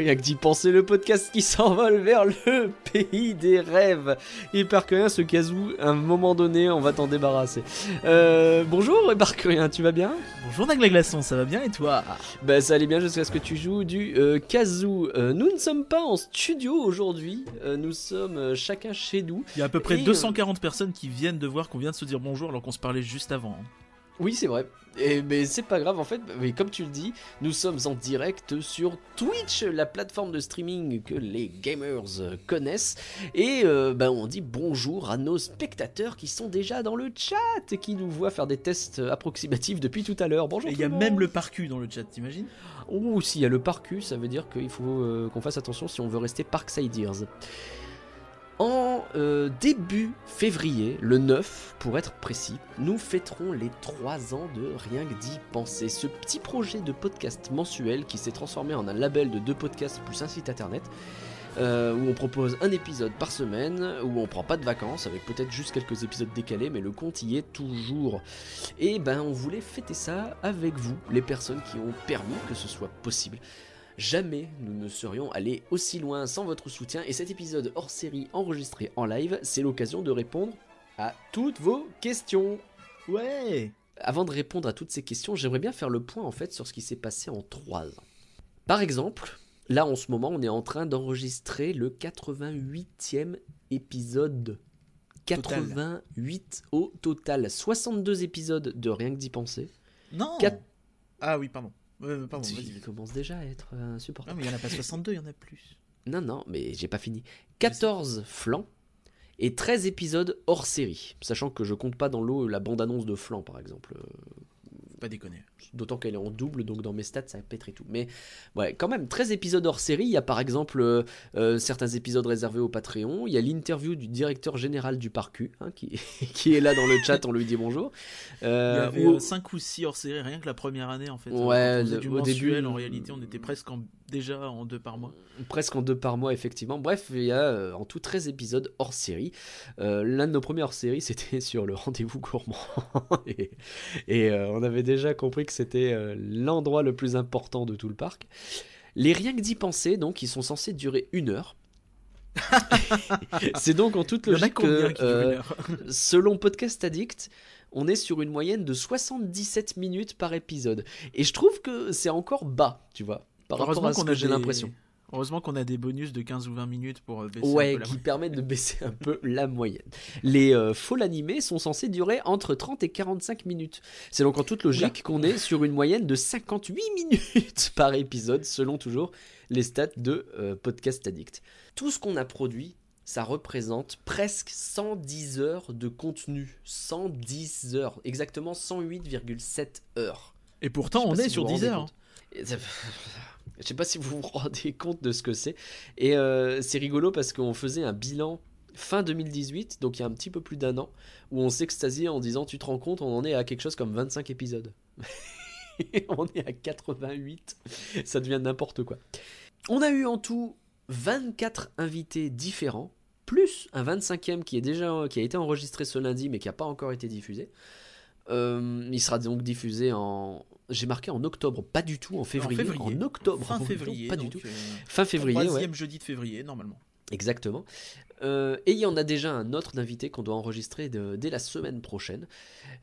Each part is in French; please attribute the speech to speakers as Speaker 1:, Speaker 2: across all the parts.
Speaker 1: Rien que d'y penser, le podcast qui s'envole vers le pays des rêves. Hypercurien, ce casou, à un moment donné, on va t'en débarrasser. Euh, bonjour Hypercurien, tu vas bien?
Speaker 2: Bonjour Nagla Glaçon, ça va bien? Et toi?
Speaker 1: Bah ça allait bien jusqu'à ce que tu joues du euh, kazoo. Euh, nous ne sommes pas en studio aujourd'hui, euh, nous sommes euh, chacun chez nous.
Speaker 2: Il y a à peu près
Speaker 1: Et, euh,
Speaker 2: 240 personnes qui viennent de voir qu'on vient de se dire bonjour alors qu'on se parlait juste avant. hein.
Speaker 1: Oui, c'est vrai. Et, mais c'est pas grave en fait, mais comme tu le dis, nous sommes en direct sur Twitch, la plateforme de streaming que les gamers connaissent. Et euh, ben, on dit bonjour à nos spectateurs qui sont déjà dans le chat et qui nous voient faire des tests approximatifs depuis tout à l'heure. Bonjour.
Speaker 2: Et il y a même le parcu dans le chat, t'imagines?
Speaker 1: Ouh, s'il y a le parcu, ça veut dire qu'il faut euh, qu'on fasse attention si on veut rester Parksideers. En euh, début février, le 9 pour être précis, nous fêterons les 3 ans de Rien que d'y penser. Ce petit projet de podcast mensuel qui s'est transformé en un label de deux podcasts plus un site internet. euh, où on propose un épisode par semaine, où on prend pas de vacances, avec peut-être juste quelques épisodes décalés, mais le compte y est toujours. Et ben on voulait fêter ça avec vous, les personnes qui ont permis que ce soit possible. Jamais nous ne serions allés aussi loin sans votre soutien et cet épisode hors série enregistré en live, c'est l'occasion de répondre à toutes vos questions.
Speaker 2: Ouais
Speaker 1: Avant de répondre à toutes ces questions, j'aimerais bien faire le point en fait sur ce qui s'est passé en 3 ans. Par exemple, là en ce moment, on est en train d'enregistrer le 88e épisode.
Speaker 2: Total.
Speaker 1: 88 au total. 62 épisodes de rien que d'y penser.
Speaker 2: Non Ah oui, pardon. Euh, pardon,
Speaker 1: Il commence déjà à être euh,
Speaker 2: Non
Speaker 1: insupportable.
Speaker 2: mais il y en a pas 62, il y en a plus.
Speaker 1: Non, non, mais j'ai pas fini. 14 flancs et 13 épisodes hors série. Sachant que je compte pas dans l'eau la bande-annonce de flanc, par exemple. Euh,
Speaker 2: pas déconner.
Speaker 1: D'autant qu'elle est en double, donc dans mes stats, ça pèterait tout. Mais ouais, quand même, 13 épisodes hors série. Il y a par exemple euh, euh, certains épisodes réservés au Patreon. Il y a l'interview du directeur général du parcu, hein, qui, qui est là dans le chat, on lui dit bonjour.
Speaker 2: Il y
Speaker 1: Euh,
Speaker 2: avait
Speaker 1: ou-
Speaker 2: 5 ou 6 hors série, rien que la première année en fait.
Speaker 1: Ouais,
Speaker 2: on
Speaker 1: le-
Speaker 2: du
Speaker 1: au
Speaker 2: mensuel,
Speaker 1: début,
Speaker 2: en réalité, on était presque en- déjà en deux par mois.
Speaker 1: presque en deux par mois effectivement. Bref, il y a euh, en tout 13 épisodes hors série. Euh, L'un de nos premiers hors série c'était sur le rendez-vous gourmand et, et, euh, on avait déjà compris que c'était l'endroit le plus important de tout le parc. Les rien que d'y penser donc ils sont censés durer une heure. C'est donc en toute logique que, euh, selon Podcast Addict, on est sur une moyenne de 77 minutes par épisode. Et je trouve que c'est encore bas, tu vois, par rapport à ce que j'ai
Speaker 2: des-
Speaker 1: l'impression.
Speaker 2: Heureusement qu'on a des bonus de 15 ou 20 minutes pour euh, baisser
Speaker 1: Ouais,
Speaker 2: un peu la
Speaker 1: qui
Speaker 2: moyenne.
Speaker 1: permettent de baisser un peu la moyenne. Les euh, faux animés sont censés durer entre 30 et 45 minutes. C'est donc en toute logique qu'on est sur une moyenne de 58 minutes par épisode, selon toujours les stats de euh, Podcast Addict. Tout ce qu'on a produit, ça représente presque 110 heures de contenu. 110 heures, exactement 108,7 heures.
Speaker 2: Et pourtant, on est
Speaker 1: si
Speaker 2: sur
Speaker 1: vous vous
Speaker 2: 10
Speaker 1: rendez
Speaker 2: heures.
Speaker 1: Je sais pas si vous vous rendez compte de ce que c'est. Et euh, c'est rigolo parce qu'on faisait un bilan fin 2018, donc il y a un petit peu plus d'un an, où on s'extasiait en disant Tu te rends compte, on en est à quelque chose comme 25 épisodes. On est à 88. Ça devient n'importe quoi. On a eu en tout 24 invités différents, plus un 25e qui, est déjà, qui a été enregistré ce lundi mais qui n'a pas encore été diffusé. Euh, il sera donc diffusé en. J'ai marqué en octobre, pas du tout en février. En,
Speaker 2: février.
Speaker 1: octobre,
Speaker 2: Fin février.
Speaker 1: pas du tout.
Speaker 2: euh,
Speaker 1: Fin février, ouais.
Speaker 2: Troisième jeudi de février, normalement.
Speaker 1: Exactement. Euh, et il y en a déjà un autre d'invité qu'on doit enregistrer de- dès la semaine prochaine.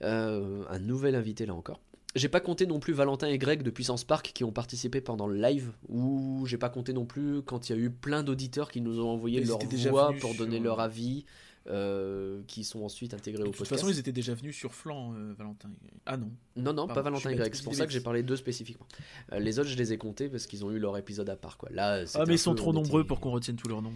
Speaker 1: Euh, un nouvel invité là encore. J'ai pas compté non plus Valentin et Greg de Puissance Park qui ont participé pendant le live, ou j'ai pas compté non plus quand il y a eu plein d'auditeurs qui nous ont envoyé leur voix pour donner
Speaker 2: sur-
Speaker 1: leur avis, euh, qui sont ensuite intégrés
Speaker 2: De
Speaker 1: au
Speaker 2: toute
Speaker 1: podcast.
Speaker 2: façon, ils étaient déjà venus sur flanc, euh, Valentin. Ah non.
Speaker 1: Non, non,
Speaker 2: Pardon,
Speaker 1: pas Valentin
Speaker 2: bête,
Speaker 1: C'est pour ça que j'ai parlé d'eux spécifiquement. Euh, les autres, je les ai comptés parce qu'ils ont eu leur épisode à part. Quoi. Là,
Speaker 2: Ah, mais ils sont
Speaker 1: peu-
Speaker 2: trop nombreux
Speaker 1: était-
Speaker 2: pour qu'on retienne tous leurs noms.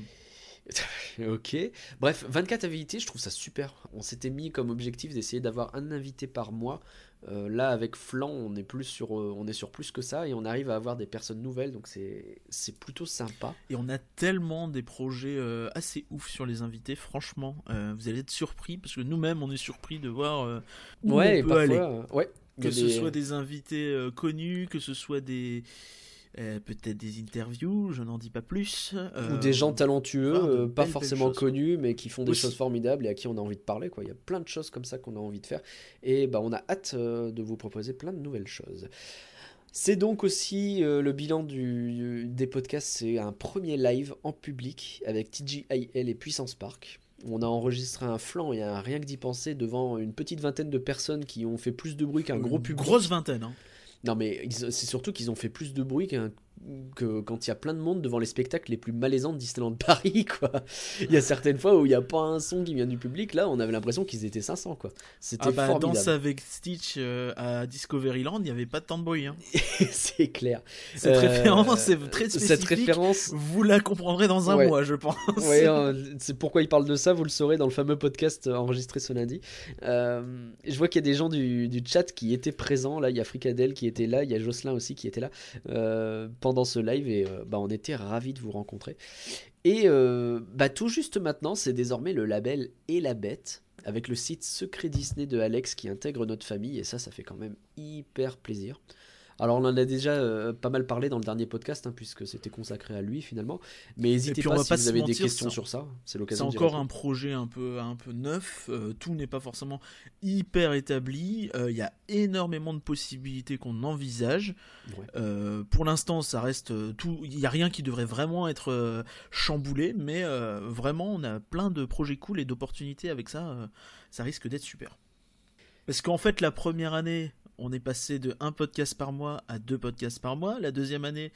Speaker 1: Ok. Bref, 24 invités, je trouve ça super. On s'était mis comme objectif d'essayer d'avoir un invité par mois. Euh, là, avec Flan, on est, plus sur, euh, on est sur plus que ça et on arrive à avoir des personnes nouvelles, donc c'est plutôt sympa.
Speaker 2: Et on a tellement des projets euh, assez ouf sur les invités, franchement. vous allez être surpris, parce que nous-mêmes, on est surpris de voir où
Speaker 1: ouais,
Speaker 2: on peut
Speaker 1: parfois,
Speaker 2: aller.
Speaker 1: ouais.
Speaker 2: Que ce
Speaker 1: des-
Speaker 2: soit des invités connus, que ce soit des... euh, peut-être des interviews, je n'en dis pas plus.
Speaker 1: ou
Speaker 2: euh,
Speaker 1: des gens talentueux,
Speaker 2: de
Speaker 1: euh, pas
Speaker 2: belles,
Speaker 1: forcément
Speaker 2: belles
Speaker 1: connus, mais qui font des
Speaker 2: Aussi.
Speaker 1: choses formidables et à qui on a envie de parler. Quoi. Il y a plein de choses comme ça qu'on a envie de faire. Et bah, on a hâte de vous proposer plein de nouvelles choses. C'est donc aussi euh, le bilan du, des podcasts, c'est un premier live en public avec TGIL et Puissance Park. On a enregistré un flanc et un rien que d'y penser devant une petite vingtaine de personnes qui ont fait plus de bruit qu'un gros public.
Speaker 2: Grosse vingtaine. Hein.
Speaker 1: Non mais c'est surtout qu'ils ont fait plus de bruit qu'un que quand il y a plein de monde devant les spectacles les plus malaisants de Disneyland Paris, quoi. Il y a certaines fois où il n'y a pas un son qui vient du public, là, on avait l'impression qu'ils étaient 500, quoi. C'était ah bah, formidable.
Speaker 2: Danse avec Stitch euh, à Discoveryland, il n'y avait pas de bruit. Hein.
Speaker 1: c'est clair.
Speaker 2: Cette référence c'est très spécifique. Cette référence, vous la comprendrez dans un mois, je pense.
Speaker 1: Ouais, hein, c'est pourquoi il parle de ça, vous le saurez dans le fameux podcast enregistré ce lundi. Euh, je vois qu'il y a des gens du, du, chat qui étaient présents, là, il y a Fricadel qui était là, il y a Jocelyn aussi qui était là. Euh, pendant ce live et euh, bah, on était ravis de vous rencontrer. Et euh, bah, tout juste maintenant, c'est désormais le label Et la Bête avec le site Secret Disney de Alex qui intègre notre famille et ça, ça fait quand même hyper plaisir. Alors on en a déjà euh, pas mal parlé dans le dernier podcast, hein, puisque c'était consacré à lui finalement. Mais n'hésitez pas si vous avez des questions sur ça, c'est l'occasion.
Speaker 2: C'est encore un projet un peu, un peu neuf, euh, tout n'est pas forcément hyper établi, euh, il y a énormément de possibilités qu'on envisage. pour l'instant ça reste tout, il n'y a rien qui devrait vraiment être chamboulé, mais vraiment on a plein de projets cool et d'opportunités avec ça, ça risque d'être super. Parce qu'en fait la première année on est passé de un podcast par mois à deux podcasts par mois. La deuxième année,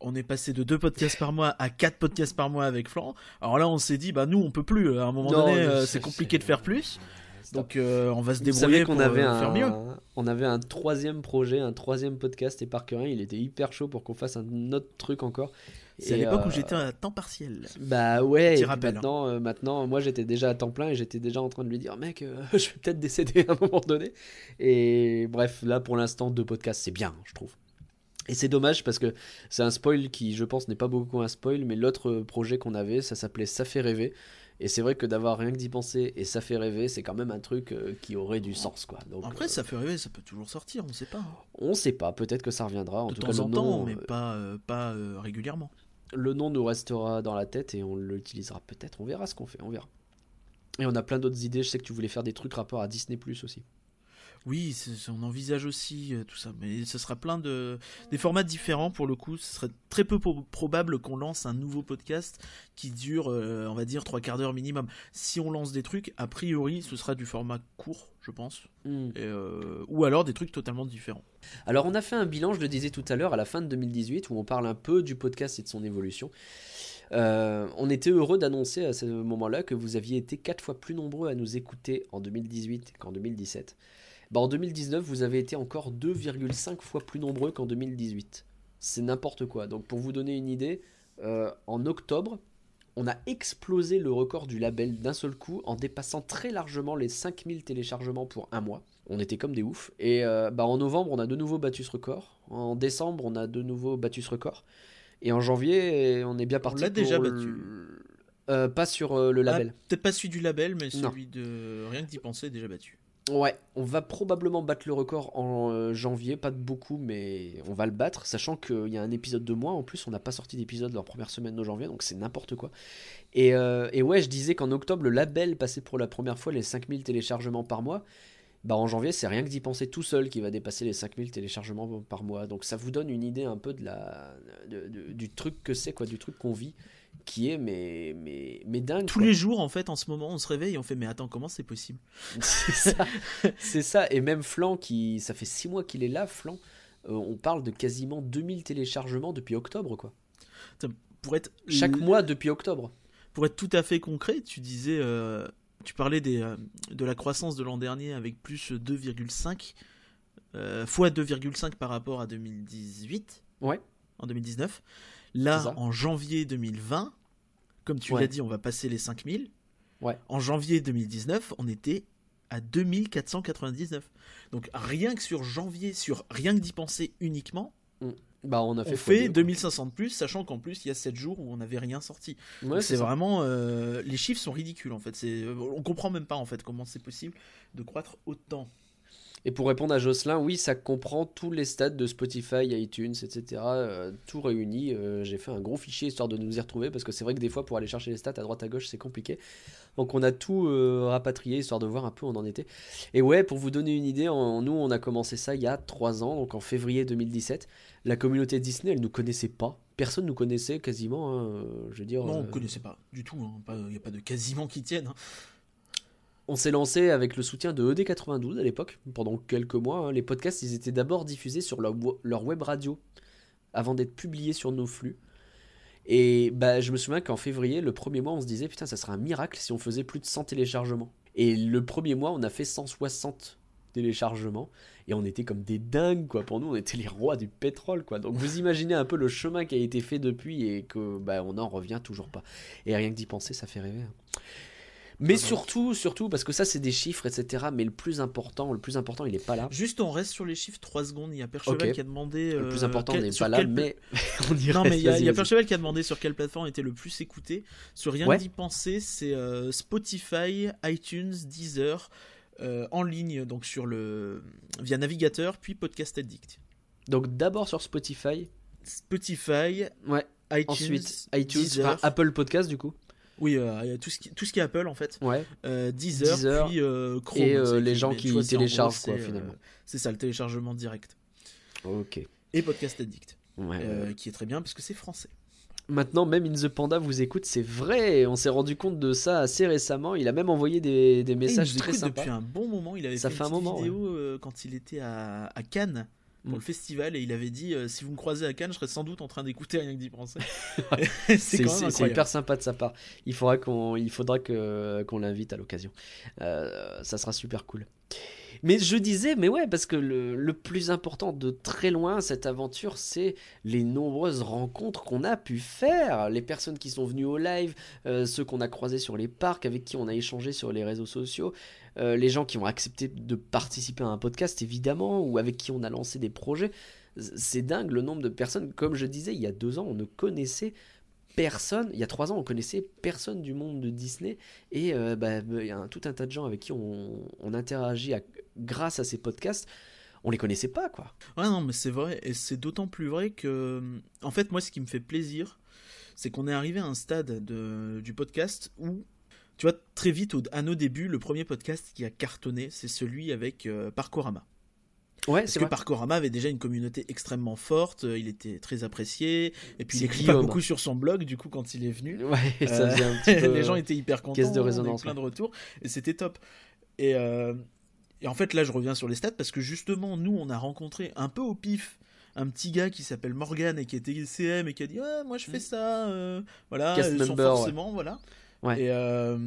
Speaker 2: on est passé de deux podcasts par mois à quatre podcasts par mois avec Florent. Alors là, on s'est dit, bah nous, on peut plus. À un moment donné, euh, c'est compliqué de faire plus. Donc euh, on va se débrouiller qu'on avait euh, faire mieux.
Speaker 1: On avait un troisième projet, un troisième podcast et Parker il était hyper chaud pour qu'on fasse un autre truc encore.
Speaker 2: C'est à l'époque où j'étais à temps partiel.
Speaker 1: Bah ouais, et hein. maintenant, maintenant, moi j'étais déjà à temps plein et j'étais déjà en train de lui dire, mec, je vais peut-être décéder à un moment donné. Et bref, là pour l'instant, deux podcasts, c'est bien, je trouve. Et c'est dommage parce que c'est un spoil qui, je pense, n'est pas beaucoup un spoil, mais l'autre projet qu'on avait, ça s'appelait Ça fait rêver. Et c'est vrai que d'avoir rien que d'y penser et ça fait rêver, c'est quand même un truc euh, qui aurait du sens, quoi.
Speaker 2: Donc, Après, euh, ça fait rêver, ça peut toujours sortir, on sait pas.
Speaker 1: On sait pas, peut-être que ça reviendra. En
Speaker 2: de
Speaker 1: tout
Speaker 2: temps
Speaker 1: cas,
Speaker 2: en temps, mais euh, pas, pas régulièrement.
Speaker 1: Le nom nous restera dans la tête et on l'utilisera peut-être. On verra ce qu'on fait, on verra. Et on a plein d'autres idées. Je sais que tu voulais faire des trucs rapport à Disney Plus aussi.
Speaker 2: Oui, on envisage aussi euh, tout ça, mais ce sera plein de des formats différents pour le coup. Ce serait très peu probable qu'on lance un nouveau podcast qui dure, euh, on va dire, trois quarts d'heure minimum. Si on lance des trucs, a priori, ce sera du format court, je pense, hmm. euh, ou alors des trucs totalement différents.
Speaker 1: Alors, on a fait un bilan, je le disais tout à l'heure, à la fin de 2018, où on parle un peu du podcast et de son évolution. on était heureux d'annoncer à ce moment-là que vous aviez été quatre fois plus nombreux à nous écouter en 2018 qu'en 2017. Bah, en 2019, vous avez été encore 2,5 fois plus nombreux qu'en 2018. C'est n'importe quoi. Donc pour vous donner une idée, euh, en octobre, on a explosé le record du label d'un seul coup en dépassant très largement les 5000 téléchargements pour un mois. On était comme des oufs. Et euh, bah, en novembre, on a de nouveau battu ce record. En décembre, on a de nouveau battu ce record. Et en janvier, on est bien parti.
Speaker 2: On l'a déjà battu.
Speaker 1: Euh, pas sur le ah, label.
Speaker 2: Peut-être pas celui du label, mais celui de rien que d'y penser déjà battu.
Speaker 1: Ouais, on va probablement battre le record en euh, janvier, pas de beaucoup, mais on va le battre, sachant qu'il y a un épisode de moins. En plus, on n'a pas sorti d'épisode leur première semaine de janvier, donc c'est n'importe quoi. Et, euh, ouais, je disais qu'en octobre, le label passait pour la première fois les 5000 téléchargements par mois. Bah en janvier, c'est rien que d'y penser tout seul qui va dépasser les 5000 téléchargements par mois. Donc ça vous donne une idée un peu de la, du truc que c'est, quoi, du truc qu'on vit qui est mais mais mais dingue.
Speaker 2: Tous les jours en fait en ce moment on se réveille et on fait mais attends comment c'est possible?
Speaker 1: C'est ça. et même Flan qui ça fait six mois qu'il est là Flan euh, on parle de quasiment 2000 téléchargements depuis octobre quoi.
Speaker 2: Pour être
Speaker 1: chaque mois depuis octobre.
Speaker 2: Pour être tout à fait concret tu disais euh, tu parlais des, euh, de la croissance de l'an dernier avec plus 2,5 fois 2,5 par rapport à 2018.
Speaker 1: Ouais.
Speaker 2: En 2019. Là, en janvier 2020, comme tu l'as dit, on va passer les 5000.
Speaker 1: Ouais.
Speaker 2: En janvier 2019, on était à 2499. Donc rien que sur janvier, sur rien que d'y penser uniquement,
Speaker 1: mm. bah, on a fait,
Speaker 2: on fait 2500 de plus, sachant qu'en plus il y a 7 jours où on n'avait rien sorti. c'est vraiment euh, les chiffres sont ridicules en fait. C'est on comprend même pas en fait comment c'est possible de croître autant.
Speaker 1: Et pour répondre à Jocelyn, oui, ça comprend tous les stades de Spotify, iTunes, etc. euh, tout réuni. Euh, J'ai fait un gros fichier histoire de nous y retrouver parce que c'est vrai que des fois, pour aller chercher les stats à droite à gauche, c'est compliqué. Donc on a tout euh, rapatrié histoire de voir un peu où on en était. Et ouais, pour vous donner une idée, nous, on a commencé ça il y a 3 ans, donc en février 2017. La communauté Disney, elle nous connaissait pas. Personne nous connaissait quasiment. hein, euh, je veux dire.
Speaker 2: Non, on
Speaker 1: euh,
Speaker 2: ne connaissait pas du tout. Il n'y a pas de quasiment qui tiennent. hein.
Speaker 1: On s'est lancé avec le soutien de E ED92 à l'époque, pendant quelques mois. hein. Les podcasts, ils étaient d'abord diffusés sur leur web radio, avant d'être publiés sur nos flux. Et bah, je me souviens qu'en février, le premier mois, on se disait, putain, ça serait un miracle si on faisait plus de 100 téléchargements. Et le premier mois, on a fait 160 téléchargements. Et on était comme des dingues, quoi. Pour nous, on était les rois du pétrole, quoi. Donc vous imaginez un peu le chemin qui a été fait depuis et que bah, on n'en revient toujours pas. Et rien que d'y penser, ça fait rêver. hein. Mais surtout, surtout, parce que ça, c'est des chiffres, etc. Mais le plus important, le plus important, il est pas là.
Speaker 2: Juste, on reste sur les chiffres 3 secondes. Il y a Percheval qui a demandé.
Speaker 1: Le plus
Speaker 2: euh,
Speaker 1: important
Speaker 2: quel-
Speaker 1: n'est
Speaker 2: sur
Speaker 1: pas là,
Speaker 2: pla-
Speaker 1: mais on y
Speaker 2: Non,
Speaker 1: reste.
Speaker 2: mais il y a, y. Percheval qui a demandé sur quelle plateforme était le plus écouté. Sur Rien
Speaker 1: Ouais.
Speaker 2: d'y penser, c'est euh, Spotify, iTunes, Deezer, euh, en ligne, donc sur le via navigateur, puis Podcast Addict.
Speaker 1: Donc d'abord sur Spotify,
Speaker 2: Spotify,
Speaker 1: ouais.
Speaker 2: iTunes,
Speaker 1: Ensuite iTunes,
Speaker 2: Deezer.
Speaker 1: Apple Podcast du coup.
Speaker 2: Oui, euh, tout ce qui, tout ce qui est Apple en fait.
Speaker 1: Ouais.
Speaker 2: Euh, Deezer,
Speaker 1: Deezer.
Speaker 2: puis euh, Chrome.
Speaker 1: Et, euh, les gens qui
Speaker 2: vois,
Speaker 1: téléchargent,
Speaker 2: gros,
Speaker 1: quoi,
Speaker 2: c'est,
Speaker 1: finalement.
Speaker 2: c'est ça, le téléchargement direct.
Speaker 1: Ok.
Speaker 2: Et Podcast Addict,
Speaker 1: Ouais.
Speaker 2: qui est très bien parce que c'est français.
Speaker 1: Maintenant, même In the Panda vous écoute, c'est vrai. On s'est rendu compte de ça assez récemment. Il a même envoyé des, des
Speaker 2: Et il
Speaker 1: messages
Speaker 2: nous
Speaker 1: très sympas.
Speaker 2: depuis un bon moment. Il avait
Speaker 1: Ça
Speaker 2: fait,
Speaker 1: fait
Speaker 2: une
Speaker 1: un moment,
Speaker 2: vidéo quand il était à, à Cannes pour
Speaker 1: Mm.
Speaker 2: le festival et il avait dit euh, si vous me croisez à Cannes, je serais sans doute en train d'écouter rien que d'y penser.
Speaker 1: C'est hyper sympa de sa part. Il faudra qu'on, il faudra que qu'on l'invite à l'occasion. Euh, ça sera super cool. Mais je disais, mais ouais, parce que le, plus important de très loin, cette aventure, c'est les nombreuses rencontres qu'on a pu faire. Les personnes qui sont venues au live, euh, ceux qu'on a croisés sur les parcs, avec qui on a échangé sur les réseaux sociaux, euh, les gens qui ont accepté de participer à un podcast, évidemment, ou avec qui on a lancé des projets. C'est dingue le nombre de personnes. Comme je disais, il y a deux ans, on ne connaissait personne. Il y a trois ans, on connaissait personne du monde de Disney. Et euh, bah, il y a un- tout un tas de gens avec qui on, interagit grâce à ces podcasts. On les connaissait pas, quoi.
Speaker 2: Ouais, non, mais c'est vrai, et c'est d'autant plus vrai que, en fait, moi, ce qui me fait plaisir, c'est qu'on est arrivé à un stade de, du podcast où, tu vois, très vite, à nos débuts, le premier podcast qui a cartonné, c'est celui avec euh.
Speaker 1: Ouais,
Speaker 2: Parce que
Speaker 1: vrai.
Speaker 2: Parkorama avait déjà une communauté extrêmement forte, euh, il était très apprécié, et puis il écrit pas beaucoup sur son blog, du coup, quand il est venu.
Speaker 1: Ouais, ça
Speaker 2: Euh,
Speaker 1: faisait un petit peu.
Speaker 2: les gens étaient hyper contents,
Speaker 1: caisse de résonance,
Speaker 2: plein
Speaker 1: ouais.
Speaker 2: de retours, et c'était top. Et, euh, et en fait, là, je reviens sur les stats, parce que justement, nous, on a rencontré un peu au pif un petit gars qui s'appelle Morgan et qui était CM et qui a dit ouais moi je fais ça euh, voilà
Speaker 1: Cast
Speaker 2: sans
Speaker 1: ouais.
Speaker 2: forcément voilà
Speaker 1: Ouais.
Speaker 2: et euh,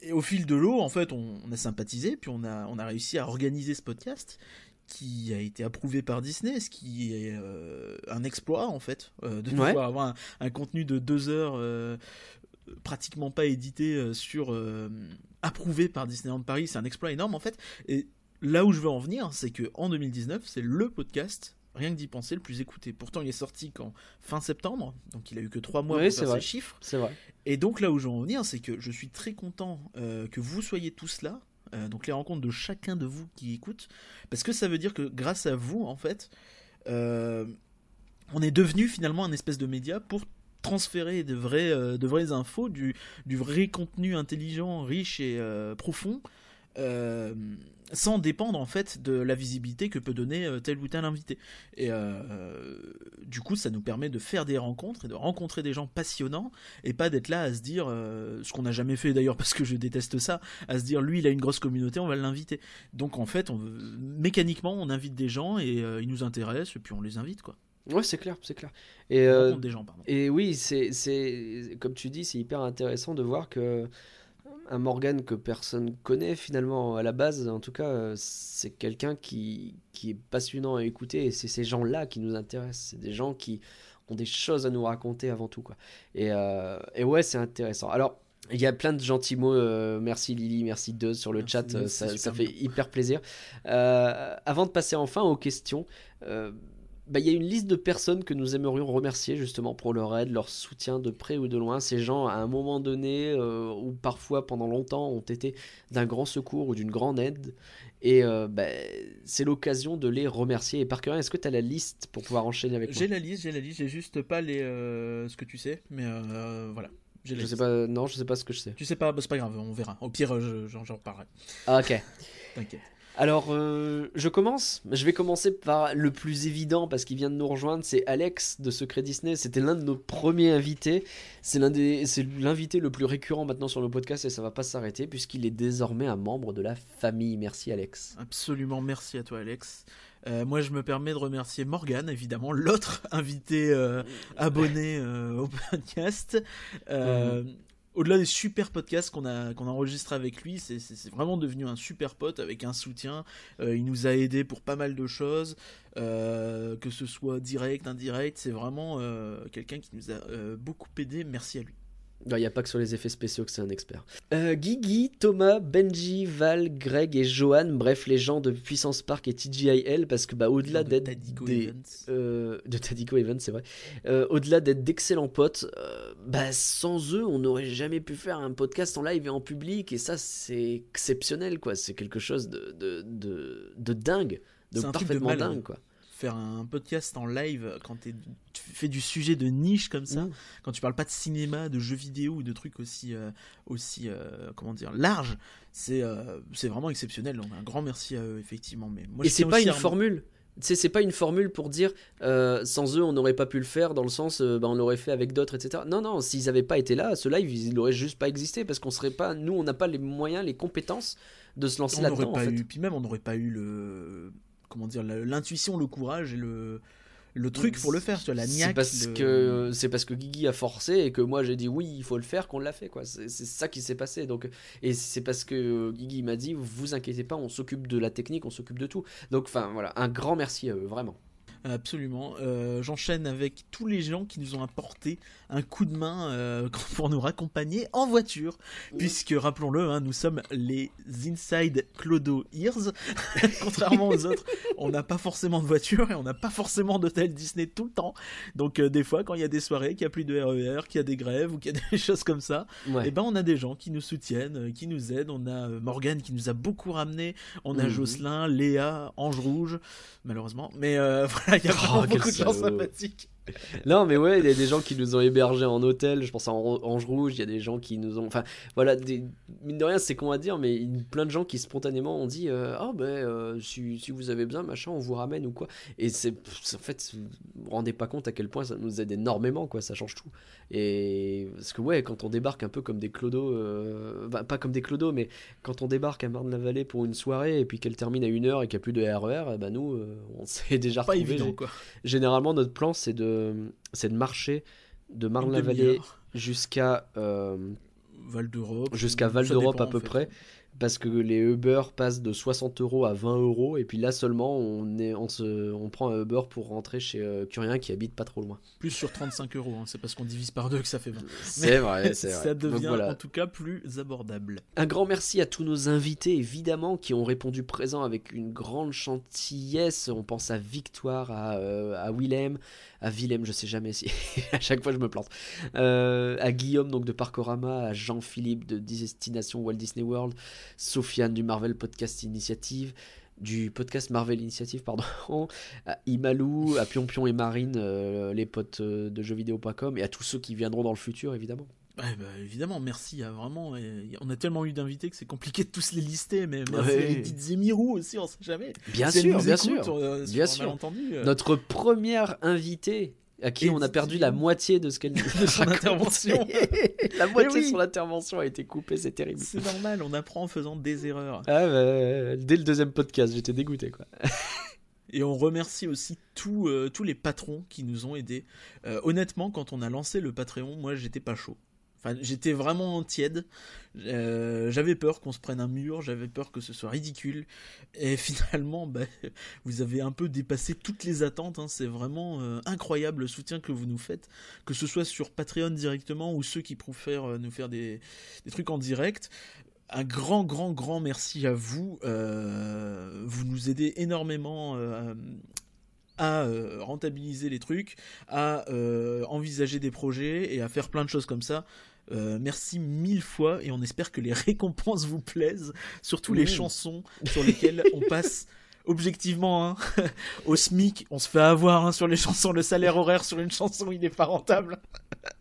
Speaker 2: et au fil de l'eau en fait on, on a sympathisé puis on a on a réussi à organiser ce podcast qui a été approuvé par Disney, ce qui est euh, un exploit en fait, euh, de
Speaker 1: Ouais.
Speaker 2: pouvoir avoir un, un contenu de deux heures euh, pratiquement pas édité sur approuvé par Disneyland Paris, c'est un exploit énorme en fait. Et là où je veux en venir, c'est que en 2019, c'est le podcast rien que d'y penser le plus écouté. Pourtant, il est sorti qu'en fin septembre, donc il a eu que trois mois
Speaker 1: Oui,
Speaker 2: pour faire
Speaker 1: vrai.
Speaker 2: ses chiffres.
Speaker 1: C'est vrai.
Speaker 2: Et donc là où je veux en venir, c'est que je suis très content euh, que vous soyez tous là. Euh, donc les rencontres de chacun de vous qui écoute, parce que ça veut dire que grâce à vous, en fait, euh, on est devenu finalement un espèce de média pour transférer de vraies, euh, de vraies infos, du, du vrai contenu intelligent, riche et profond, sans dépendre en fait de la visibilité que peut donner euh, tel ou tel invité. Et euh, du coup, ça nous permet de faire des rencontres et de rencontrer des gens passionnants et pas d'être là à se dire, euh, ce qu'on n'a jamais fait d'ailleurs parce que je déteste ça, à se dire lui il a une grosse communauté, on va l'inviter. Donc en fait, on, mécaniquement, on invite des gens et euh, ils nous intéressent et puis on les invite quoi.
Speaker 1: Ouais, c'est clair, c'est clair. Et,
Speaker 2: On des gens, pardon.
Speaker 1: et oui, c'est, c'est, comme tu dis, c'est hyper intéressant de voir que un Morgan que personne connaît finalement à la base, en tout cas, euh, c'est quelqu'un qui, qui est passionnant à écouter et c'est ces gens-là qui nous intéressent. C'est des gens qui ont des choses à nous raconter avant tout, quoi. Et, euh, et ouais, c'est intéressant. Alors, il y a plein de gentils mots. euh, merci Lily, merci Deuse sur le
Speaker 2: Merci,
Speaker 1: chat. ça, fait hyper plaisir. Euh, avant de passer enfin aux questions, bah, il y a une liste de personnes que nous aimerions remercier justement pour leur aide, leur soutien de près ou de loin. Ces gens, à un moment donné, ou parfois pendant longtemps, ont été d'un grand secours ou d'une grande aide. Et bah, c'est l'occasion de les remercier. Et par cœur, est-ce que tu as la liste pour pouvoir enchaîner avec moi?
Speaker 2: J'ai la liste, j'ai la liste, j'ai juste pas les, ce que tu sais, mais voilà.
Speaker 1: Je sais pas, non, je sais pas ce que je sais.
Speaker 2: Tu sais pas, bah, c'est pas grave, on verra. Au pire, j'en reparlerai.
Speaker 1: Ah, ok. T'inquiète. Alors, euh, je commence. Je vais commencer par le plus évident parce qu'il vient de nous rejoindre. C'est Alex de Secret Disney. C'était l'un de nos premiers invités. C'est l'un des, c'est l'invité le plus récurrent maintenant sur le podcast et ça va pas s'arrêter puisqu'il est désormais un membre de la famille. Merci Alex.
Speaker 2: Absolument, merci à toi Alex. Euh, moi, je me permets de remercier Morgan, évidemment, l'autre invité euh, abonné au podcast. Mhm au-delà des super podcasts qu'on a, qu'on a enregistrés avec lui, c'est, vraiment devenu un super pote avec un soutien. Euh, il nous a aidé pour pas mal de choses, euh, que ce soit direct, indirect. C'est vraiment euh, quelqu'un qui nous a beaucoup aidé. Merci à lui.
Speaker 1: Il n'y a pas que sur les effets spéciaux que c'est un expert. Euh, Guigui, Thomas, Benji, Val, Greg et Johan, bref les gens de Puissance Park et TGIL, parce que bah, au-delà d'être des... Euh, de Tadico Evans, c'est vrai. Euh, au-delà d'être d'excellents potes, euh, bah, sans eux, on n'aurait jamais pu faire un podcast en live et en public, et ça c'est exceptionnel, quoi. C'est quelque chose de, de, de, de dingue, de parfaitement dingue, quoi
Speaker 2: faire un podcast en live quand tu fais du sujet de niche comme ça, quand tu parles pas de cinéma, de jeux vidéo ou de trucs aussi, euh, aussi euh, comment dire, larges, c'est euh, c'est vraiment exceptionnel. Donc un grand merci à eux, effectivement. Mais
Speaker 1: moi, Et c'est pas une formule c'est pas une formule pour dire sans eux on n'aurait pas pu le faire dans le sens bah, on l'aurait fait avec d'autres etc non non s'ils avaient pas été là ce live il n'aurait juste pas existé parce qu'on serait pas nous on n'a pas les moyens les compétences de se lancer là-dedans en
Speaker 2: fait. puis même on n'aurait pas eu le comment dire l'intuition, le courage et le le truc pour le faire, tu vois, la
Speaker 1: niaque. C'est parce, que, c'est parce que Guigui a forcé et que moi j'ai dit oui, il faut le faire qu'on l'a fait, quoi. C'est, ça qui s'est passé. Donc, et c'est parce que Guigui m'a dit vous inquiétez pas, on s'occupe de la technique, on s'occupe de tout. Donc, enfin, voilà, un grand merci à eux, vraiment.
Speaker 2: Absolument. Euh, j'enchaîne avec tous les gens qui nous ont apporté un coup de main euh, pour nous raccompagner en voiture. Puisque, rappelons-le, hein, nous sommes les Inside Clodo Ears. Contrairement aux autres, on n'a pas forcément de voiture et on n'a pas forcément d'hôtel Disney tout le temps. Donc, euh, des fois, quand il y a des soirées, qu'il n'y a plus de RER, qu'il y a des grèves ou qu'il y a des choses comme ça, et eh ben on a des gens qui nous soutiennent, qui nous aident. On a Morgane qui nous a beaucoup ramené. On a. Jocelyn, Léa, Ange Rouge, malheureusement. Mais voilà il y a oh, beaucoup de gens sympathiques.
Speaker 1: non, mais ouais, il y a des gens qui nous ont hébergés en hôtel. Je pense à Ange Rouge. Il y a des gens qui nous ont. Enfin, voilà, des... mine de rien, c'est con à dire, mais plein de gens qui spontanément ont dit euh, Ah, ben, euh, si, si, vous avez besoin, machin, on vous ramène ou quoi. Et c'est. En fait, vous vous rendez pas compte à quel point ça nous aide énormément, quoi. Ça change tout. Et. Parce que, ouais, quand on débarque un peu comme des clodos. Euh... Pas comme des clodos, mais quand on débarque à Marne-la-Vallée pour une soirée et puis qu'elle termine à une heure et qu'il n'y a plus de RER, bah, nous, euh, on s'est déjà
Speaker 2: pas Évident, quoi.
Speaker 1: Généralement, notre plan, c'est de c'est de marcher de Marne-la-Vallée jusqu'à euh,
Speaker 2: Val d'Europe.
Speaker 1: Jusqu'à Val d'Europe à peu près parce que les Uber passent de 60 euros à 20 euros et puis là seulement on, est, on, se, on prend un Uber pour rentrer chez euh, Curien qui habite pas trop loin.
Speaker 2: Plus sur 35 euros, hein. c'est parce qu'on divise par deux que ça fait 20.
Speaker 1: C'est vrai, c'est
Speaker 2: vrai. Ça devient en tout cas plus abordable.
Speaker 1: Un grand merci à tous nos invités évidemment qui ont répondu présent avec une grande gentillesse. On pense à Victoire, à, euh, à Willem, à Willem, je sais jamais si à chaque fois je me plante, euh, à Guillaume donc de Parkorama, à Jean-Philippe de Destination Walt Disney World, Sofiane du Marvel Podcast Initiative, du podcast Marvel Initiative, pardon, à Imalou, à Pion Pion et Marine, euh, les potes euh, de jeuxvideo.com, et à tous ceux qui viendront dans le futur, évidemment.
Speaker 2: Bah, évidemment, merci. vraiment, on a tellement eu d'invités que c'est compliqué de tous les lister, mais merci à Edith Zemirou aussi, on sait jamais.
Speaker 1: Bien sûr, bien sûr, euh, bien sûr. Entendu, Notre première invitée à qui on a perdu la moitié de ce qu'elle de
Speaker 2: son intervention.
Speaker 1: la moitié de son intervention a été coupée, c'est terrible.
Speaker 2: C'est normal, on apprend en faisant des erreurs.
Speaker 1: Ah bah, dès le deuxième podcast, j'étais dégoûté quoi.
Speaker 2: Et on remercie aussi tous, euh, tous les patrons qui nous ont aidés. Euh, honnêtement, quand on a lancé le Patreon, moi j'étais pas chaud j'étais vraiment tiède. Euh, j'avais peur qu'on se prenne un mur, j'avais peur que ce soit ridicule. Et finalement, bah, vous avez un peu dépassé toutes les attentes. Hein. C'est vraiment euh, incroyable le soutien que vous nous faites, que ce soit sur Patreon directement ou ceux qui préfèrent euh, nous faire des, trucs en direct. Un grand, grand, grand merci à vous. vous nous aidez énormément à rentabiliser les trucs, à envisager des projets et à faire plein de choses comme ça. Merci mille fois et on espère que les récompenses vous plaisent, surtout les chansons sur lesquelles on passe objectivement, hein, au SMIC, on se fait avoir hein, sur les chansons. Le salaire horaire sur une chanson, il n'est pas rentable.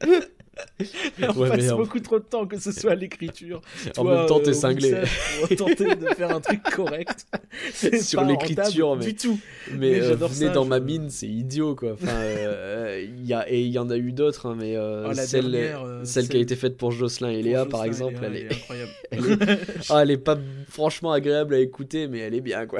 Speaker 2: on passe beaucoup trop de temps, que ce soit à l'écriture.
Speaker 1: En même temps, t'es euh, cinglé.
Speaker 2: Pour tenter de faire un truc correct.
Speaker 1: Sur l'écriture,
Speaker 2: mais... Du tout.
Speaker 1: Mais, mais euh, dans ma mine, c'est idiot, quoi. Enfin, euh, y a... Et il y en a eu d'autres, hein, mais oh, celle, celle qui a été faite pour Jocelyn et Léa, par exemple, elle, est... incroyable. Ah, elle est pas franchement agréable à écouter, mais elle est bien, quoi.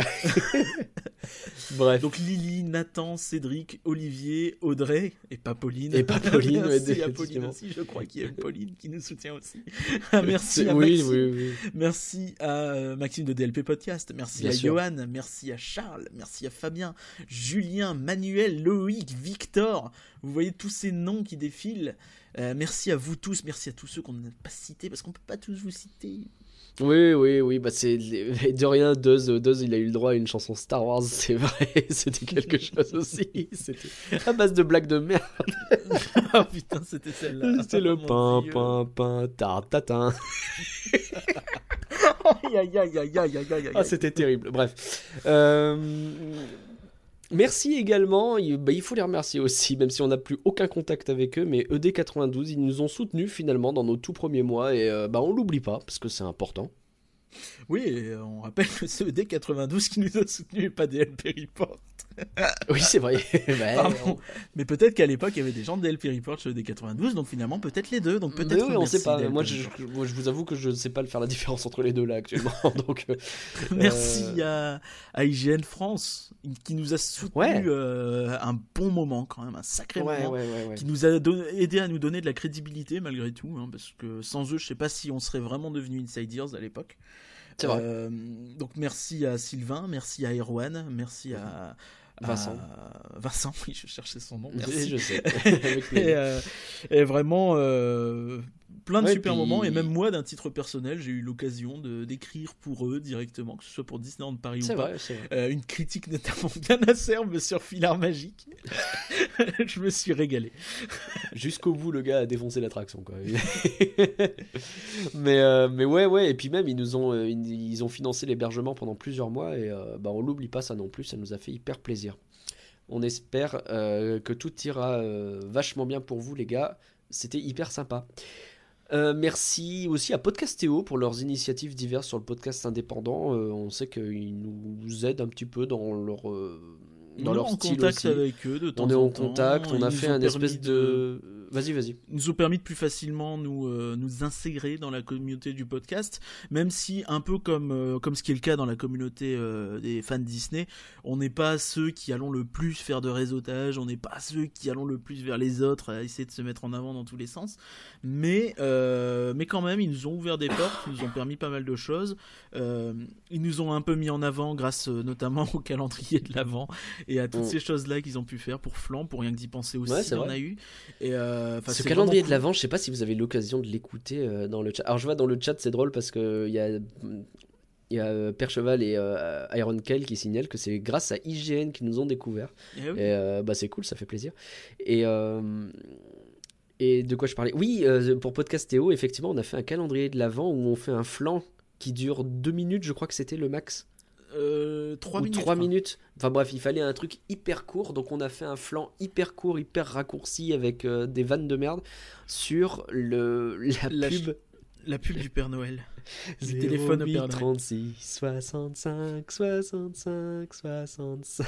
Speaker 2: Bref. Donc Lily, Nathan, Cédric, Olivier, Audrey, et pas Pauline.
Speaker 1: Et pas Pauline,
Speaker 2: Merci à Pauline aussi, je crois qu'il y a Pauline qui nous soutient aussi. merci à oui, oui, oui. Merci à Maxime de DLP Podcast. Merci à Johan. Merci à Charles. Merci à Fabien, Julien, Manuel, Loïc, Victor. Vous voyez tous ces noms qui défilent. Euh, merci à vous tous. Merci à tous ceux qu'on n'a pas cités parce qu'on peut pas tous vous citer.
Speaker 1: Oui, oui, oui, bah c'est de rien, Duz, Duz, il a eu le droit à une chanson Star Wars, c'est vrai, c'était quelque chose aussi. C'était à base de blagues de merde.
Speaker 2: oh putain, c'était celle-là.
Speaker 1: C'était le pain, pain, pain, tartatin.
Speaker 2: aïe, aïe, aïe, aïe, aïe, aïe, aïe.
Speaker 1: Ah, c'était terrible. Bref. Euh, Merci également, il, bah, il, faut les remercier aussi, même si on n'a plus aucun contact avec eux, mais ED92, ils nous ont soutenus finalement dans nos tout premiers mois et euh, bah, on l'oublie pas parce que c'est important.
Speaker 2: Oui, et on rappelle que c'est ED92 qui nous a soutenus et pas DLP Report.
Speaker 1: Oui, c'est vrai.
Speaker 2: Mais peut-être qu'à l'époque, il y avait des gens de DLP Report sur ED92, donc finalement, peut-être les deux. Donc peut-être.
Speaker 1: Oui, on sait pas. Moi je, vous avoue que je ne sais pas faire la différence entre les deux là actuellement. donc, euh,
Speaker 2: Merci à, à IGN France qui nous a soutenu euh, un bon moment quand même, un sacré moment, qui nous a aidé à nous donner de la crédibilité malgré tout, hein, parce que sans eux, je sais pas si on serait vraiment devenu Insiders à l'époque. Euh, donc merci à Sylvain, merci à Erwan, merci à,
Speaker 1: Vincent.
Speaker 2: Vincent, oui, je cherchais son nom.
Speaker 1: Merci. je sais.
Speaker 2: et, euh, et, vraiment, euh, plein de super moments. Et même moi, d'un titre personnel, j'ai eu l'occasion de d'écrire pour eux directement, que ce soit pour Disneyland Paris ou pas. Euh, une critique notamment bien acerbe sur Filar Magique. je me suis régalé.
Speaker 1: Jusqu'au bout, le gars a défoncé l'attraction. Quoi. mais, euh, mais ouais, ouais. Et puis même, ils nous ont, euh, ils ont financé l'hébergement pendant plusieurs mois. Et bah, on l'oublie pas, ça non plus. Ça nous a fait hyper plaisir. On espère que tout ira vachement bien pour vous, les gars. C'était hyper sympa. Euh, merci aussi à Podcastéo pour leurs initiatives diverses sur le podcast indépendant. Euh, on sait qu'ils nous aident un petit peu dans leur, euh, dans leur style
Speaker 2: contact avec eux de temps
Speaker 1: On est
Speaker 2: en,
Speaker 1: contact, on a fait un espèce de Vas-y, vas-y.
Speaker 2: Nous ont permis de plus facilement nous euh, nous intégrer dans la communauté du podcast, même si un peu comme euh, comme ce qui est le cas dans la communauté euh, des fans Disney, on n'est pas ceux qui allons le plus faire de réseautage, on n'est pas ceux qui allons le plus vers les autres à essayer de se mettre en avant dans tous les sens, mais mais quand même ils nous ont ouvert des portes, ils nous ont permis pas mal de choses, ils nous ont un peu mis en avant grâce notamment au calendrier de l'avant et à toutes mm. ces choses là qu'ils ont pu faire pour Flan, pour rien que d'y penser aussi, ouais, on a eu et
Speaker 1: euh, Ce calendrier de l'avant, je sais pas si vous avez l'occasion de l'écouter euh, dans le chat. Alors je vois dans le chat, c'est drôle parce que il y a il y a euh, Percheval et Iron Kyle qui signalent que c'est grâce à IGN qu'ils nous ont découvert. Eh et, bah, c'est cool, ça fait plaisir. Et, et de quoi je parlais? Oui, pour Podcast Théo, effectivement, on a fait un calendrier de l'avant où on fait un flanc qui dure deux minutes, je crois que c'était le max.
Speaker 2: 3 euh, minutes.
Speaker 1: 3 minutes. Enfin bref, il fallait un truc hyper court, donc on a fait un flanc hyper court, hyper raccourci avec euh, des vannes de merde sur le, la, pub.
Speaker 2: La pub du Père Noël. Du téléphone au Père Noël.
Speaker 1: 36, 65, 65, 65.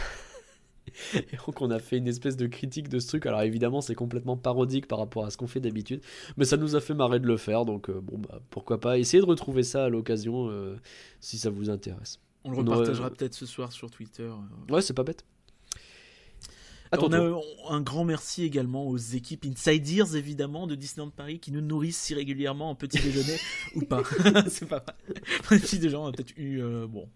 Speaker 1: Et donc on a fait une espèce de critique de ce truc. Alors évidemment c'est complètement parodique par rapport à ce qu'on fait d'habitude, mais ça nous a fait marrer de le faire. Donc euh, bon bah pourquoi pas essayer de retrouver ça à l'occasion si ça vous intéresse.
Speaker 2: On le repartagera peut-être ce soir sur Twitter.
Speaker 1: Ouais, c'est pas bête.
Speaker 2: on a un grand merci également aux équipes Inside Ears, évidemment, de Disneyland Paris, qui nous nourrissent si régulièrement en petit déjeuner, ou pas. c'est pas mal. Si des gens ont peut-être eu, euh, bon,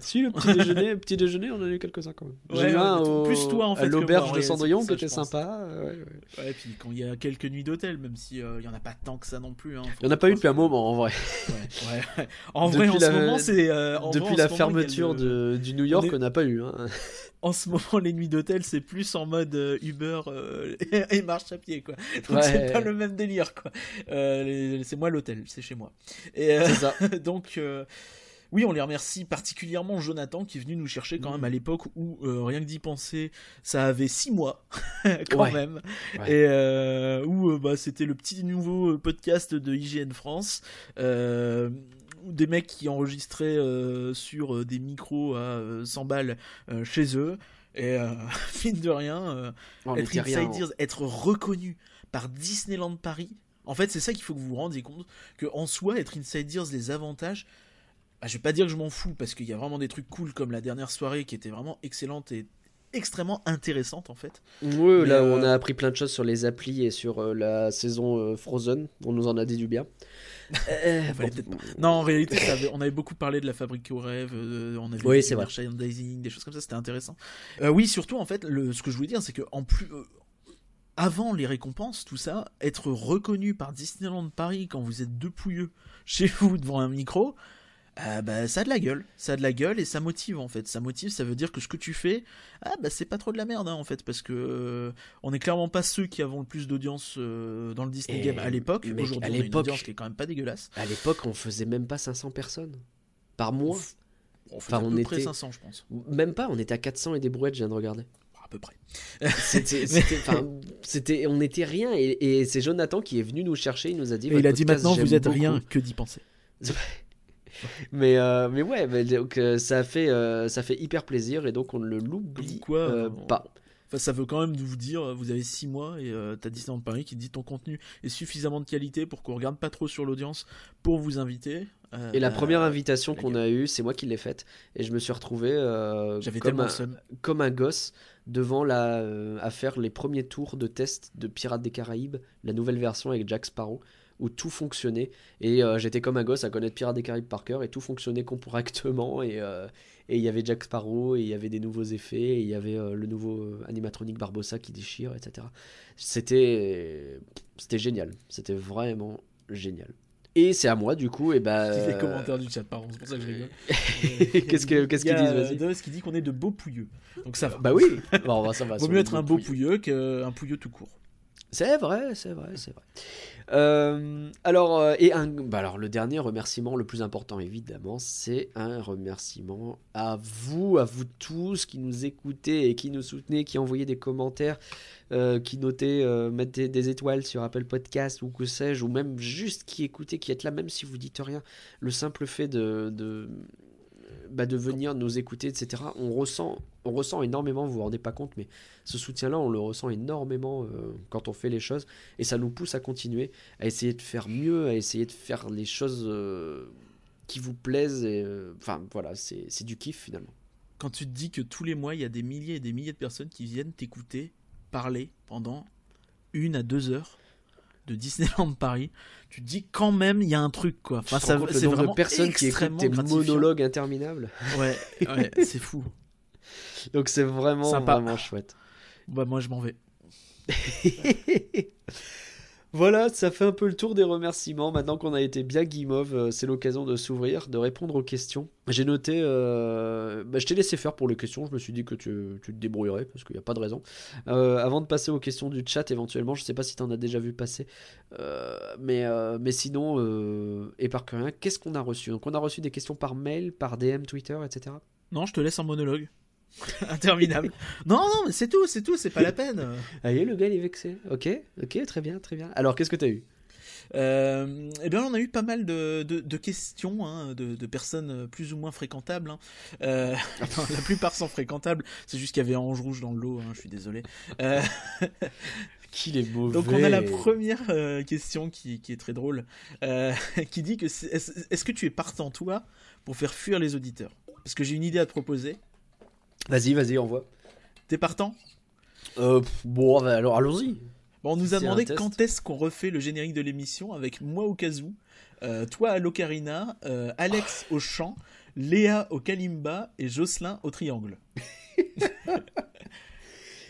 Speaker 1: Si, le petit déjeuner, petit déjeuner, on en a eu quelques-uns quand même.
Speaker 2: J'ai eu un au, plus toi, en fait,
Speaker 1: à l'auberge de Cendrillon qui était sympa. Ouais,
Speaker 2: ouais. puis quand il y a quelques nuits d'hôtel, même si il y en a pas tant que ça non plus. Hein,
Speaker 1: il n'y en a pas eu depuis un moment en vrai.
Speaker 2: ouais, En vrai, en ce moment, c'est.
Speaker 1: depuis la fermeture de, du New York, on n'a pas eu. Hein.
Speaker 2: En ce moment, les nuits d'hôtel, c'est plus en mode Uber et, marche à pied, quoi. Donc c'est pas le même délire, quoi. c'est moi l'hôtel, c'est chez moi. Et c'est ça. donc oui, on les remercie particulièrement Jonathan qui est venu nous chercher quand même à l'époque où euh, rien que d'y penser, ça avait six mois quand même, et euh, où euh, bah, c'était le petit nouveau podcast de IGN France. des mecs qui enregistraient sur des micros à 100 balles chez eux. Et mine de rien, être Insiders, être reconnu par Disneyland Paris, en fait, c'est ça qu'il faut que vous vous rendiez compte que en soi, être Insiders, les avantages, ah, je vais pas dire que je m'en fous parce qu'il y a vraiment des trucs cool comme la dernière soirée qui était vraiment excellente et extrêmement intéressante en fait.
Speaker 1: Oui, là on a euh, appris plein de choses sur les applis et sur euh, la saison euh, Frozen, on nous en a dit du bien.
Speaker 2: Non, en réalité, on avait beaucoup parlé de la fabrique aux rêves, on avait
Speaker 1: oui,
Speaker 2: c'est merchandising, des choses comme ça, c'était intéressant. oui, surtout en fait, le, ce que je voulais dire, c'est que en plus, avant les récompenses, tout ça, être reconnu par Disneyland Paris quand vous êtes deux pouilleux chez vous devant un micro, euh, bah, ça a de la gueule, ça a de la gueule et ça motive en fait. Ça motive, ça veut dire que ce que tu fais, ah bah c'est pas trop de la merde hein, en fait, parce que euh, on est clairement pas ceux qui avons le plus d'audience euh, dans le Disney Game à l'époque. Aujourd'hui, on a une audience qui est quand même pas dégueulasse.
Speaker 1: À l'époque, on faisait même pas 500 personnes par mois.
Speaker 2: On enfin, on était 500, je pense.
Speaker 1: Même pas, on était à 400 et des brouettes, je viens de regarder.
Speaker 2: À peu près.
Speaker 1: c'était, on était rien et, c'est Jonathan qui est venu nous chercher, il nous a dit.
Speaker 2: il a dit maintenant vous êtes rien que d'y penser.
Speaker 1: mais, euh, mais ouais, donc, euh, ça, fait, euh, ça fait hyper plaisir et donc on ne l'oublie pas.
Speaker 2: Enfin, ça veut quand même vous dire, vous avez 6 mois et t'as Disneyland Paris qui dit ton contenu est suffisamment de qualité pour qu'on regarde pas trop sur l'audience pour vous inviter.
Speaker 1: et la première invitation qu'on a eue, c'est moi qui l'ai faite et je me suis retrouvé comme, un, comme un gosse devant la, à faire les premiers tours de test de Pirates des Caraïbes, la nouvelle version avec Jack Sparrow où tout fonctionnait. Et euh, j'étais comme un gosse à connaître Pirates des Caraïbes par cœur et tout fonctionnait correctement. Et euh, et il y avait Jack Sparrow, et il y avait des nouveaux effets, et il y avait euh, le nouveau animatronique Barbossa qui déchire, etc. C'était c'était génial. C'était vraiment génial. Et c'est à moi, du coup, et bah.
Speaker 2: les commentaires du chat, pardon, c'est pour ça que je
Speaker 1: rigole. qu'est-ce qu'ils qu disent,
Speaker 2: vas-y qui dit qu'on est de beaux pouilleux. Donc ça va.
Speaker 1: Bah oui, bon, ça va.
Speaker 2: Vaut mieux être un beau pouilleux qu'un pouilleux tout court.
Speaker 1: C'est vrai, c'est vrai, c'est vrai. Euh, alors, euh, et bah le dernier remerciement, le plus important évidemment, c'est un remerciement à vous, à vous tous qui nous écoutez et qui nous soutenez, qui envoyez des commentaires, euh, qui notez, mettez des étoiles sur Apple Podcast ou que sais-je, ou même juste qui écoutez, qui êtes là, même si vous dites rien. Le simple fait de bah, de venir nous écouter, etc. On ressent, on ressent énormément, vous vous rendez pas compte, mais ce soutien-là, on le ressent énormément euh, quand on fait les choses, et ça nous pousse à continuer, à essayer de faire mieux, à essayer de faire les choses euh, qui vous plaisent, euh, enfin voilà, c'est du kiff finalement.
Speaker 2: Quand tu te dis que tous les mois, il y a des milliers et des milliers de personnes qui viennent t'écouter parler pendant une à deux heures de Disneyland Paris, tu te dis quand même il y a un truc quoi.
Speaker 1: Enfin, ça, c'est vraiment de personnes qui écoutent tes monologues interminables.
Speaker 2: Ouais, ouais c'est fou.
Speaker 1: Donc c'est vraiment vraiment chouette.
Speaker 2: Bah moi je m'en vais.
Speaker 1: Voilà, ça fait un peu le tour des remerciements. Maintenant qu'on a été bien guimauve, euh, c'est l'occasion de s'ouvrir, de répondre aux questions. J'ai noté, euh, bah, je t'ai laissé faire pour les questions, je me suis dit que tu, te débrouillerais, parce qu'il n'y a pas de raison. Euh, avant de passer aux questions du chat, éventuellement, je ne sais pas si tu en as déjà vu passer, mais, sinon, et par rien, qu'est-ce qu'on a reçu? Donc on a reçu des questions par mail, par DM, Twitter, etc.
Speaker 2: Non, je te laisse en monologue. Interminable. non, non, c'est tout, c'est tout, c'est pas la peine.
Speaker 1: Allez, le gars, il est vexé. Ok, ok, très bien, très bien. Alors, qu'est-ce que t'as eu?
Speaker 2: Euh, eh bien, on a eu pas mal de, de, questions hein, de, de, personnes plus ou moins fréquentables. Hein. Euh, la plupart sont fréquentables. C'est juste qu'il y avait Ange Rouge dans le lot. Hein, je suis désolé. Euh...
Speaker 1: Qu'il est mauvais.
Speaker 2: Donc on a la première euh, question qui, qui, est très drôle, euh, qui dit que est-ce que tu es partant toi pour faire fuir les auditeurs? Parce que j'ai une idée à te proposer.
Speaker 1: Vas-y, vas-y, envoie.
Speaker 2: T'es partant?
Speaker 1: Euh, Bon, bah, alors allons-y.
Speaker 2: Bon, on nous a demandé quand est-ce qu'on refait le générique de l'émission avec moi au où, euh, toi à l'ocarina, euh, Alex au chant, Léa au kalimba et Jocelyn au triangle.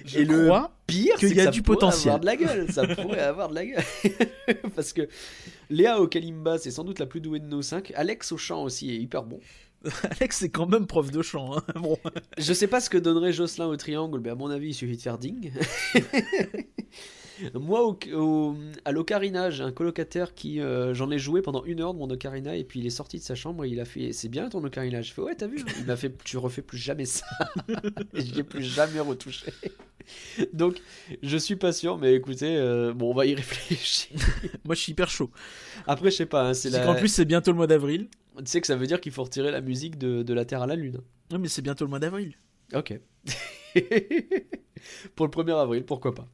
Speaker 1: Je et le pire, qu'il y a du potentiel. Avoir de la gueule, ça pourrait avoir de la gueule. Parce que Léa au kalimba, c'est sans doute la plus douée de nos cinq. Alex au chant aussi est hyper bon.
Speaker 2: Alex c'est quand même prof de chant. Hein. Bon.
Speaker 1: Je sais pas ce que donnerait Jocelyn au triangle, mais à mon avis, il suffit de faire ding. Moi, au, à l'ocarina, j'ai un colocataire qui. Euh, j'en ai joué pendant une heure de mon ocarina et puis il est sorti de sa chambre et il a fait C'est bien ton ocarina Je fais Ouais, t'as vu hein. Il m'a fait Tu refais plus jamais ça. et je l'ai plus jamais retouché. Donc, je suis pas sûr, mais écoutez, euh, bon, on va y réfléchir.
Speaker 2: Moi, je suis hyper chaud.
Speaker 1: Après, je sais pas. Hein, c'est
Speaker 2: la... En plus, c'est bientôt le mois d'avril.
Speaker 1: Tu sais que ça veut dire qu'il faut retirer la musique de, de la Terre à la Lune.
Speaker 2: Non, mais c'est bientôt le mois d'avril.
Speaker 1: Ok. Pour le 1er avril, pourquoi pas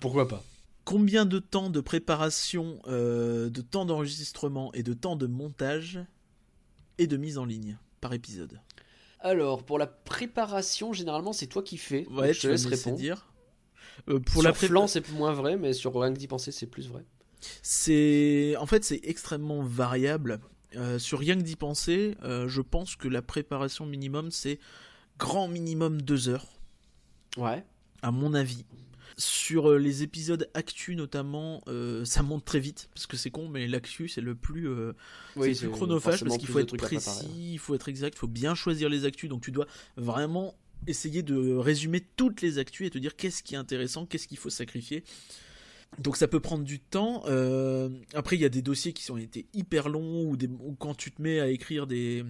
Speaker 1: pourquoi pas
Speaker 2: Combien de temps de préparation, euh, de temps d'enregistrement et de temps de montage et de mise en ligne par épisode?
Speaker 1: Alors, pour la préparation, généralement, c'est toi qui fais. Ouais, je te laisse répondre. Dire. Euh, pour sur la préparation, c'est moins vrai, mais sur rien que d'y penser, c'est plus vrai.
Speaker 2: C'est, en fait, c'est extrêmement variable. Euh, sur rien que d'y penser, je pense que la préparation minimum, c'est grand minimum deux heures.
Speaker 1: Ouais.
Speaker 2: À mon avis. Sur euh, les épisodes actu notamment, euh, ça monte très vite parce que c'est con, mais l'actu c'est le plus, euh, plus chronophage parce qu'il faut être précis, il faut être exact, il faut bien choisir les actus. Donc tu dois vraiment essayer de résumer toutes les actus et te dire qu'est-ce qui est intéressant, qu'est-ce qu'il faut sacrifier. Donc ça peut prendre du temps. après, il y a des dossiers qui ont été hyper longs ou, des, quand tu te mets à écrire des,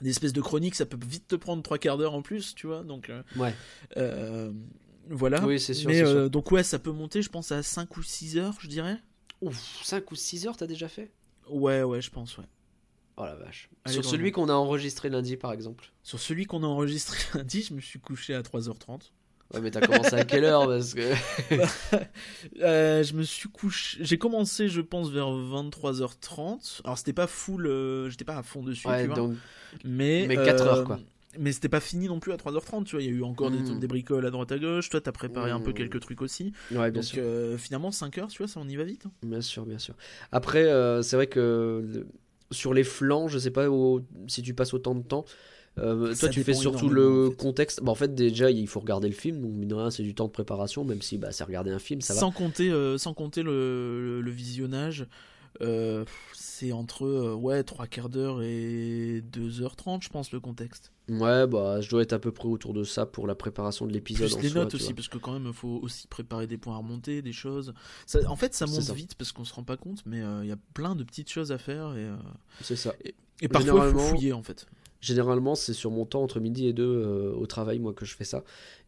Speaker 2: des espèces de chroniques, ça peut vite te prendre trois quarts d'heure en plus, tu vois. Donc,
Speaker 1: ouais.
Speaker 2: Voilà.
Speaker 1: Oui, c'est sûr.
Speaker 2: Mais euh, donc, ouais, ça peut monter, je pense, à 5 ou 6 heures, je dirais.
Speaker 1: Ouf, 5 ou 6 heures, t'as déjà fait?
Speaker 2: Ouais, ouais, je pense, ouais.
Speaker 1: Oh la vache. Sur celui qu'on a enregistré lundi, par exemple
Speaker 2: Sur celui qu'on a enregistré lundi, je me suis couché à 3h30.
Speaker 1: Ouais, mais t'as commencé à quelle heure parce que...
Speaker 2: Euh, je me suis couché. J'ai commencé, je pense, vers 23h30. Alors, c'était pas full. Euh, j'étais pas à fond dessus,
Speaker 1: ouais, donc...
Speaker 2: Mais.
Speaker 1: Mais 4 heures, quoi
Speaker 2: mais c'était pas fini non plus à 3h30, tu vois, il y a eu encore des, hmm. des, bricoles à droite à gauche, toi t'as préparé un peu hmm. quelques trucs aussi.
Speaker 1: Ouais, bien
Speaker 2: Donc
Speaker 1: sûr.
Speaker 2: Euh, finalement 5 heures, tu vois, ça on y va vite. Hein.
Speaker 1: Bien sûr, bien sûr. Après, euh, c'est vrai que sur les flancs, je sais pas si tu passes autant de temps. Euh, toi, tu fais surtout le contexte. Bah, en fait, déjà, il faut regarder le film. Donc, mine de rien, c'est du temps de préparation, même si bah, c'est regarder un film, ça
Speaker 2: sans Compter, sans compter le, le visionnage. Euh, c'est entre euh, ouais, 3 quarts d'heure et 2h30, je pense, le contexte.
Speaker 1: Ouais, bah, je dois être à peu près autour de ça pour la préparation de l'épisode.
Speaker 2: Plus les notes aussi, parce que quand même, il faut aussi préparer des points à remonter, des choses. Ça, en fait, ça monte vite parce qu'on se rend pas compte, mais euh, il y a plein de petites choses à faire. et
Speaker 1: C'est ça.
Speaker 2: Et, parfois, il faut fouiller, en fait.
Speaker 1: Généralement, c'est sur mon temps entre midi et deux au travail, moi, que je fais ça.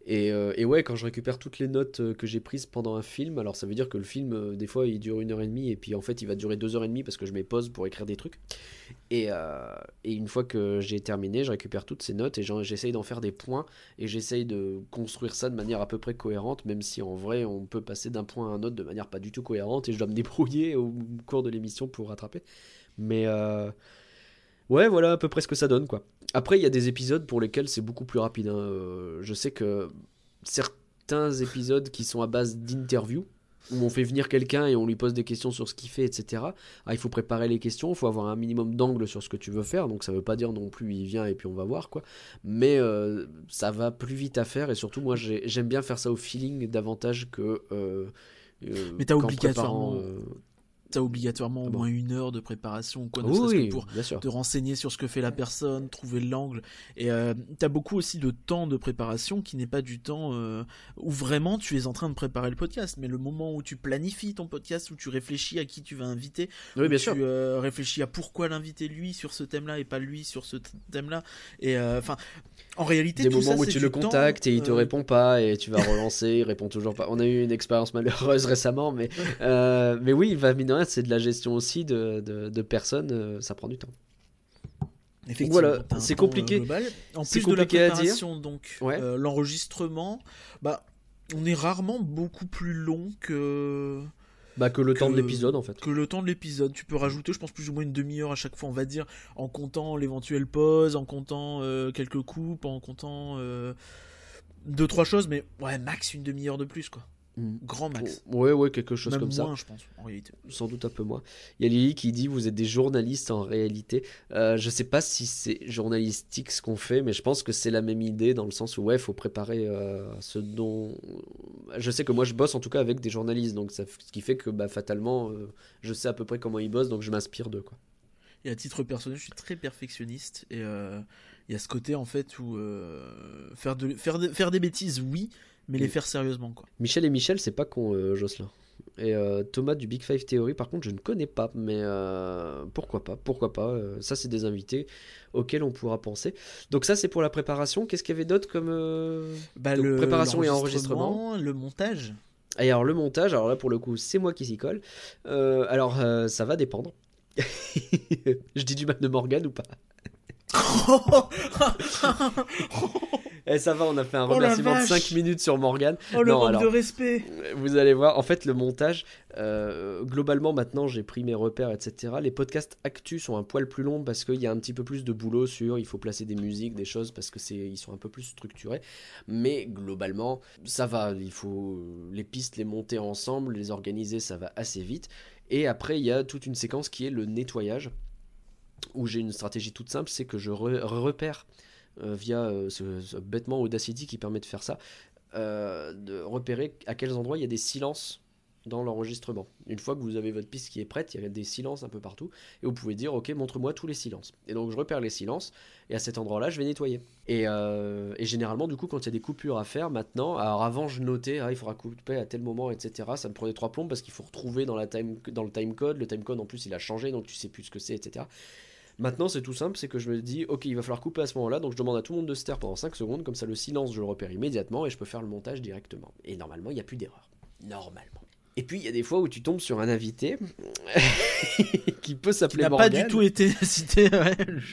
Speaker 1: Euh, et, ouais, quand je récupère toutes les notes euh, que j'ai prises pendant un film, alors ça veut dire que le film, euh, des fois, il dure une heure et demie, et puis en fait, il va durer deux heures et demie parce que je mets pause pour écrire des trucs. Et, une fois que j'ai terminé, je récupère toutes ces notes et j'essaye d'en faire des points, et j'essaye de construire ça de manière à peu près cohérente, même si en vrai, on peut passer d'un point à un autre de manière pas du tout cohérente, et je dois me débrouiller au cours de l'émission pour rattraper. Mais Ouais, voilà à peu près ce que ça donne, quoi. Après, il y a des épisodes pour lesquels c'est beaucoup plus rapide. Hein. Euh, je sais que certains épisodes qui sont à base d'interviews, où on fait venir quelqu'un et on lui pose des questions sur ce qu'il fait, etc. Ah, il faut préparer les questions, il faut avoir un minimum d'angle sur ce que tu veux faire, donc ça veut pas dire non plus il vient et puis on va voir quoi. Mais euh, ça va plus vite à faire et surtout moi j'aime bien faire ça au feeling davantage que. Euh,
Speaker 2: Mais t'as obligatoirement t'as obligatoirement au moins une heure de préparation quoi, ne pour te renseigner sur ce que fait la personne, trouver l'angle. Et euh, t'as beaucoup aussi de temps de préparation qui n'est pas du temps euh, où vraiment tu es en train de préparer le podcast, mais le moment où tu planifies ton podcast, où tu réfléchis à qui tu vas inviter,
Speaker 1: oui, bien
Speaker 2: tu euh, réfléchis à pourquoi l'inviter lui sur ce thème-là et pas lui sur ce thème-là. Et euh, enfin, en réalité,
Speaker 1: des moments où tu le contactes et il te répond pas et tu vas relancer, il répond toujours pas. On a eu une expérience malheureuse récemment, mais mais oui, il va miner c'est de la gestion aussi de, de, personnes, euh, ça prend du temps.
Speaker 2: Effectivement,
Speaker 1: voilà, c'est compliqué.
Speaker 2: En plus de la préparation, donc euh, l'enregistrement, bah, on est rarement beaucoup plus long que.
Speaker 1: Bah que le temps de l'épisode en fait.
Speaker 2: Que le temps de l'épisode. Tu peux rajouter, je pense, plus ou moins une demi-heure à chaque fois, on va dire, en comptant l'éventuelle pause, en comptant euh, quelques coupes, en comptant deux trois choses, mais ouais, max une demi-heure de plus quoi. Mm. Grand max.
Speaker 1: Ouais, ouais, quelque chose comme
Speaker 2: moins,
Speaker 1: ça.
Speaker 2: je pense, en réalité.
Speaker 1: Sans doute un peu moins. Il y a Lily qui dit Vous êtes des journalistes en réalité. Euh, je sais pas si c'est journalistique ce qu'on fait, mais je pense que c'est la même idée dans le sens où, ouais, il faut préparer euh, ce dont. Je sais que moi, je bosse en tout cas avec des journalistes, donc ça, ce qui fait que bah, fatalement, euh, je sais à peu près comment ils bossent, donc je m'inspire d'eux. Quoi.
Speaker 2: Et à titre personnel, je suis très perfectionniste et euh, il y a ce côté en fait où faire, de, faire, de, faire des bêtises, oui mais les faire sérieusement quoi.
Speaker 1: Michel et Michel, c'est pas con, euh, Jocelyn. Et euh, Thomas du Big Five Theory, par contre, je ne connais pas, mais euh, pourquoi pas, pourquoi pas. ça, c'est des invités auxquels on pourra penser. Donc ça, c'est pour la préparation. Qu'est-ce qu'il y avait d'autre comme
Speaker 2: bah, le, préparation et enregistrement, le montage.
Speaker 1: Et alors le montage, alors là pour le coup, c'est moi qui s'y colle. alors ça va dépendre. je dis du mal de Morgan ou pas? Eh, ça va, on a fait un oh remerciement de 5 minutes sur Morgan.
Speaker 2: Oh le manque de respect
Speaker 1: Vous allez voir, en fait, le montage, euh, globalement, maintenant, j'ai pris mes repères, etc. Les podcasts actus sont un poil plus longs parce qu'il y a un petit peu plus de boulot sur, il faut placer des musiques, des choses, parce que c'est, ils sont un peu plus structurés. Mais globalement, ça va, il faut les pistes, les monter ensemble, les organiser, ça va assez vite. Et après, il y a toute une séquence qui est le nettoyage où j'ai une stratégie toute simple, c'est que je repère euh, via euh, ce, bêtement Audacity qui permet de faire ça, euh, de repérer à quels endroits il y a des silences dans l'enregistrement. Une fois que vous avez votre piste qui est prête, il y a des silences un peu partout, et vous pouvez dire, ok, montre-moi tous les silences. Et donc je repère les silences, et à cet endroit-là, je vais nettoyer. Et, généralement, du coup, quand il y a des coupures à faire, maintenant, alors avant, je notais, ah, il faudra couper à tel moment, etc. Ça me prenait trois plombs parce qu'il faut retrouver dans, dans le timecode. Le timecode, en plus, il a changé, donc tu sais plus ce que c'est, etc. Maintenant, c'est tout simple, c'est que je me dis, ok, il va falloir couper à ce moment-là, donc je demande à tout le monde de se taire pendant 5 secondes, comme ça le silence, je le repère immédiatement et je peux faire le montage directement. Et normalement, il n'y a plus d'erreur. Normalement. Et puis, il y a des fois où tu tombes sur un invité qui peut s'appeler Morgan.
Speaker 2: Qui n'a pas du tout été cité.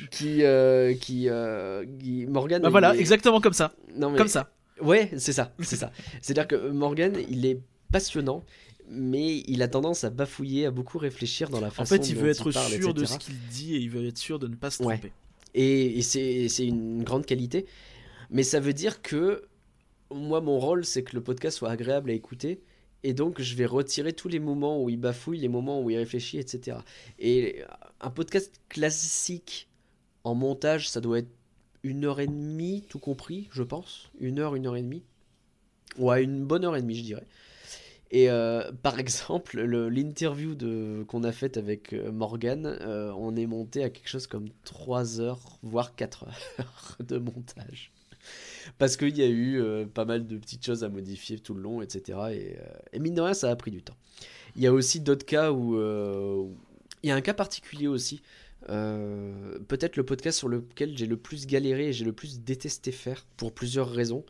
Speaker 1: qui, euh, qui, euh, Morgan.
Speaker 2: Bah voilà, exactement comme ça. Non, Comme ça.
Speaker 1: Ouais, c'est ça, c'est ça. C'est-à-dire que Morgan, il est passionnant mais il a tendance à bafouiller, à beaucoup réfléchir dans la façon
Speaker 2: En fait, il veut être sûr de ce qu'il dit et il veut être sûr de ne pas se tromper.
Speaker 1: Et, c'est une grande qualité. Mais ça veut dire que moi, mon rôle, c'est que le podcast soit agréable à écouter. Et donc, je vais retirer tous les moments où il bafouille, les moments où il réfléchit, etc. Et un podcast classique en montage, ça doit être une heure et demie, tout compris, je pense. Une heure, une heure et demie. Ouais, une bonne heure et demie, je dirais. Et euh, par exemple, l'interview qu'on a faite avec euh, Morgan, euh, on est monté à quelque chose comme 3 heures, voire 4 heures de montage. Parce qu'il y a eu pas mal de petites choses à modifier tout le long, etc. Et, et, mine de rien, ça a pris du temps. Il y a aussi d'autres cas où, Il y a un cas particulier aussi. Peut-être le podcast sur lequel j'ai le plus galéré et j'ai le plus détesté faire, pour plusieurs raisons.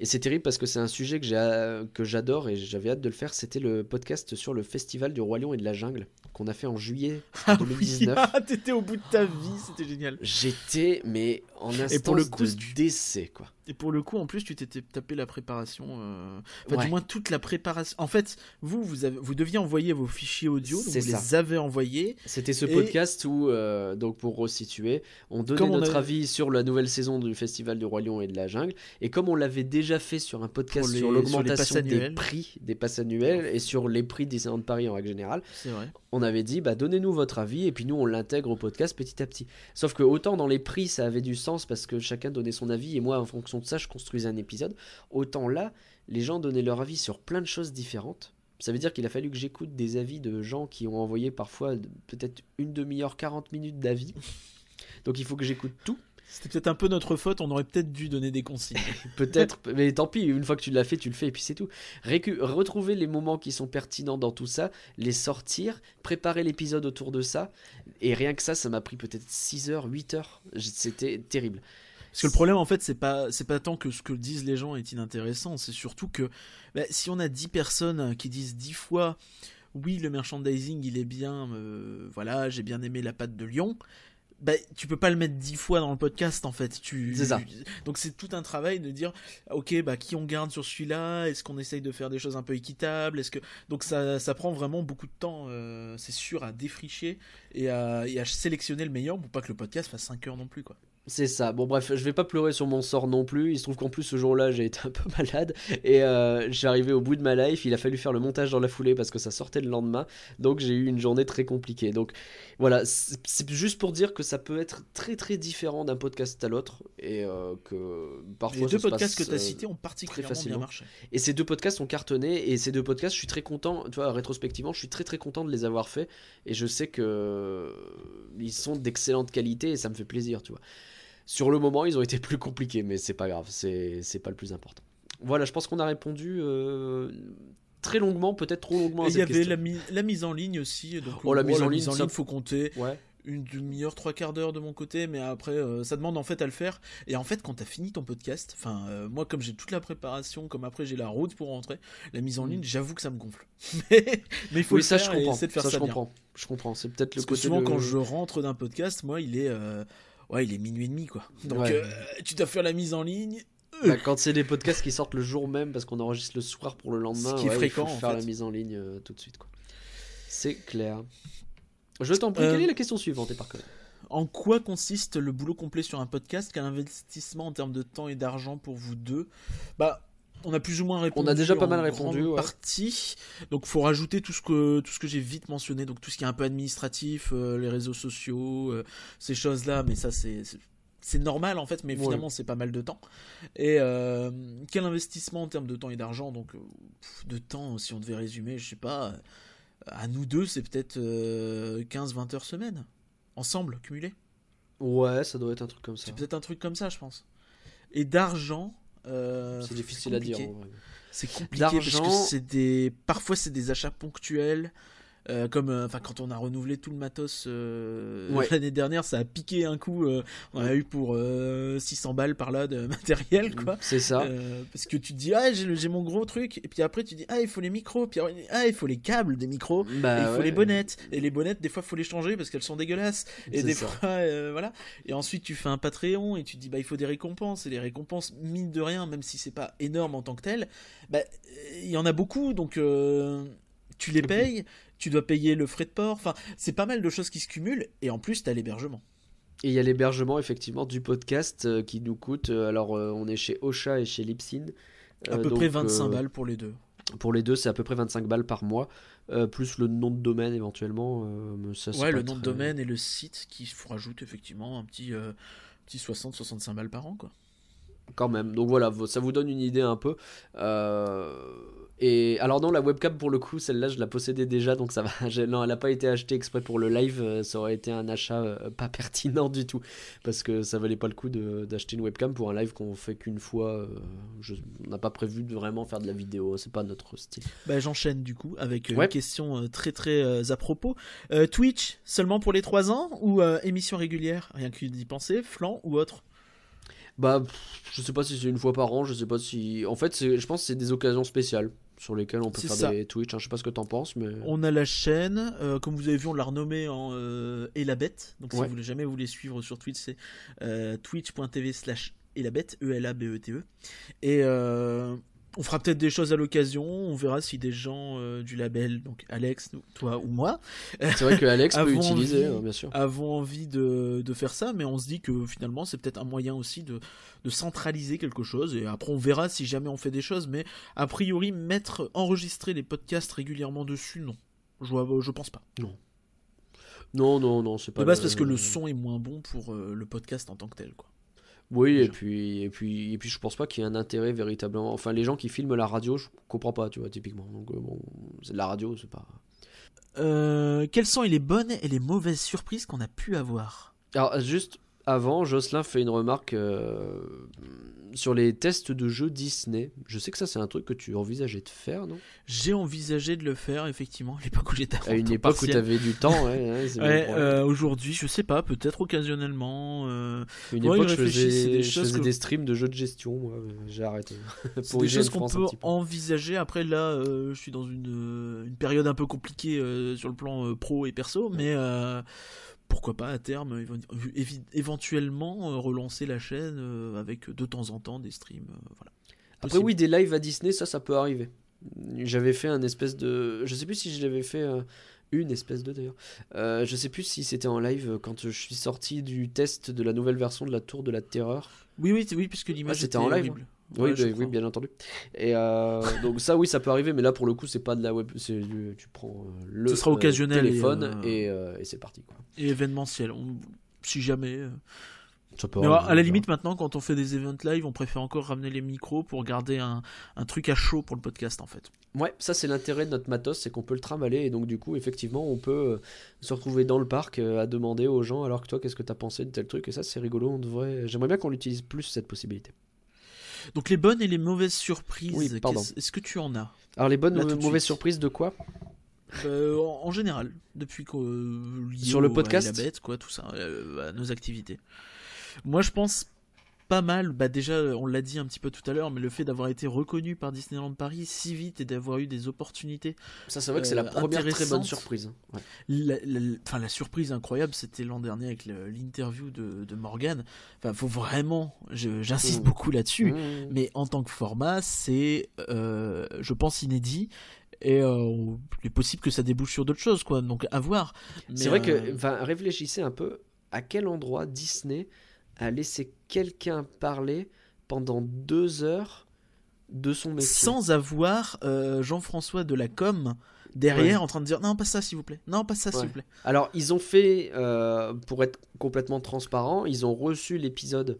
Speaker 1: Et c'est terrible parce que c'est un sujet que j'adore et j'avais hâte de le faire. C'était le podcast sur le festival du Roi Lion et de la Jungle qu'on a fait en juillet 2019.
Speaker 2: Ah, t'étais au bout de ta vie, c'était génial.
Speaker 1: J'étais, mais en instance et pour le coup, de décès, quoi.
Speaker 2: Et pour le coup, en plus, tu t'étais tapé la préparation. Euh... Enfin, du moins, toute la préparation. En fait, vous, vous, avez... vous deviez envoyer vos fichiers audio, donc vous les avez envoyés.
Speaker 1: C'était ce podcast où, euh, donc pour resituer, on donnait notre avis sur la nouvelle saison du Festival du Roi Lion et de la Jungle. Et comme on l'avait déjà fait sur un podcast sur l'augmentation des prix des passes annuelles et sur les prix des de Paris en règle générale,
Speaker 2: vrai.
Speaker 1: On avait dit, bah, donnez-nous votre avis et puis nous, on l'intègre au podcast petit à petit. Sauf que autant dans les prix, ça avait du sens parce que chacun donnait son avis et moi, en fonction de ça, je construisais un épisode. Autant là, les gens donnaient leur avis sur plein de choses différentes. Ça veut dire qu'il a fallu que j'écoute des avis de gens qui ont envoyé parfois peut-être une demi-heure, 40 minutes d'avis. Donc il faut que j'écoute tout.
Speaker 2: C'était peut-être un peu notre faute, on aurait peut-être dû donner des consignes.
Speaker 1: peut-être, mais tant pis, une fois que tu l'as fait, tu le fais et puis c'est tout. retrouver les moments qui sont pertinents dans tout ça, les sortir, préparer l'épisode autour de ça, et rien que ça, ça m'a pris peut-être 6 heures, 8 heures. C'était terrible.
Speaker 2: Parce que le problème, en fait, c'est pas, c'est pas tant que ce que disent les gens est inintéressant, c'est surtout que bah, si on a 10 personnes qui disent 10 fois oui, le merchandising il est bien, euh, voilà, j'ai bien aimé la pâte de lion, bah, tu peux pas le mettre dix fois dans le podcast en fait. Tu...
Speaker 1: C'est ça.
Speaker 2: Donc c'est tout un travail de dire, ok, bah qui on garde sur celui-là? Est-ce qu'on essaye de faire des choses un peu équitables? Est-ce que donc ça, ça prend vraiment beaucoup de temps, euh, c'est sûr, à défricher et à, et à, sélectionner le meilleur pour pas que le podcast fasse 5 heures non plus quoi.
Speaker 1: C'est ça. Bon, bref, je vais pas pleurer sur mon sort non plus. Il se trouve qu'en plus, ce jour-là, j'ai été un peu malade. Et euh, j'ai arrivé au bout de ma life. Il a fallu faire le montage dans la foulée parce que ça sortait le lendemain. Donc, j'ai eu une journée très compliquée. Donc, voilà. C'est juste pour dire que ça peut être très, très différent d'un podcast à l'autre. Et euh, que parfois.
Speaker 2: Les deux podcasts que tu as euh, cités ont particulièrement bien marché.
Speaker 1: Et ces deux podcasts ont cartonné. Et ces deux podcasts, je suis très content. Tu vois, rétrospectivement, je suis très, très content de les avoir faits. Et je sais que. Ils sont d'excellente qualité et ça me fait plaisir, tu vois. Sur le moment, ils ont été plus compliqués, mais c'est pas grave, c'est pas le plus important. Voilà, je pense qu'on a répondu euh, très longuement, peut-être trop longuement.
Speaker 2: Il y avait la, la, mise en ligne aussi. Donc,
Speaker 1: oh, la mise en ligne,
Speaker 2: il faut compter. Une demi-heure, trois quarts d'heure de mon côté, mais après, euh, ça demande en fait à le faire. Et en fait, quand t'as fini ton podcast, enfin, euh, moi, comme j'ai toute la préparation, comme après j'ai la route pour rentrer, la mise en mm. ligne, j'avoue que ça me gonfle. mais, il faut le ça, faire je comprends. de faire ça,
Speaker 1: je comprends. Je comprends. C'est peut-être le
Speaker 2: Parce
Speaker 1: que
Speaker 2: souvent, quand je rentre d'un podcast, moi, il est ouais, il est minuit et demi, quoi. Donc, euh, tu dois faire la mise en ligne.
Speaker 1: Bah, quand c'est des podcasts qui sortent le jour même parce qu'on enregistre le soir pour le lendemain, qui est fréquent, il faut faire la mise en ligne euh, tout de suite, quoi. C'est clair. Je t'en prie, quelle est la question suivante, et par
Speaker 2: En quoi consiste le boulot complet sur un podcast? Quel investissement en termes de temps et d'argent pour vous deux? Bah, on a plus ou moins répondu.
Speaker 1: On a déjà pas mal répondu. Ouais.
Speaker 2: Partie. Donc, faut rajouter tout ce que tout ce que j'ai vite mentionné. Donc, tout ce qui est un peu administratif, euh, les réseaux sociaux, euh, ces choses-là. Mais ça, c'est c'est normal en fait, mais finalement c'est pas mal de temps. Et euh, quel investissement en termes de temps et d'argent? Donc, de temps, si on devait résumer, je sais pas. À nous deux, c'est peut-être 15-20 heures semaine. Ensemble, cumulé
Speaker 1: Ouais, ça doit être un truc comme ça.
Speaker 2: C'est peut-être un truc comme ça, je pense. Et d'argent,
Speaker 1: euh, c'est difficile à dire.
Speaker 2: C'est compliqué parce que c'est des parfois c'est des achats ponctuels. Euh, comme euh, enfin quand on a renouvelé tout le matos l'année dernière ça a piqué un coup on a eu pour 600 balles par là de matériel quoi.
Speaker 1: c'est ça.
Speaker 2: Parce que tu te dis ah j'ai mon gros truc. Et puis après tu dis ah il faut les micros. Puis ah il faut les câbles des micros. Bah il faut les bonnettes. Et les bonnettes des fois faut les changer parce qu'elles sont dégueulasses. Et des fois voilà. Et ensuite tu fais un Patreon et tu te dis bah il faut des récompenses. Et les récompenses mine de rien même si c'est pas énorme en tant que tel bah il y en a beaucoup. Donc tu les payes tu dois payer le frais de port. Enfin, c'est pas mal de choses qui se cumulent. Et en plus, tu as l'hébergement.
Speaker 1: Et il y a l'hébergement, effectivement, du podcast euh, qui nous coûte. Euh, alors, euh, on est chez Ocha et chez Lipsin.
Speaker 2: à peu près 25 balles pour les deux.
Speaker 1: Pour les deux, c'est à peu près 25 balles par mois. plus le nom de domaine éventuellement.
Speaker 2: Ça, ouais, le nom de domaine et le site qui vous rajoute effectivement un petit, petit 60-65 balles par an. quoi.
Speaker 1: Quand même. Donc voilà, ça vous donne une idée un peu. Euh et alors non, la webcam pour le coup, celle-là, je la possédais déjà, donc ça va. Non, elle n'a pas été achetée exprès pour le live. Euh, ça aurait été un achat euh, pas pertinent du tout, parce que ça valait pas le coup d'acheter une webcam pour un live qu'on fait qu'une fois. Euh, je, on n'a pas prévu de vraiment faire de la vidéo, c'est pas notre style.
Speaker 2: Bah, j'enchaîne du coup avec une question très très à propos. Twitch seulement pour les 3 ans ou émission régulière? Rien que d'y penser, flan ou autre?
Speaker 1: Bah, je sais pas si c'est une fois par an, je sais pas si. En fait, je pense que c'est des occasions spéciales sur lesquelles on peut faire des Twitch. Hein. Je sais pas ce que t'en penses, mais.
Speaker 2: On a la chaîne, euh, comme vous avez vu, on l'a renommée en euh, Et la Bête. Donc si vous voulez jamais vous les suivre sur Twitch, c'est euh, twitch.tv slash et la bête, E-L-A-B-E-T-E. Et euh, on fera peut-être des choses à l'occasion. On verra si des gens euh, du label, donc Alex, toi ou moi,
Speaker 1: c'est vrai que Alex peut utiliser, bien sûr,
Speaker 2: avons envie de, de, faire ça, mais on se dit que finalement c'est peut-être un moyen aussi de, de, centraliser quelque chose. Et après on verra si jamais on fait des choses, mais a priori mettre enregistrer les podcasts régulièrement dessus, non, je, je pense pas.
Speaker 1: Non. Non, non, non, c'est pas.
Speaker 2: De base, parce que le son est moins bon pour euh, le podcast en tant que tel, quoi.
Speaker 1: Oui, et puis, et, puis, et puis je pense pas qu'il y ait un intérêt véritablement. Enfin, les gens qui filment la radio, je comprends pas, tu vois, typiquement. Donc, euh, bon, c'est de la radio, c'est pas.
Speaker 2: Euh, quelles sont les bonnes et les mauvaises surprises qu'on a pu avoir?
Speaker 1: Alors, juste avant, Jocelyn fait une remarque euh, sur les tests de jeux Disney. Je sais que ça, c'est un truc que tu envisageais de faire, non?
Speaker 2: J'ai envisagé de le faire, effectivement, à l'époque où j'étais
Speaker 1: À une époque où tu avais du temps, ouais.
Speaker 2: Euh, aujourd'hui, je sais pas, peut-être occasionnellement. Euh...
Speaker 1: Une époque, je faisais, des, je faisais des, streams de jeux de gestion, moi, j'ai arrêté.
Speaker 2: c'est des choses qu'on peut envisager. Après, là, euh, je suis dans une, une, période un peu compliquée euh, sur le plan pro et perso, mais pourquoi pas à terme éventuellement euh, relancer la chaîne euh, avec de temps en temps des streams. Euh, voilà.
Speaker 1: Après oui, des lives à Disney, ça, ça peut arriver. J'avais fait un espèce de. Je sais plus si je l'avais fait. euh, une espèce de d'ailleurs. Euh, je sais plus si c'était en live quand je suis sorti du test de la nouvelle version de la Tour de la Terreur.
Speaker 2: Oui, oui, oui, puisque l'image
Speaker 1: Ah, c'était
Speaker 2: était
Speaker 1: en live,
Speaker 2: horrible.
Speaker 1: Oui,
Speaker 2: Ouais,
Speaker 1: bah, oui, bien entendu. Et euh, donc ça, oui, ça peut arriver, mais là pour le coup, c'est pas de la web. C'est du- tu prends euh, le
Speaker 2: Ce sera
Speaker 1: euh,
Speaker 2: occasionnel
Speaker 1: téléphone et, euh, et c'est parti. Quoi.
Speaker 2: Et événementiel. On- Si jamais.
Speaker 1: Ça peut
Speaker 2: Mais
Speaker 1: arriver,
Speaker 2: à la
Speaker 1: on
Speaker 2: limite, maintenant, quand on fait des events live, on préfère encore ramener les micros pour garder un, un truc à chaud pour le podcast, en fait.
Speaker 1: Ouais, ça c'est l'intérêt de notre matos, c'est qu'on peut le trimballer et donc du coup, effectivement, on peut se retrouver dans le parc à demander aux gens alors que toi, qu'est-ce que t'as pensé de tel truc? Et ça c'est rigolo. On devrait. J'aimerais bien qu'on l'utilise plus cette possibilité.
Speaker 2: Donc, les bonnes et les mauvaises surprises,
Speaker 1: Oui,
Speaker 2: est-ce que tu en as?
Speaker 1: Alors les bonnes ou
Speaker 2: tout de
Speaker 1: mauvaises surprises de quoi?
Speaker 2: Euh, en, en général, depuis que lié
Speaker 1: Sur le
Speaker 2: à
Speaker 1: podcast?
Speaker 2: la bête, quoi, tout ça, euh, à nos activités. Moi, je pense pas mal. Bah déjà, on l'a dit un petit peu tout à l'heure, mais le fait d'avoir été reconnu par Disneyland Paris si vite et d'avoir eu des opportunités.
Speaker 1: Ça c'est vrai que c'est la
Speaker 2: Euh,
Speaker 1: première très bonne surprise. Ouais.
Speaker 2: La, la- enfin, la surprise incroyable, c'était l'an dernier avec l'interview de, de Morgan. Enfin, faut vraiment, j'insiste
Speaker 1: Mm.
Speaker 2: beaucoup là-dessus.
Speaker 1: Mmh.
Speaker 2: Mais en tant que format, c'est, euh, je pense, inédit. Et euh, il est possible que ça débouche sur d'autres choses, quoi. Donc à voir.
Speaker 1: C'est vrai
Speaker 2: euh,
Speaker 1: que, enfin, réfléchissez un peu à quel endroit Disney a laissé quelqu'un parler pendant deux heures de son métier.
Speaker 2: sans avoir euh, Jean-François de la com derrière
Speaker 1: Ouais.
Speaker 2: en train de dire non pas ça s'il vous plaît non pas ça s'il
Speaker 1: Ouais.
Speaker 2: vous plaît
Speaker 1: Alors, ils ont fait, euh, pour être complètement transparent, ils ont reçu l'épisode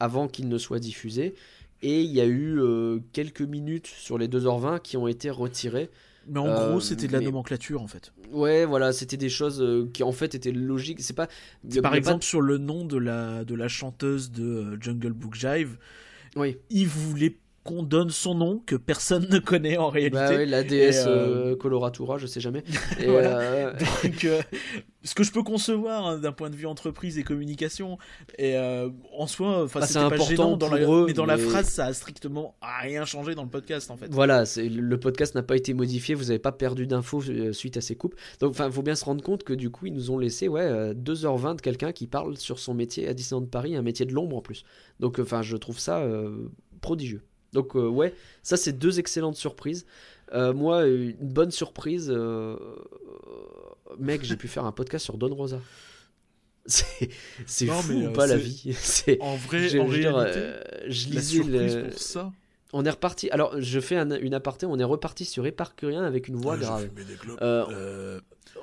Speaker 1: avant qu'il ne soit diffusé. Et il y a eu euh, quelques minutes sur les 2h20 qui ont été retirées.
Speaker 2: Mais en
Speaker 1: Euh,
Speaker 2: gros c'était de la
Speaker 1: mais-
Speaker 2: nomenclature en fait
Speaker 1: Ouais, voilà, c'était des choses euh, qui en fait étaient logiques. C'est pas. a-
Speaker 2: par exemple sur le nom de la de la chanteuse de euh, Jungle Book Jive
Speaker 1: Oui,
Speaker 2: il voulait qu'on donne son nom que personne ne connaît en réalité
Speaker 1: bah ouais, la déesse
Speaker 2: euh,
Speaker 1: euh, Coloratura, je sais jamais. Et,
Speaker 2: Voilà.
Speaker 1: euh,
Speaker 2: Donc, euh, ce que je peux concevoir hein, d'un point de vue entreprise et communication, et en soi, enfin,
Speaker 1: Bah, c'est
Speaker 2: c'était pas
Speaker 1: important
Speaker 2: gênant dans la,
Speaker 1: eux,
Speaker 2: mais dans la phrase, ça a strictement rien changé dans le podcast en fait.
Speaker 1: Voilà, le podcast n'a pas été modifié, vous n'avez pas perdu d'infos suite à ces coupes. Donc, il faut bien se rendre compte que du coup, ils nous ont laissé ouais, euh, 2h20 de quelqu'un qui parle sur son métier à Disneyland Paris, un métier de l'ombre en plus. Donc, enfin, je trouve ça prodigieux. Donc, euh, ouais, ça, c'est deux excellentes surprises. Euh, moi, une bonne surprise, euh, mec, j'ai pu faire un podcast sur Don Rosa. C'est fou
Speaker 2: mais,
Speaker 1: ou pas la vie?
Speaker 2: En vrai,
Speaker 1: je-
Speaker 2: en
Speaker 1: je dire,
Speaker 2: réalité,
Speaker 1: euh, je
Speaker 2: la
Speaker 1: lisais
Speaker 2: surprise
Speaker 1: le-
Speaker 2: pour ça.
Speaker 1: on est reparti. Alors, je fais un- une aparté. On est reparti sur Éparcurien avec une voix
Speaker 2: je
Speaker 1: grave.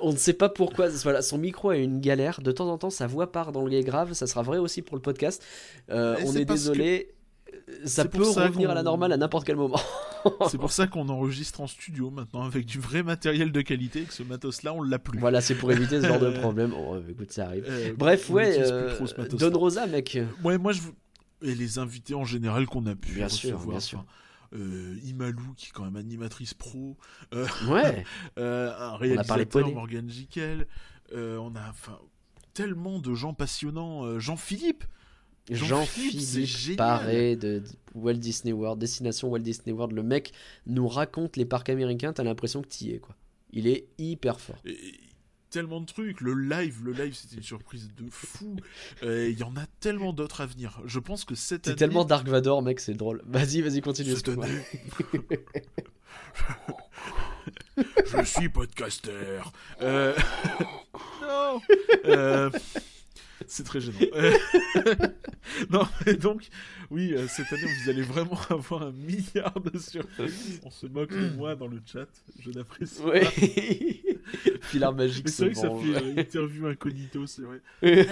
Speaker 1: On ne sait pas pourquoi. Voilà, son micro a une galère. De temps en temps, sa voix part dans le grave. Ça sera vrai aussi pour le podcast. On est désolé. Ça peut
Speaker 2: ça
Speaker 1: revenir à la normale à n'importe quel moment.
Speaker 2: C'est pour ça qu'on enregistre en studio maintenant avec du vrai matériel de qualité. Que ce matos-là, on l'a plus.
Speaker 1: voilà, c'est pour éviter ce genre de problème. Oh, écoute, ça arrive.
Speaker 2: Euh,
Speaker 1: Bref, ouais. euh. Don Rosa, mec.
Speaker 2: Ouais, moi je vous- et les invités en général qu'on a pu
Speaker 1: Bien sûr, bien sûr.
Speaker 2: enfin, euh, Imalou qui est quand même animatrice pro, euh,
Speaker 1: Ouais.
Speaker 2: un réalisateur. Morgan Jiquel, on a enfin tellement de gens passionnants, Jean-Philippe. Jean-Philippe, c'est.
Speaker 1: Paré de Walt Disney World, destination Walt Disney World. Le mec nous raconte les parcs américains. T'as l'impression que t'y es, quoi. Il est hyper fort.
Speaker 2: Et- et tellement de trucs, le live, le live c'était une surprise de fou. Euh, Il y en a tellement d'autres à venir. Je pense que cette année,
Speaker 1: tellement Dark Vador, mec, c'est drôle. Vas-y, vas-y, continue.
Speaker 2: Je suis podcaster. Euh, Non. Euh, C'est très gênant. Non, mais donc, oui, euh, cette année, vous allez vraiment avoir un milliard de surprises. On se moque de moi dans le chat. Je n'apprécie pas.
Speaker 1: Ouais. Filard magique,
Speaker 2: c'est vrai que ça fait euh, interview incognito, c'est vrai.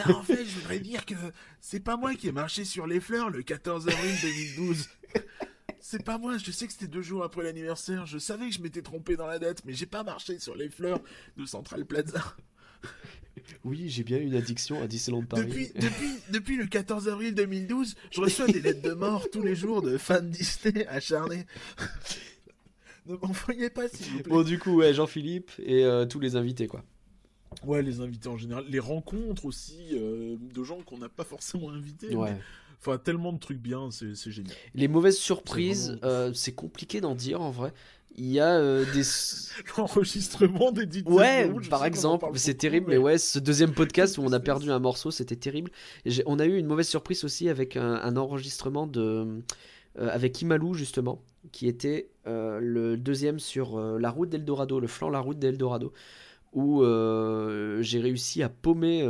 Speaker 2: Alors, en fait, je voudrais dire que c'est pas moi qui ai marché sur les fleurs le 14 avril 2012. C'est pas moi, je sais que c'était deux jours après l'anniversaire, je savais que je m'étais trompé dans la date, mais j'ai pas marché sur les fleurs de Central Plaza.
Speaker 1: Oui, j'ai bien une addiction à Disneyland Paris.
Speaker 2: Depuis, depuis, depuis le 14 avril 2012, je reçois des lettres de mort tous les jours de fans Disney acharnés. Ne m'envoyez pas, s'il vous plaît.
Speaker 1: Bon, du coup, ouais, Jean-Philippe et euh, tous les invités, quoi.
Speaker 2: Ouais, les invités en général, les rencontres aussi euh, de gens qu'on n'a pas forcément invités.
Speaker 1: Ouais.
Speaker 2: mais- Enfin, tellement de trucs bien, c'est génial.
Speaker 1: Les mauvaises surprises,
Speaker 2: C'est vraiment
Speaker 1: euh, c'est compliqué d'en dire en vrai. Il y a euh, des.
Speaker 2: L'enregistrement des
Speaker 1: Ouais, par exemple, c'est terrible, mais ouais, ce deuxième podcast où on a perdu un morceau, c'était terrible. Et on a eu une mauvaise surprise aussi avec un, un enregistrement de. euh, avec Imalou, justement. qui était le deuxième sur la route d'Eldorado, le flanc la route d'Eldorado, où j'ai réussi à paumer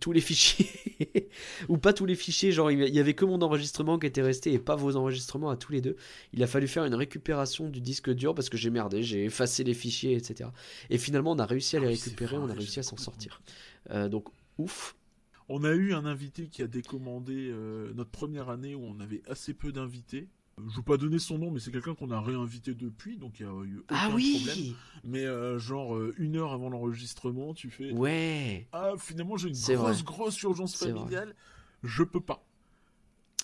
Speaker 1: tous les fichiers, ou pas tous les fichiers, genre il y avait que mon enregistrement qui était resté et pas vos enregistrements à tous les deux. Il a fallu faire une récupération du disque dur parce que j'ai merdé, j'ai effacé les fichiers, etc. Et finalement, on a réussi à les ah récupérer, on a réussi à s'en sortir. Euh, donc, ouf.
Speaker 2: On a eu un invité qui a décommandé euh, notre première année où on avait assez peu d'invités. Je veux pas donner son nom, mais c'est quelqu'un qu'on a réinvité depuis, donc il y a eu aucun ah oui problème. Mais euh, genre euh, une heure avant l'enregistrement, tu fais.
Speaker 1: Ouais.
Speaker 2: Ah finalement j'ai une grosse grosse urgence familiale, je peux pas.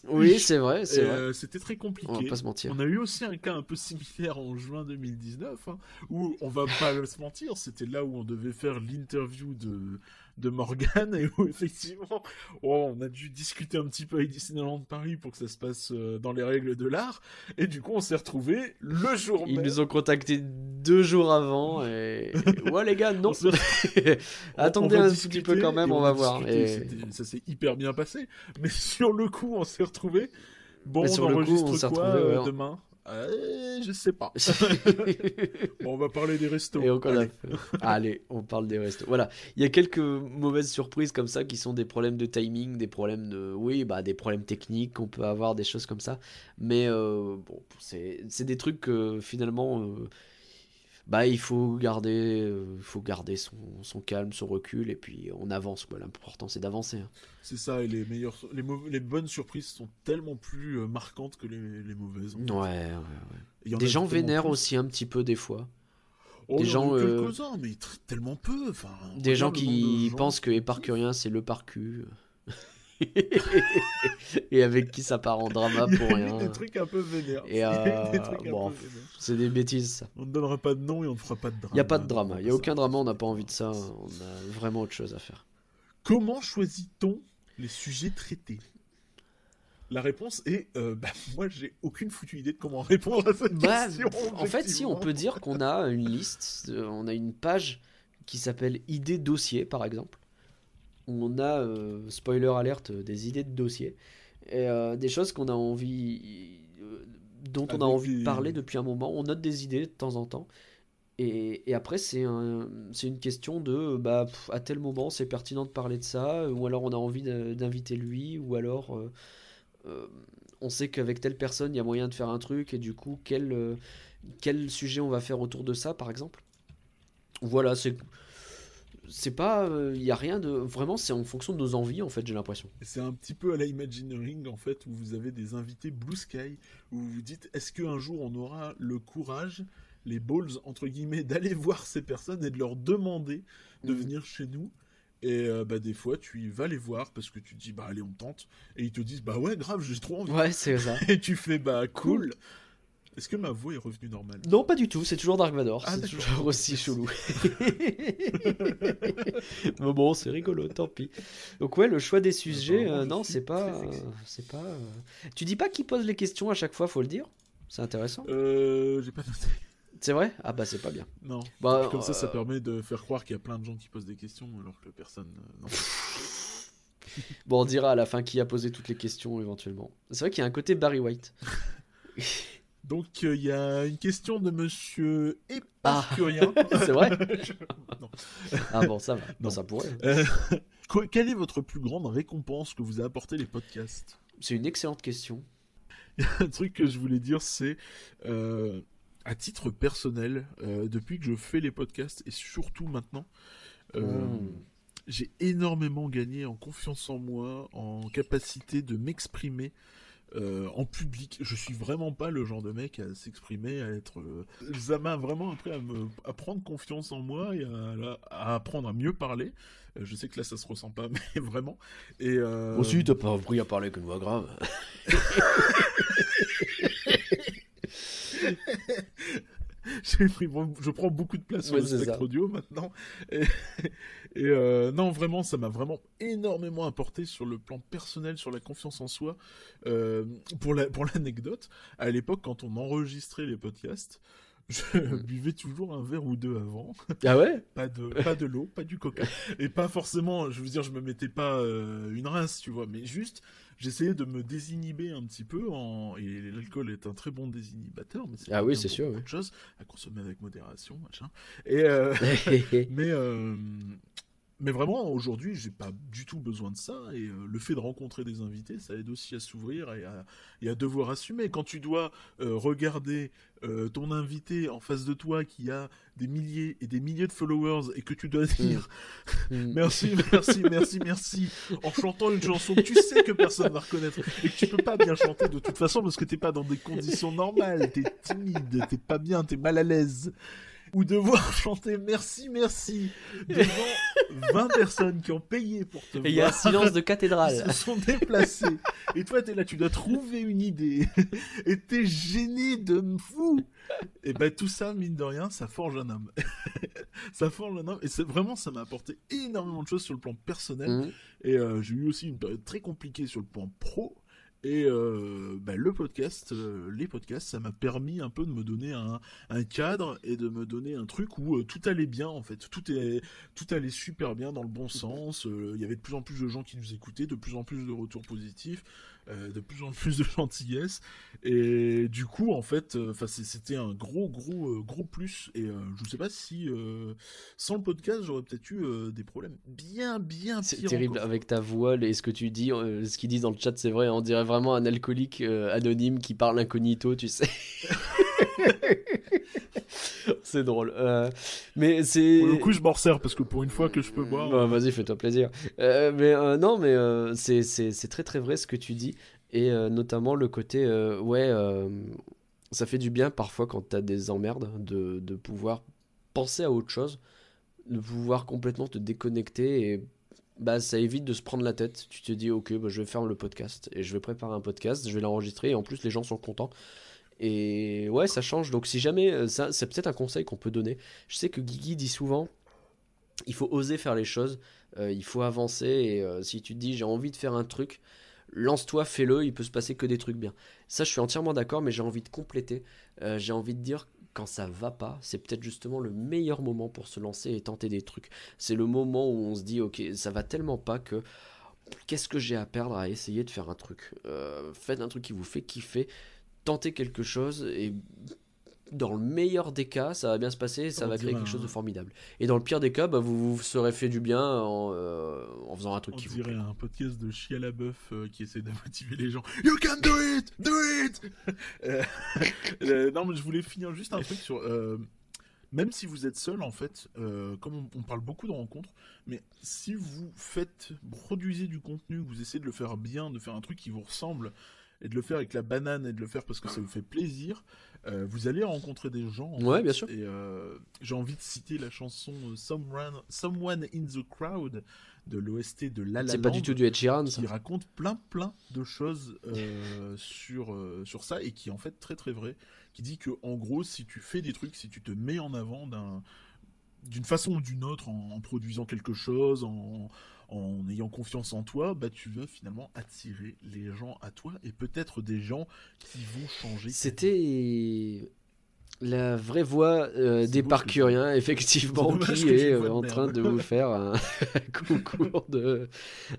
Speaker 1: Oui, c'est vrai, c'est vrai.
Speaker 2: Euh, c'était très compliqué.
Speaker 1: On va pas se mentir.
Speaker 2: On a eu aussi un cas un peu similaire en juin 2019, hein, où on va pas se mentir, c'était là où on devait faire l'interview de de Morgan et où effectivement oh, on a dû discuter un petit peu avec Disneyland Paris pour que ça se passe euh, dans les règles de l'art. Et du coup on s'est retrouvé le jour
Speaker 1: Ils nous ont contacté deux jours avant et ouais les gars non. Attendez un petit peu quand même on, va voir et...
Speaker 2: ça s'est hyper bien passé. Mais sur le coup on s'est retrouvé bon on enregistre quoi euh, demain? Euh, je sais pas. bon, on va parler des restos.
Speaker 1: Allez. on parle des restos. Voilà, il y a quelques mauvaises surprises comme ça qui sont des problèmes de timing, des problèmes de, oui, bah des problèmes techniques qu'on peut avoir, des choses comme ça. Mais euh, bon, c'est des trucs que finalement. Euh, bah il faut garder, euh, faut garder son, son, calme, son recul, et puis on avance. Quoi. L'important c'est d'avancer. Hein.
Speaker 2: C'est ça, et les meilleures, les, les, bonnes surprises sont tellement plus euh, marquantes que les, les mauvaises.
Speaker 1: Ouais, ouais, ouais. Des gens vénèrent aussi un petit peu des fois.
Speaker 2: Oh, des gens, euh, quelques-uns, mais tellement peu. Enfin,
Speaker 1: des gens qui pensent que Éparcurien c'est le parcu. et avec qui ça part en drama pour rien.
Speaker 2: des trucs un peu vénères.
Speaker 1: Et bon, c'est des bêtises ça.
Speaker 2: On ne donnera pas de nom et on ne fera pas de drama.
Speaker 1: Il n'y a pas de drama, il n'y a aucun drama, on n'a pas envie de ça, on a vraiment autre chose à faire.
Speaker 2: Comment choisit-on les sujets traités? La réponse est euh, bah, moi j'ai aucune foutue idée de comment répondre à cette bah, question.
Speaker 1: En fait, si on peut dire qu'on a une liste, on a une page qui s'appelle idées dossier par exemple on a, euh, spoiler alerte, des idées de dossier, et euh, des choses qu'on a envie, euh, dont on a envie de parler depuis un moment. On note des idées de temps en temps. Et, après, c'est un, une question de, bah, à tel moment, c'est pertinent de parler de ça, ou alors on a envie d'inviter lui, ou alors on sait qu'avec telle personne, il y a moyen de faire un truc, et du coup, quel, quel sujet on va faire autour de ça, par exemple. Voilà, c'est c'est pas il euh, y a rien de vraiment c'est en fonction de nos envies en fait j'ai l'impression.
Speaker 2: C'est un petit peu à la Imagineering en fait où vous avez des invités Blue Sky où vous vous dites est-ce qu'un jour on aura le courage les balls entre guillemets d'aller voir ces personnes et de leur demander de mhm. venir chez nous. Et euh, bah des fois tu vas les voir parce que tu te dis bah allez on tente. Et ils te disent bah ouais grave j'ai trop envie.
Speaker 1: Ouais c'est ça.
Speaker 2: Et tu fais bah cool. Est-ce que ma voix est revenue normale?
Speaker 1: Non, pas du tout. C'est toujours Dark Vador. Ah, c'est toujours aussi chelou. Mais bon, c'est rigolo, tant pis. Donc ouais, le choix des sujets, euh, non, c'est pas, c'est pas. Euh, tu dis pas qui pose les questions à chaque fois, faut le dire. C'est intéressant.
Speaker 2: Euh, j'ai pas noté.
Speaker 1: C'est vrai? Ah bah c'est pas bien.
Speaker 2: Non. Bah, comme ça, ça permet de faire croire qu'il y a plein de gens qui posent des questions alors que personne. Non.
Speaker 1: bon, on dira à la fin qui a posé toutes les questions éventuellement. C'est vrai qu'il y a un côté Barry White.
Speaker 2: Donc euh, il y a une question de Monsieur Épicurien.
Speaker 1: Ah, c'est vrai. Ah bon, ça va. Non. ça pourrait. Euh,
Speaker 2: quelle est votre plus grande récompense que vous a apporté les podcasts?
Speaker 1: C'est une excellente question.
Speaker 2: Il y a un truc que je voulais dire, c'est euh, à titre personnel, depuis que je fais les podcasts et surtout maintenant. Hmm. J'ai énormément gagné en confiance en moi, en capacité de m'exprimer euh, en public. Je suis vraiment pas le genre de mec à s'exprimer, à être. Euh, ça m'a vraiment appris à, me, à prendre confiance en moi et à, apprendre à mieux parler. Euh, je sais que là ça se ressent pas, mais vraiment. Et
Speaker 1: Aussi, t'as pas appris à parler qu'une voix grave.
Speaker 2: je prends beaucoup de place sur le spectre audio maintenant. Et, euh, non, vraiment, ça m'a vraiment énormément apporté sur le plan personnel, sur la confiance en soi. Euh, pour l'anecdote, à l'époque, quand on enregistrait les podcasts, je mm. buvais toujours un verre ou deux avant.
Speaker 1: Ah ouais?
Speaker 2: Pas de pas de l'eau, pas du coca. Et pas forcément, je veux dire, je me mettais pas euh, une rince, tu vois, mais juste j'essayais de me désinhiber un petit peu, en... et l'alcool est un très bon désinhibateur, mais c'est
Speaker 1: ah oui, c'est sûr,
Speaker 2: chose à consommer avec modération, machin. Et mais mais vraiment, aujourd'hui, j'ai pas du tout besoin de ça. Et euh, le fait de rencontrer des invités, ça aide aussi à s'ouvrir et à, et à, devoir assumer. Quand tu dois euh, regarder euh, ton invité en face de toi qui a des milliers et des milliers de followers et que tu dois mm. dire mm. merci, merci, merci, merci en chantant une chanson que tu sais que personne va reconnaître et que tu peux pas bien chanter de toute façon parce que t'es pas dans des conditions normales, t'es timide, t'es pas bien, t'es mal à l'aise ou devoir chanter merci, merci devant 20 personnes qui ont payé pour te voir.
Speaker 1: Et il y a un silence de cathédrale.
Speaker 2: Ils se sont déplacés. Et toi, t'es là, tu dois trouver une idée. Et t'es gêné de fou. Et ben tout ça, mine de rien, ça forge un homme. ça forge un homme. Et c'est vraiment, ça m'a apporté énormément de choses sur le plan personnel. Mmh. Et euh, j'ai eu aussi une période très compliquée sur le plan pro. Et euh, bah, le podcast, euh, les podcasts, ça m'a permis un peu de me donner un, cadre et de me donner un truc où euh, tout allait bien en fait, tout est, tout allait super bien dans le bon sens. Il y avait de plus en plus de gens qui nous écoutaient, de plus en plus de retours positifs. Euh, de plus en plus de gentillesse. Et du coup, en fait, euh, c'était un gros, gros, euh, gros plus. Et je ne sais pas si sans le podcast, j'aurais peut-être eu des problèmes bien, bien
Speaker 1: C'est terrible avec ta voix et ce que tu dis, ce qu'ils disent dans le chat, c'est vrai. On dirait vraiment un alcoolique anonyme qui parle incognito, tu sais. c'est drôle. mais c'est.
Speaker 2: Pour le coup, je m'en resserre parce que pour une fois que je peux boire.
Speaker 1: Bah, vas-y, fais-toi plaisir. mais non, mais c'est très très vrai ce que tu dis. Et euh, notamment le côté, euh, ouais, euh, ça fait du bien parfois quand tu as des emmerdes de, de, pouvoir penser à autre chose, de pouvoir complètement te déconnecter et bah, ça évite de se prendre la tête. Tu te dis, ok, bah, je vais faire le podcast et je vais préparer un podcast, je vais l'enregistrer et en plus les gens sont contents. Et ouais, ça change. Donc si jamais, ça, c'est peut-être un conseil qu'on peut donner. Je sais que Guigui dit souvent, il faut oser faire les choses, il faut avancer et si tu te dis j'ai envie de faire un truc, lance-toi, fais-le, il peut se passer que des trucs bien. Ça, je suis entièrement d'accord, mais j'ai envie de compléter. Euh, j'ai envie de dire, quand ça va pas, c'est peut-être justement le meilleur moment pour se lancer et tenter des trucs. C'est le moment où on se dit, ok, ça va tellement pas que qu'est-ce que j'ai à perdre à essayer de faire un truc? Euh, Faites un truc qui vous fait kiffer, tentez quelque chose et dans le meilleur des cas, ça va bien se passer, ça va créer quelque chose de formidable. Et dans le pire des cas, bah, vous vous serez fait du bien en, euh, en faisant un truc
Speaker 2: qui
Speaker 1: vous
Speaker 2: dirait un podcast de Chia la bœuf euh, qui essaie de motiver les gens. You can do it, do it. Euh, non, mais je voulais finir juste un truc sur. même si vous êtes seul, en fait, comme on, parle beaucoup de rencontres, mais si vous faites, produisez du contenu, vous essayez de le faire bien, de faire un truc qui vous ressemble, et de le faire avec la banane et de le faire parce que ça vous fait plaisir, euh, vous allez rencontrer des gens.
Speaker 1: ouais, bien sûr.
Speaker 2: Et euh, j'ai envie de citer la chanson euh, Someone, Someone in the Crowd de l'OST de La La
Speaker 1: C'est pas du tout du Ed Sheeran,
Speaker 2: Qui raconte plein, plein de choses sur, sur ça et qui est en fait très, très vrai. Qui dit que, en gros, si tu fais des trucs, si tu te mets en avant d'un d'une façon ou d'une autre, en, produisant quelque chose, en, en ayant confiance en toi, bah, tu veux finalement attirer les gens à toi et peut-être des gens qui vont changer.
Speaker 1: C'était la vraie voix euh, des parcuriens, effectivement, qui est euh, en train de vous faire un concours de,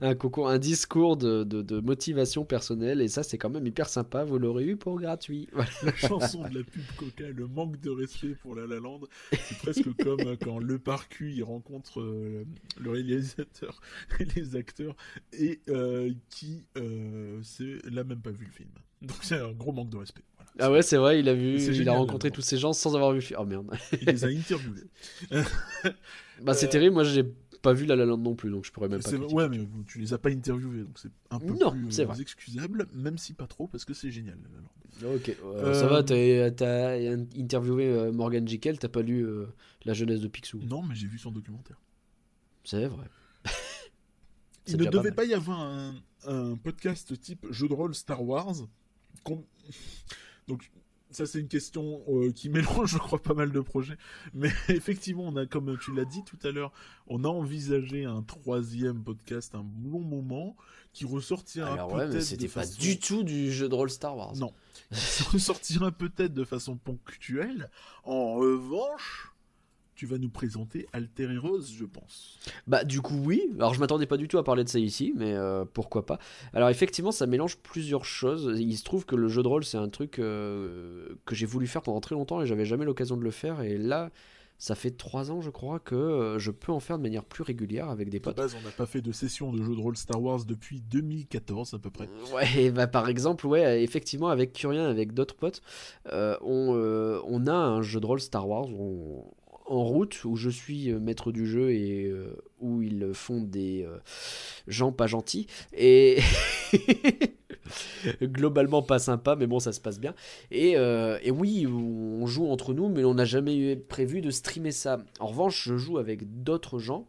Speaker 1: un concours, un discours de, de, motivation personnelle, et ça c'est quand même hyper sympa. Vous l'aurez eu pour gratuit.
Speaker 2: La chanson de la pub Coca, le manque de respect pour La La Land, c'est presque comme euh, quand le parcu il rencontre le réalisateur et les acteurs et qui n'a même pas vu le film. Donc c'est un gros manque de respect.
Speaker 1: Ah ouais, c'est vrai, il a vu, il a rencontré tous ces gens sans avoir vu. Oh merde.
Speaker 2: Il les a interviewés.
Speaker 1: bah c'est terrible, moi j'ai pas vu La La Land non plus, donc je pourrais même pas.
Speaker 2: Ouais, mais tu les as pas interviewés, donc c'est un peu non, plus euh, excusable, même si pas trop, parce que c'est génial.
Speaker 1: La La Ok, euh, ça va, t'as interviewé euh, Morgan Jekyll, t'as pas lu La jeunesse de Picsou
Speaker 2: Non, mais j'ai vu son documentaire.
Speaker 1: C'est vrai.
Speaker 2: Il ne devait pas, y avoir un, un, podcast type jeu de rôle Star Wars. Donc ça c'est une question euh, qui mélange, je crois, pas mal de projets. Mais effectivement, on a, comme tu l'as dit tout à l'heure, on a envisagé un troisième podcast, un long moment, qui ressortira
Speaker 1: Alors ouais, mais c'était pas du tout du jeu de rôle Star Wars.
Speaker 2: Non, qui ressortira peut-être de façon ponctuelle. En revanche, tu vas nous présenter Alter Heroes, je pense.
Speaker 1: Bah du coup oui. Alors je m'attendais pas du tout à parler de ça ici, mais euh, pourquoi pas. Alors effectivement, ça mélange plusieurs choses. Il se trouve que le jeu de rôle, c'est un truc euh, que j'ai voulu faire pendant très longtemps et j'avais jamais l'occasion de le faire. Et là, ça fait trois ans, je crois, que euh, je peux en faire de manière plus régulière avec des potes.
Speaker 2: Base, on n'a pas fait de session de jeu de rôle Star Wars depuis 2014 à peu près.
Speaker 1: Ouais, bah par exemple, ouais, effectivement, avec Curien, avec d'autres potes, on, on, a un jeu de rôle Star Wars. On, en route où je suis euh, maître du jeu et euh, où ils font des euh, gens pas gentils. Et globalement pas sympa mais bon ça se passe bien. Et, oui on joue entre nous mais on n'a jamais prévu de streamer ça. En revanche je joue avec d'autres gens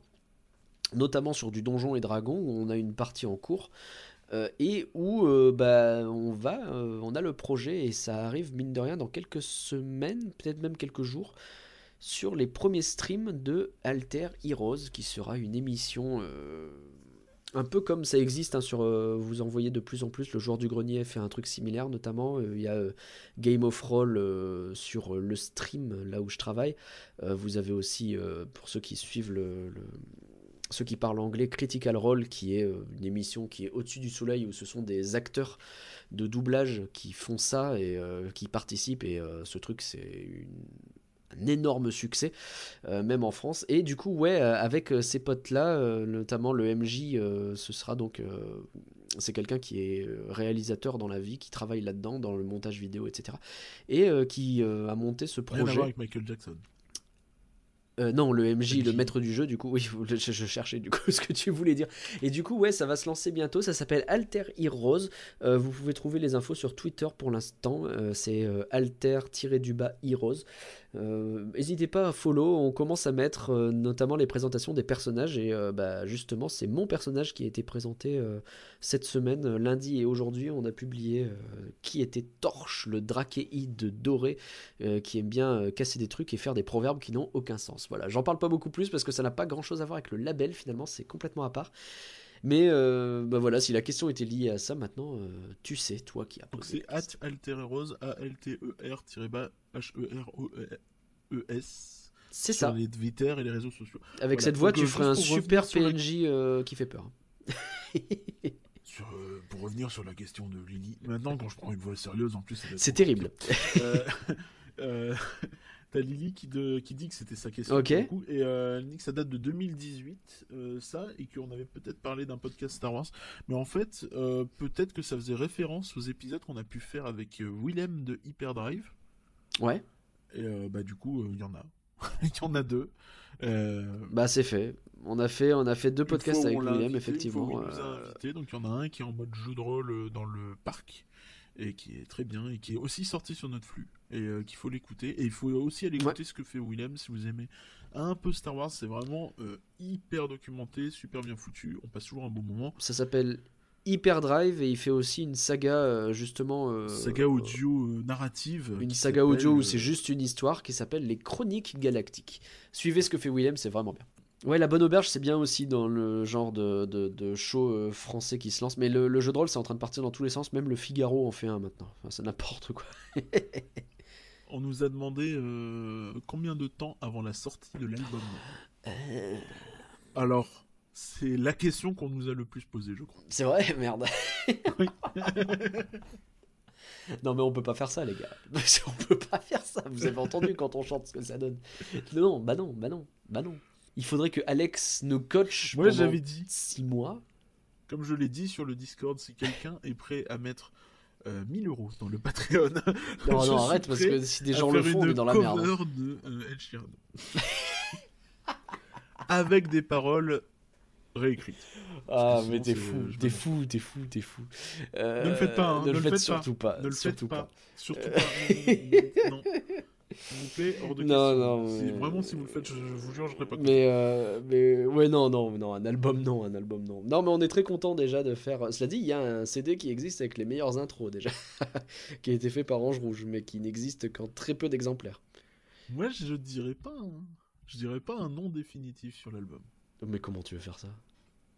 Speaker 1: notamment sur du donjon et dragon où on a une partie en cours et où bah, on va, on a le projet et ça arrive mine de rien dans quelques semaines, peut-être même quelques jours, sur les premiers streams de Alter Heroes, qui sera une émission euh, un peu comme ça existe hein, sur. Euh, vous en voyez de plus en plus. Le joueur du grenier fait un truc similaire, notamment. Euh, il y a Game of Roll sur le stream, là où je travaille. vous avez aussi, pour ceux qui suivent le, ceux qui parlent anglais, Critical Role, qui est une émission qui est au-dessus du soleil, où ce sont des acteurs de doublage qui font ça et qui participent. Et ce truc, c'est une un énorme succès, euh, même en France. Et du coup, ouais, euh, avec euh, ces potes-là, notamment le MJ, ce sera donc. c'est quelqu'un qui est réalisateur dans la vie, qui travaille là-dedans, dans le montage vidéo, etc. Et qui a monté ce projet. Rien
Speaker 2: à voir avec Michael Jackson.
Speaker 1: Non, le MJ, le maître du jeu, du coup, oui, je, je, cherchais du coup ce que tu voulais dire. Et du coup, ouais, ça va se lancer bientôt. Ça s'appelle Alter Heroes. vous pouvez trouver les infos sur Twitter pour l'instant. c'est alter-du-bas Heroes. Euh, n'hésitez pas à follow, on commence à mettre euh, notamment les présentations des personnages et euh, bah, justement c'est mon personnage qui a été présenté cette semaine, lundi et aujourd'hui on a publié qui était Torche, le drachéide doré qui aime bien casser des trucs et faire des proverbes qui n'ont aucun sens. Voilà, j'en parle pas beaucoup plus parce que ça n'a pas grand chose à voir avec le label finalement, c'est complètement à part. Mais bah voilà, si la question était liée à ça, maintenant, tu sais, toi qui as.
Speaker 2: Donc c'est at altereros, A-L-T-E-R-H-E-R-O-E-S.
Speaker 1: C'est ça.
Speaker 2: les Twitter et les réseaux sociaux.
Speaker 1: Avec cette voix, tu ferais un super PNJ qui fait peur.
Speaker 2: sur, pour revenir sur la question de Lily, maintenant quand je prends une voix sérieuse, en plus,
Speaker 1: c'est terrible.
Speaker 2: euh, T'as Lily qui, qui, dit que c'était sa question.
Speaker 1: Ok.
Speaker 2: et euh, elle dit que ça date de 2018, euh, ça, et qu'on avait peut-être parlé d'un podcast Star Wars. Mais en fait, euh, peut-être que ça faisait référence aux épisodes qu'on a pu faire avec Willem de Hyperdrive.
Speaker 1: Ouais.
Speaker 2: Et bah du coup, il y en a. Il y en a deux.
Speaker 1: Bah c'est fait. On a fait, on a fait deux podcasts avec Willem, effectivement.
Speaker 2: Il nous a invité, donc il y en a un qui est en mode jeu de rôle dans le parc et qui est très bien et qui est aussi sorti sur notre flux et euh, qu'il faut l'écouter. Et il faut aussi aller écouter ce que fait Willem si vous aimez un peu Star Wars. C'est vraiment euh, hyper documenté super bien foutu. On passe toujours un bon moment.
Speaker 1: Ça s'appelle Hyperdrive et il fait aussi une saga euh, justement
Speaker 2: saga audio narrative
Speaker 1: une saga audio où c'est juste une histoire qui s'appelle les Chroniques Galactiques. Suivez ce que fait Willem c'est vraiment bien Ouais, la bonne auberge, c'est bien aussi dans le genre de, de, show euh, français qui se lance. Mais le, jeu de rôle, c'est en train de partir dans tous les sens. Même le Figaro en fait un maintenant. Enfin, c'est n'importe quoi.
Speaker 2: On nous a demandé euh, combien de temps avant la sortie de l'album. Euh. Alors, c'est la question qu'on nous a le plus posée, je crois.
Speaker 1: C'est vrai, merde. non mais on peut pas faire ça les gars. on peut pas faire ça. Vous avez entendu quand on chante ce que ça donne. Non, bah non, bah non, bah non il faudrait que Alex nous coach
Speaker 2: Moi, j'avais dit
Speaker 1: 6 mois.
Speaker 2: Comme je l'ai dit sur le Discord, si quelqu'un est prêt à mettre 1000 euh, euros dans le Patreon.
Speaker 1: Non, non, arrête, parce que si des gens le font, on est dans la merde.
Speaker 2: de euh, Ed Sheeran. Avec des paroles réécrites.
Speaker 1: Ah, mais t'es fou, t'es fou, t'es fou, t'es fou.
Speaker 2: ne le faites pas, hein,
Speaker 1: ne,
Speaker 2: le,
Speaker 1: faites
Speaker 2: surtout
Speaker 1: pas.
Speaker 2: Ne le
Speaker 1: surtout
Speaker 2: faites
Speaker 1: pas.
Speaker 2: Surtout pas. non. S'il vous plaît, hors de
Speaker 1: non, non, mais...
Speaker 2: Vraiment, si vous le faites, je, vous jure, je ne pas
Speaker 1: mais, euh, mais ouais, non, non, non, un album, non, un album, non. Non, mais on est très content déjà de faire. Cela dit, il y a un CD qui existe avec les meilleures intros déjà, qui a été fait par Ange Rouge, mais qui n'existe qu'en très peu d'exemplaires.
Speaker 2: Moi, je dirais pas, je dirais pas un nom définitif sur l'album.
Speaker 1: Mais comment tu veux faire ça?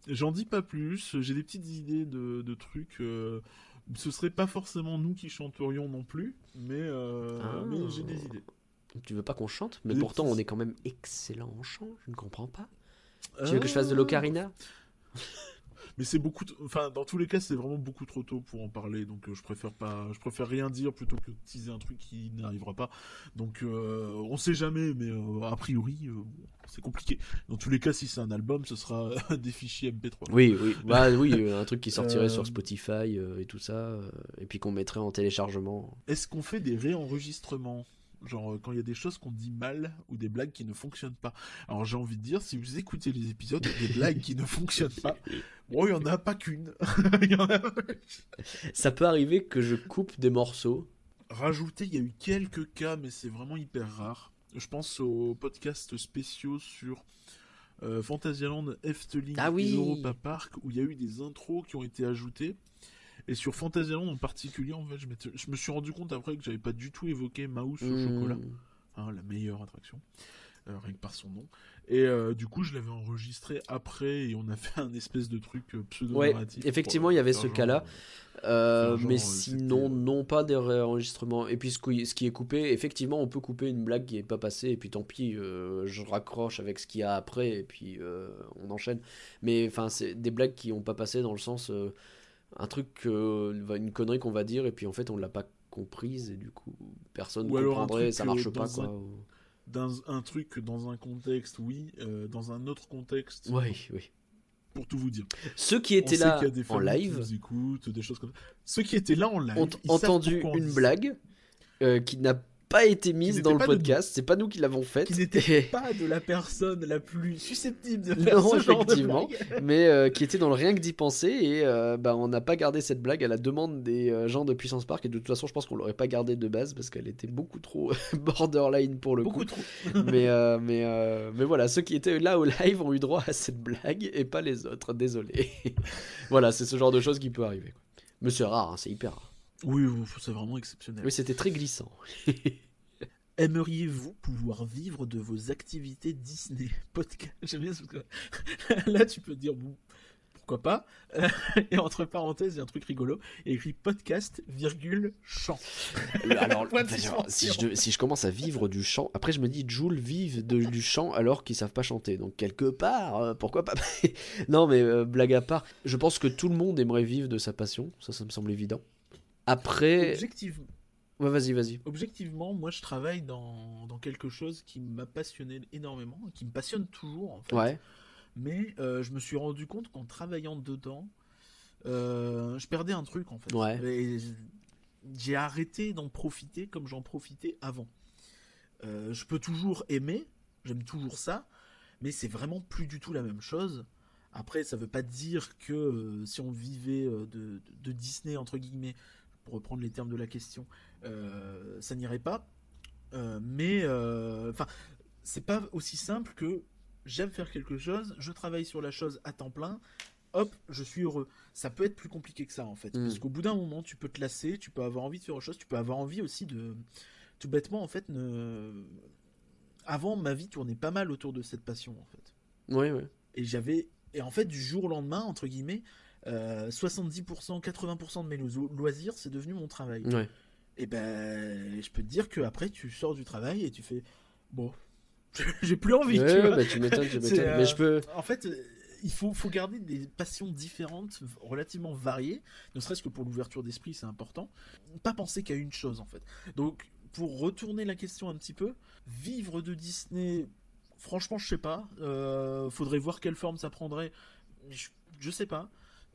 Speaker 2: J'en dis pas plus. J'ai des petites idées de, de trucs. Euh, ce serait pas forcément nous qui chanterions non plus, mais, euh, ah. mais j'ai des idées.
Speaker 1: Tu veux pas qu'on chante? Mais pourtant, on est quand même excellent en chant. Je ne comprends pas. Tu veux que je fasse de l'ocarina?
Speaker 3: Mais c'est beaucoup enfin dans tous les cas c'est vraiment beaucoup trop tôt pour en parler. Donc euh, je préfère pas je préfère rien dire plutôt que teaser un truc qui n'arrivera pas. Donc euh, on sait jamais mais euh, a priori c'est compliqué. Dans tous les cas si c'est un album ce sera des fichiers MP3
Speaker 1: oui oui. Bah oui un truc qui sortirait sur Spotify et tout ça et puis qu'on mettrait en téléchargement.
Speaker 3: Est-ce qu'on fait des réenregistrements? Genre quand il y a des choses qu'on dit mal ou des blagues qui ne fonctionnent pas. Alors j'ai envie de dire, si vous écoutez les épisodes, des blagues qui ne fonctionnent pas, Bon, il n'y en a pas qu'une.
Speaker 1: Ça peut arriver que je coupe des morceaux.
Speaker 3: Rajouter, il y a eu quelques cas, mais c'est vraiment hyper rare. Je pense aux podcasts spéciaux sur euh, Fantasyland, Efteling
Speaker 1: ah oui.
Speaker 3: Europa Park, où il y a eu des intros qui ont été ajoutées. Et sur Fantasyland en particulier, en fait, je, me suis rendu compte après que j'avais pas du tout évoqué Mouse au hmm. chocolat, hein, la meilleure attraction, euh, rien que par son nom. Et euh, du coup, je l'avais enregistré après et on a fait un espèce de truc euh, pseudo-narratif.
Speaker 1: Ouais, effectivement, il y avait ce cas-là. Euh, mais sinon, non, pas des réenregistrements. Et puis, ce qui est coupé, effectivement, on peut couper une blague qui n'est pas passée, et puis tant pis, je raccroche avec ce qu'il y a après, et puis on enchaîne. Mais enfin, c'est des blagues qui n'ont pas passé dans le sens. Un truc, une connerie qu'on va dire, et puis en fait, on ne l'a pas comprise, et du coup, personne ne comprendrait, ça marche pas, quoi
Speaker 3: dans un truc dans un contexte, oui, euh, dans un autre contexte.
Speaker 1: Oui, oui.
Speaker 3: Pour tout vous dire.
Speaker 1: Ceux qui étaient là en live,
Speaker 3: des choses comme Ceux qui étaient là en live,
Speaker 1: ont entendu une blague euh, qui n'a pas été mise dans le podcast. C'est pas nous qui l'avons faite.
Speaker 2: Qui n'était pas de la personne la plus susceptible de faire ce genre effectivement,
Speaker 1: de mais euh, qui était dans le rien que d'y penser. Et euh, bah, on n'a pas gardé cette blague à la demande des euh, gens de Puissance Park. Et de toute façon, je pense qu'on l'aurait pas gardée de base parce qu'elle était beaucoup trop borderline pour le
Speaker 2: beaucoup
Speaker 1: coup.
Speaker 2: trop.
Speaker 1: mais, mais, mais voilà, ceux qui étaient là au live ont eu droit à cette blague et pas les autres. Désolé. voilà, c'est ce genre de choses qui peut arriver. Mais c'est rare, hein, c'est hyper rare.
Speaker 3: Oui, c'est vraiment exceptionnel.
Speaker 1: Oui, c'était très glissant.
Speaker 2: Aimeriez-vous pouvoir vivre de vos activités Disney Podcast? J'aime bien ce que... Là, tu peux dire, bon, pourquoi pas? Et entre parenthèses, il y a un truc rigolo. Il écrit podcast, virgule, chant.
Speaker 1: Alors, si, je, si je commence à vivre du chant, après je me dis, Jules vive de, du chant alors qu'ils savent pas chanter. Donc, quelque part, euh, pourquoi pas? Non, mais euh, blague à part, je pense que tout le monde aimerait vivre de sa passion. Ça, ça me semble évident. Après.
Speaker 2: Objectivement.
Speaker 1: Ouais, vas-y, vas-y.
Speaker 2: Objectivement, moi, je travaille dans, dans quelque chose qui m'a passionné énormément, qui me passionne toujours, en fait.
Speaker 1: Ouais.
Speaker 2: Mais euh, je me suis rendu compte qu'en travaillant dedans, euh, je perdais un truc, en fait.
Speaker 1: Ouais.
Speaker 2: J'ai arrêté d'en profiter comme j'en profitais avant. Euh, je peux toujours aimer, j'aime toujours ça, mais c'est vraiment plus du tout la même chose. Après, ça veut pas dire que si on vivait de, de, Disney, entre guillemets, pour reprendre les termes de la question, euh, ça n'irait pas. Euh, mais euh, enfin, c'est pas aussi simple que j'aime faire quelque chose, je travaille sur la chose à temps plein, hop, je suis heureux. Ça peut être plus compliqué que ça en fait, parce hmm. qu'au bout d'un moment, tu peux te lasser, tu peux avoir envie de faire autre chose, tu peux avoir envie aussi de, tout bêtement en fait, ne... avant ma vie tournait pas mal autour de cette passion en fait.
Speaker 1: Oui, oui.
Speaker 2: Et j'avais, et en fait, du jour au lendemain entre guillemets, 70%, 80% de mes loisirs, c'est devenu mon travail. Et ben, je peux te dire que après, tu sors du travail et tu fais bon, j'ai plus envie.
Speaker 1: tu, bah, tu m'étonnes, tu m'étonnes. mais je peux.
Speaker 2: Euh, en fait, il faut, faut garder des passions différentes, relativement variées, ne serait-ce que pour l'ouverture d'esprit, c'est important. Pas penser qu'à une chose en fait. Donc, pour retourner la question un petit peu, vivre de Disney, franchement, je sais pas. Euh, faudrait voir quelle forme ça prendrait. Je, je sais pas.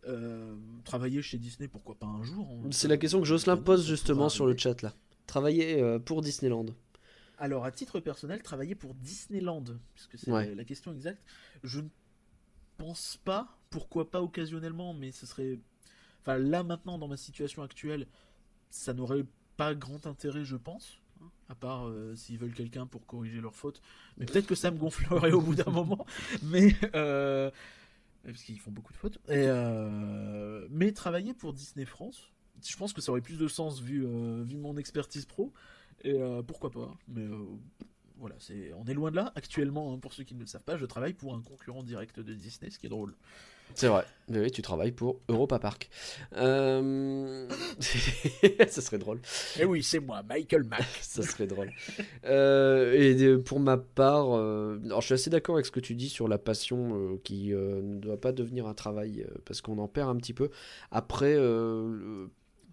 Speaker 2: Euh, travailler chez Disney, pourquoi pas un jour
Speaker 1: hein. C'est la question que Jocelyn pose justement sur le chat là. Travailler euh, pour Disneyland.
Speaker 2: Alors, à titre personnel, travailler pour Disneyland, puisque c'est la, question exacte, je ne pense pas, pourquoi pas occasionnellement, mais ce serait. Enfin, là maintenant, dans ma situation actuelle, ça n'aurait pas grand intérêt, je pense, hein, à part euh, s'ils veulent quelqu'un pour corriger leurs fautes. Mais peut-être que ça me gonflerait au bout d'un moment. Mais parce qu'ils font beaucoup de fautes. Euh, mais travailler pour Disney France, je pense que ça aurait plus de sens vu, euh, mon expertise pro. Et euh, pourquoi pas Mais voilà, c'est, on est loin de là. Actuellement, hein, pour ceux qui ne le savent pas, je travaille pour un concurrent direct de Disney, ce qui est drôle.
Speaker 1: C'est vrai. Oui, tu travailles pour Europa Park. Euh... ça serait drôle.
Speaker 2: Eh oui, c'est moi, Michael Mack.
Speaker 1: ça serait drôle. Euh, et pour ma part, euh, alors je suis assez d'accord avec ce que tu dis sur la passion euh, qui ne doit pas devenir un travail parce qu'on en perd un petit peu. Après,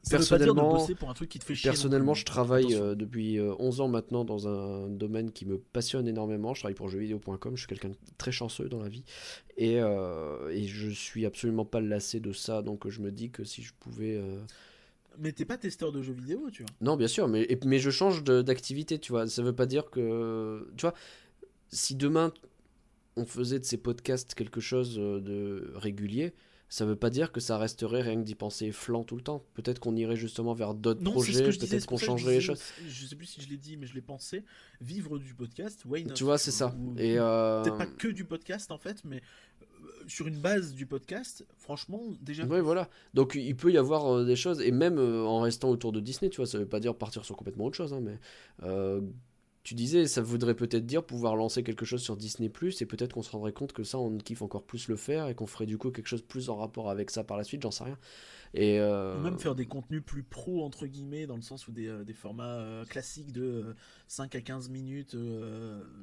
Speaker 1: personnellement,
Speaker 2: pour un truc qui te fait chier
Speaker 1: personnellement je travaille euh, depuis 11 euh, ans maintenant dans un domaine qui me passionne énormément. Je travaille pour jeuxvideo.com, je suis quelqu'un de très chanceux dans la vie. Et, euh, et, je suis absolument pas lassé de ça, donc je me dis que si je pouvais...
Speaker 2: Mais t'es pas testeur de jeux vidéo, tu vois
Speaker 1: Non, bien sûr, mais, mais je change d'activité, tu vois. Ça veut pas dire que... Tu vois, si demain on faisait de ces podcasts quelque chose de régulier, ça veut pas dire que ça resterait rien que d'y penser flanc tout le temps. Peut-être qu'on irait justement vers d'autres projets, peut-être qu'on changerait les choses.
Speaker 2: Je sais plus si je l'ai dit, mais je l'ai pensé. Vivre du podcast, why
Speaker 1: Tu vois, c'est ça.
Speaker 2: Et euh... Peut-être pas que du podcast en fait, mais euh, sur une base du podcast, franchement, déjà.
Speaker 1: Oui, voilà. Donc il peut y avoir euh, des choses, et même euh, en restant autour de Disney, tu vois, ça veut pas dire partir sur complètement autre chose, hein, mais tu disais, ça voudrait peut-être dire pouvoir lancer quelque chose sur Disney ⁇ et peut-être qu'on se rendrait compte que ça, on kiffe encore plus le faire et qu'on ferait du coup quelque chose plus en rapport avec ça par la suite, j'en sais rien. Et euh,
Speaker 2: Même faire des contenus plus pro, entre guillemets, dans le sens où des, euh, des formats euh, classiques de 5 à 15 minutes.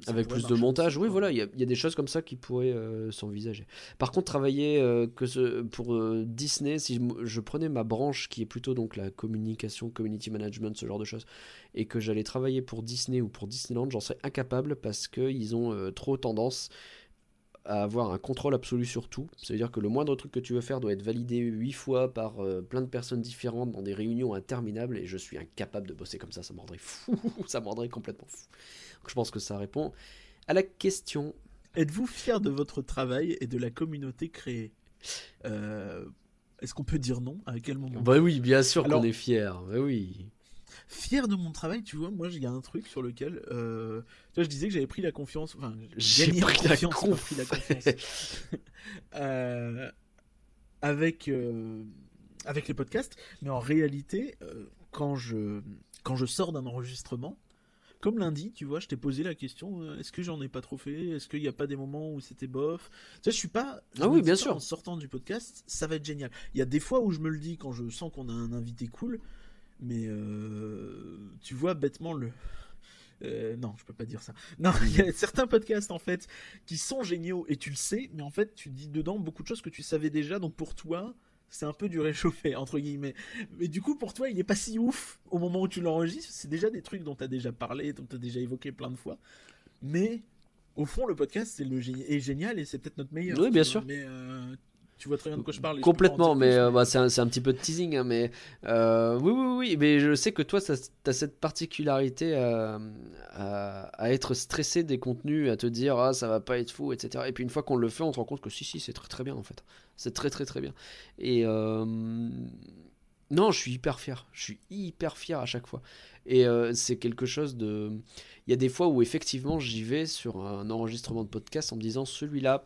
Speaker 1: Avec plus de montage, oui, voilà, il y, y, a des choses comme ça qui pourraient s'envisager. Par contre, travailler que ce, pour Disney, si je, je, prenais ma branche qui est plutôt donc la communication, community management, ce genre de choses, et que j'allais travailler pour Disney ou pour Disneyland, j'en serais incapable parce qu'ils ont trop tendance à avoir un contrôle absolu sur tout. Ça veut dire que le moindre truc que tu veux faire doit être validé huit fois par euh, plein de personnes différentes dans des réunions interminables et je suis incapable de bosser comme ça, ça me rendrait fou, ça me rendrait complètement fou. je pense que ça répond à la question.
Speaker 2: Êtes-vous fier de votre travail et de la communauté créée? Euh, Est-ce qu'on peut dire non? À quel moment?
Speaker 1: Bah oui, bien sûr qu'on est fier. Bah oui
Speaker 2: fier de mon travail, tu vois, moi il y a un truc sur lequel, euh, tu vois, je disais que j'avais pris la confiance, enfin, j'ai pris, la confiance, pris la confiance euh, avec euh, avec les podcasts, mais en réalité, quand je quand je sors d'un enregistrement, comme lundi, tu vois, je t'ai posé la question est-ce que j'en ai pas trop fait? Est-ce qu'il n'y a pas des moments où c'était bof? Tu sais, je suis pas.
Speaker 1: ah oui, bien sûr.
Speaker 2: En sortant du podcast, ça va être génial. Il y a des fois où je me le dis quand je sens qu'on a un invité cool. Mais euh, tu vois bêtement le. Euh, non, je peux pas dire ça. Non, il y a certains podcasts en fait qui sont géniaux et tu le sais, mais en fait tu dis dedans beaucoup de choses que tu savais déjà, donc pour toi c'est un peu du réchauffé entre guillemets. Mais du coup pour toi il est pas si ouf au moment où tu l'enregistres, c'est déjà des trucs dont tu as déjà parlé, dont tu as déjà évoqué plein de fois. Mais au fond le podcast c'est le est génial et c'est peut-être notre meilleur.
Speaker 1: Oui bien sûr.
Speaker 2: Mais euh, tu vois très bien de quoi je parle.
Speaker 1: Complètement, mais euh, bah, c'est un, un, petit peu de teasing. Hein, mais euh, oui, oui, oui, mais je sais que toi, tu as cette particularité à, à, être stressé des contenus, à te dire ah ça va pas être fou, etc. Et puis une fois qu'on le fait, on se rend compte que si, si, c'est très très bien en fait. C'est très très très bien. Et euh, non, je suis hyper fier. Je suis hyper fier à chaque fois. Et c'est quelque chose de. Il y a des fois où effectivement j'y vais sur un enregistrement de podcast en me disant celui-là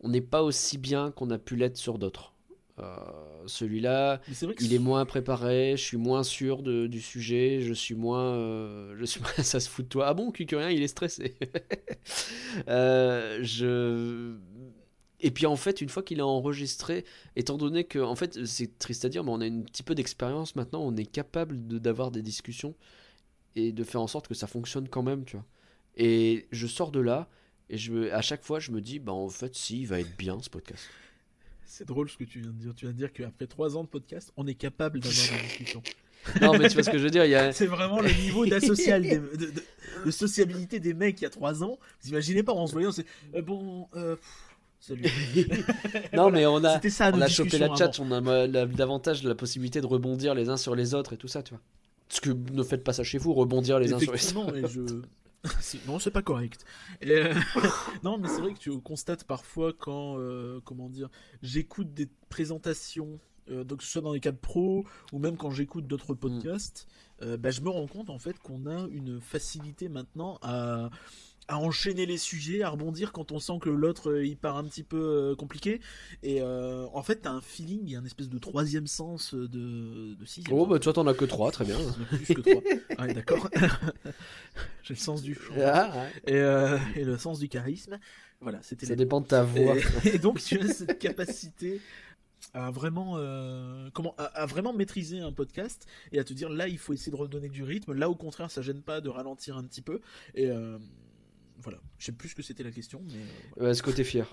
Speaker 1: on n'est pas aussi bien qu'on a pu l'être sur d'autres. Euh, celui-là, il est moins préparé, je suis moins sûr du sujet, je suis moins, euh, je suis ça se fout de toi. Ah bon, rien, il est stressé. Euh, je et puis en fait, une fois qu'il est enregistré, étant donné que, en fait, c'est triste à dire, mais on a un petit peu d'expérience maintenant, on est capable d'avoir des discussions et de faire en sorte que ça fonctionne quand même, tu vois. Et je sors de là, et je, à chaque fois, je me dis, bah en fait, si, il va être bien ce podcast.
Speaker 2: C'est drôle ce que tu viens de dire. Tu viens de dire qu'après trois ans de podcast, on est capable d'avoir des discussions.
Speaker 1: non, mais tu vois ce que je veux dire. A...
Speaker 2: C'est vraiment le niveau de, de, sociabilité des mecs il y a trois ans. Vous imaginez pas en se voyant, c'est euh, bon. Euh, salut.
Speaker 1: non, mais on a, ça, on a chopé la chat, on a davantage la possibilité de rebondir les uns sur les autres et tout ça, tu vois. Ce que ne faites pas ça chez vous, rebondir les uns sur les autres.
Speaker 2: Et je, non, c'est pas correct. Euh, non, mais c'est vrai que tu constates parfois quand, euh, comment dire, j'écoute des présentations, euh, donc que ce soit dans les cadres pro ou même quand j'écoute d'autres mm. podcasts, bah, je me rends compte en fait qu'on a une facilité maintenant à à enchaîner les sujets, à rebondir quand on sent que l'autre euh, il part un petit peu euh, compliqué. Et euh, en fait, t'as un feeling, il y a une espèce de troisième sens de, de sixième.
Speaker 1: Oh, bah toi, t'en as que 3, très bien.
Speaker 2: Plus que trois. Ah ouais, d'accord. J'ai le sens du chant
Speaker 1: Ah, ouais.
Speaker 2: et, et le sens du charisme. Voilà, c'était
Speaker 1: Ça
Speaker 2: les-
Speaker 1: dépend de ta voix.
Speaker 2: et, et donc tu as cette capacité à vraiment euh, comment à, à vraiment maîtriser un podcast et à te dire là il faut essayer de redonner du rythme là au contraire ça gêne pas de ralentir un petit peu et euh, voilà je sais plus ce que c'était la question mais euh, voilà.
Speaker 1: Est-ce que t'es fier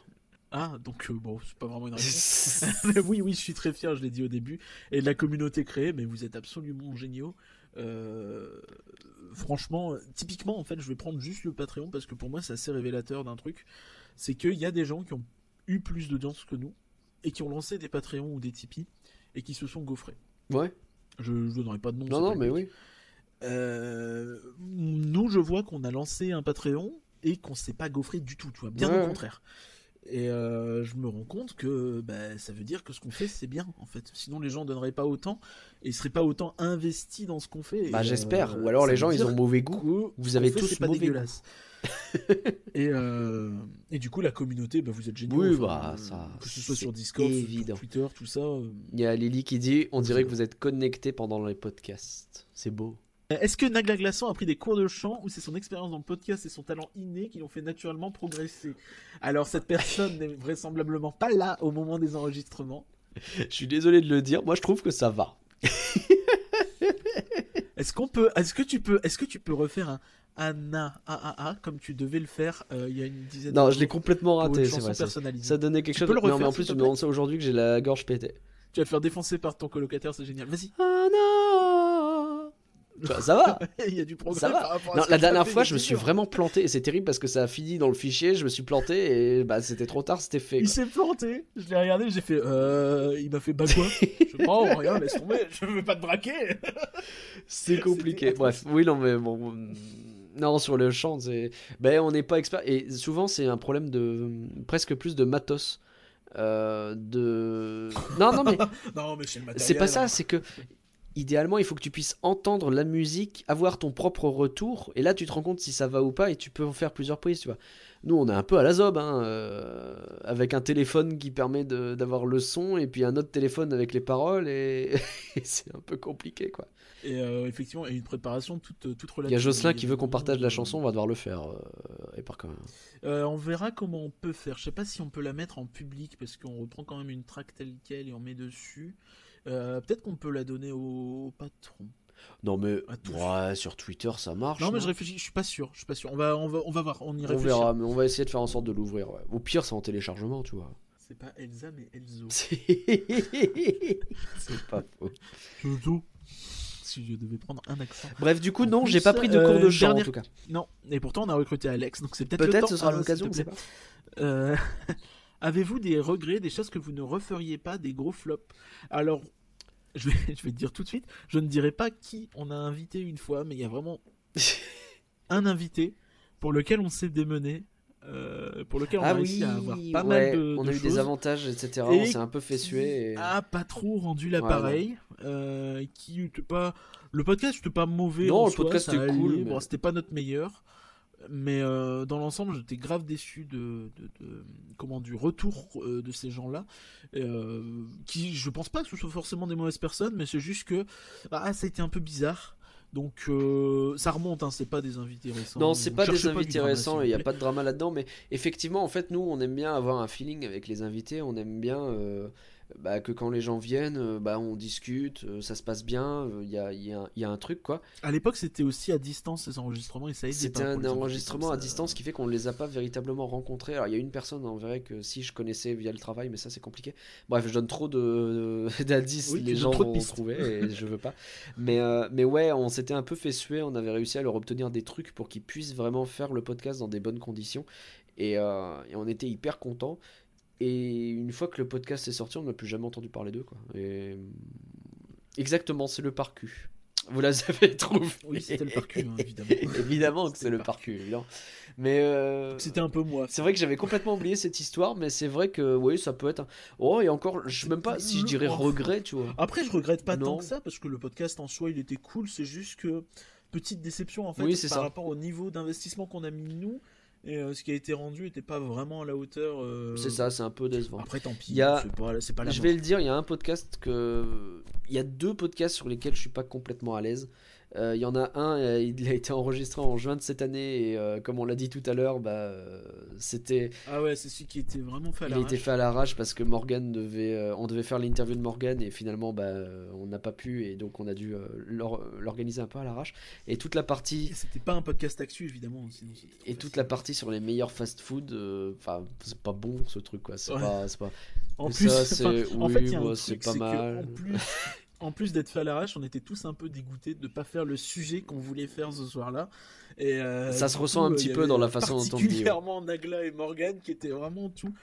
Speaker 2: ah donc euh, bon c'est pas vraiment une réponse Mais oui oui je suis très fier je l'ai dit au début et de la communauté créée mais vous êtes absolument géniaux Euh, franchement typiquement en fait je vais prendre juste le Patreon parce que pour moi c'est assez révélateur d'un truc c'est qu'il y a des gens qui ont eu plus d'audience que nous et qui ont lancé des Patreons ou des Tipeee et qui se sont gaufrés.
Speaker 1: Ouais.
Speaker 2: Je ne donnerai pas de nom.
Speaker 1: Non, non, mais oui.
Speaker 2: Euh, nous, je vois qu'on a lancé un Patreon et qu'on s'est pas gaufré du tout, tu vois, bien
Speaker 1: Ouais,
Speaker 2: au contraire. Et euh, je me rends compte que bah, ça veut dire que ce qu'on fait, c'est bien, en fait. Sinon, les gens donneraient pas autant et seraient pas autant investis dans ce qu'on fait.
Speaker 1: Bah, j'espère.
Speaker 2: euh,
Speaker 1: Ou alors les gens, ils ont mauvais goût. Vous avez
Speaker 2: fait,
Speaker 1: tous
Speaker 2: c'est pas
Speaker 1: mauvais goût.
Speaker 2: dégueulasse. et, euh, et du coup, la communauté, bah, vous êtes géniaux.
Speaker 1: Oui,
Speaker 2: enfin,
Speaker 1: bah, ça,
Speaker 2: que ce soit sur Discord, sur
Speaker 1: évident.
Speaker 2: Twitter, tout ça.
Speaker 1: Il y a Lily qui dit On dirait que vous êtes connectés pendant les podcasts. C'est beau.
Speaker 2: Est-ce que Nagla Glaçon a pris des cours de chant ou c'est son expérience dans le podcast et son talent inné qui l'ont fait naturellement progresser? Alors, cette personne n'est vraisemblablement pas là au moment des enregistrements.
Speaker 1: Je suis désolé de le dire. Moi, je trouve que ça va.
Speaker 2: Est-ce qu'on peut, est-ce que tu peux, est-ce que tu peux refaire un Anna AAA comme tu devais le faire euh, il y a une dizaine
Speaker 1: Non,
Speaker 2: de
Speaker 1: je l'ai complètement raté, c'est vrai. Ça, ça donnait quelque
Speaker 2: Tu
Speaker 1: chose.
Speaker 2: peux le
Speaker 1: non, mais
Speaker 2: refaire,
Speaker 1: en plus,
Speaker 2: te
Speaker 1: me demandes ça aujourd'hui que j'ai la gorge pétée.
Speaker 2: Tu vas te faire défoncer par ton colocataire, c'est génial. Vas-y.
Speaker 1: Ah non Tu vois, Ça va
Speaker 2: il y a du progrès.
Speaker 1: Ça va. Non, la dernière fois,
Speaker 2: il
Speaker 1: je me suis
Speaker 2: jours.
Speaker 1: vraiment planté et c'est terrible parce que ça a fini dans le fichier. Je me suis planté et bah c'était trop tard, c'était fait.
Speaker 2: Il
Speaker 1: quoi.
Speaker 2: s'est planté. Je l'ai regardé, j'ai fait. Euh, il m'a fait bah quoi? Je oh rien, laisse tomber. Je veux pas te braquer.
Speaker 1: C'est compliqué. Bref, oui, non, mais bon. mm, Non, sur le chant, c'est. Ben, on n'est pas expert. Et souvent, c'est un problème de. Presque plus de matos. Euh, de. Non, non, mais
Speaker 2: non, mais c'est le matériel.
Speaker 1: c'est pas ça,
Speaker 2: hein.
Speaker 1: c'est que. Idéalement, il faut que tu puisses entendre la musique, avoir ton propre retour, et là tu te rends compte si ça va ou pas, et tu peux en faire plusieurs prises, tu vois. Nous, on est un peu à la zob, hein, euh, avec un téléphone qui permet d'avoir le son, et puis un autre téléphone avec les paroles, et, et c'est un peu compliqué, quoi.
Speaker 2: Et euh, effectivement, il y a une préparation toute, toute relative.
Speaker 1: Il y a Jocelyn qui veut qu'on partage la chanson, on va devoir le faire. euh, et par quand même.
Speaker 2: Euh, on verra comment on peut faire. Je sais pas si on peut la mettre en public parce qu'on reprend quand même une track telle quelle et on met dessus. Euh, Peut-être qu'on peut la donner au, au patron.
Speaker 1: Non mais ouais, sur Twitter ça marche.
Speaker 2: Non, mais je réfléchis. Je suis pas sûr. Je suis pas sûr. On va, on va, on va voir. On y
Speaker 1: On
Speaker 2: réfléchit.
Speaker 1: verra, mais on va essayer de faire en sorte de l'ouvrir. ouais. Au pire, c'est en téléchargement, tu vois.
Speaker 2: C'est pas Elsa mais Elzo.
Speaker 1: C'est pas faux.
Speaker 2: Elzo. Si je devais prendre un accent.
Speaker 1: Bref, du coup, non, j'ai pas pris de cours de
Speaker 2: euh,
Speaker 1: chant en tout cas.
Speaker 2: Non. Et pourtant, on a recruté Alex, donc c'est peut-être
Speaker 1: Peut-être
Speaker 2: temps,
Speaker 1: ce sera
Speaker 2: hein,
Speaker 1: l'occasion, on.
Speaker 2: Euh, Avez-vous des regrets, des choses que vous ne referiez pas, des gros flops? Alors, je vais, je vais te dire tout de suite, je ne dirai pas qui on a invité une fois, mais il y a vraiment un invité pour lequel on s'est démené, euh, pour lequel on a
Speaker 1: Ah
Speaker 2: réussi
Speaker 1: oui,
Speaker 2: à avoir pas
Speaker 1: ouais,
Speaker 2: mal de,
Speaker 1: on
Speaker 2: de
Speaker 1: a eu
Speaker 2: choses.
Speaker 1: des avantages, etc.
Speaker 2: Et
Speaker 1: on s'est un peu fait suer. Et...
Speaker 2: a pas trop rendu l'appareil, euh, qui pas le podcast c'était pas mauvais
Speaker 1: Non, le
Speaker 2: soi,
Speaker 1: podcast était cool, mais-
Speaker 2: bon c'était pas notre meilleur mais euh, dans l'ensemble j'étais grave déçu de, de, de- comment du retour euh, de ces gens là qui je pense pas que ce soit forcément des mauvaises personnes mais c'est juste que ah ça a été un peu bizarre. Donc euh, ça remonte hein, c'est pas des invités récents.
Speaker 1: Non, c'est pas des invités récents il n'y a pas de drama là-dedans, mais effectivement, en fait, nous, on aime bien avoir un feeling avec les invités, on aime bien euh, bah, que quand les gens viennent, euh, bah, on discute, euh, ça se passe bien, euh, il y, a, il y a un- il y a un truc, quoi.
Speaker 2: à l'époque c'était aussi à distance ces enregistrements et ça
Speaker 1: C'était un enregistrement à distance qui fait qu'on ne les a pas véritablement rencontrés. Alors, il y a une personne, en vrai, que si je connaissais via le travail, mais ça, c'est compliqué. Bref, je donne trop de- d'indices,
Speaker 2: Oui, tu
Speaker 1: les gens
Speaker 2: de
Speaker 1: vont trouver et je veux pas. Mais, euh, mais ouais, on s'était un peu fait suer, on avait réussi à leur obtenir des trucs pour qu'ils puissent vraiment faire le podcast dans des bonnes conditions. Et, euh, et on était hyper contents. Et une fois que le podcast est sorti, on n'a plus jamais entendu parler d'eux. Quoi. Et... Exactement, c'est le parcu. Vous les avez trouvés.
Speaker 2: oui c'était le parcours hein, évidemment
Speaker 1: Évidemment que c'est le parcu, évidemment. Mais euh,
Speaker 2: C'était un peu moi.
Speaker 1: c'est vrai que j'avais complètement oublié cette histoire, mais c'est vrai que oui, ça peut être. un- Oh, et encore, je sais même pas si je dirais regret, tu vois.
Speaker 2: Après, je regrette pas
Speaker 1: Non.
Speaker 2: tant que ça parce que le podcast en soi, il était cool. C'est juste que petite déception en fait
Speaker 1: Oui,
Speaker 2: par
Speaker 1: ça.
Speaker 2: rapport au niveau d'investissement qu'on a mis nous Et ce qui a été rendu n'était pas vraiment à la hauteur.
Speaker 1: C'est ça, c'est un peu décevant.
Speaker 2: Après, tant pis.
Speaker 1: Il y a...
Speaker 2: pas, la
Speaker 1: Je vais le dire, il y a un podcast que. Il y a deux podcasts sur lesquels je suis pas complètement à l'aise. Euh, il y en a un, euh, il a été enregistré en juin de cette année et euh, comme on l'a dit tout à l'heure, bah, c'était.
Speaker 2: Ah ouais, c'est celui qui était vraiment fait à
Speaker 1: l'arrache. Il a été fait à l'arrache parce que Morgan devait, on devait faire l'interview de Morgan et finalement, bah, on n'a pas pu et donc on a dû l'organiser un peu à l'arrache. Et toute la partie.
Speaker 2: C'était pas un podcast actu évidemment. Sinon
Speaker 1: et toute la partie sur les meilleurs fast-food, enfin, c'est pas bon ce truc quoi. C'est pas, pas.
Speaker 2: En plus, c'est c'est pas mal. En plus, en plus d'être fait à l'arrache, on était tous un peu dégoûtés de ne pas faire le sujet qu'on voulait faire ce soir-là. Et
Speaker 1: euh, ça se ressent un petit peu dans la façon dont on dit.
Speaker 2: Particulièrement Nagla et Morgan qui étaient vraiment tout.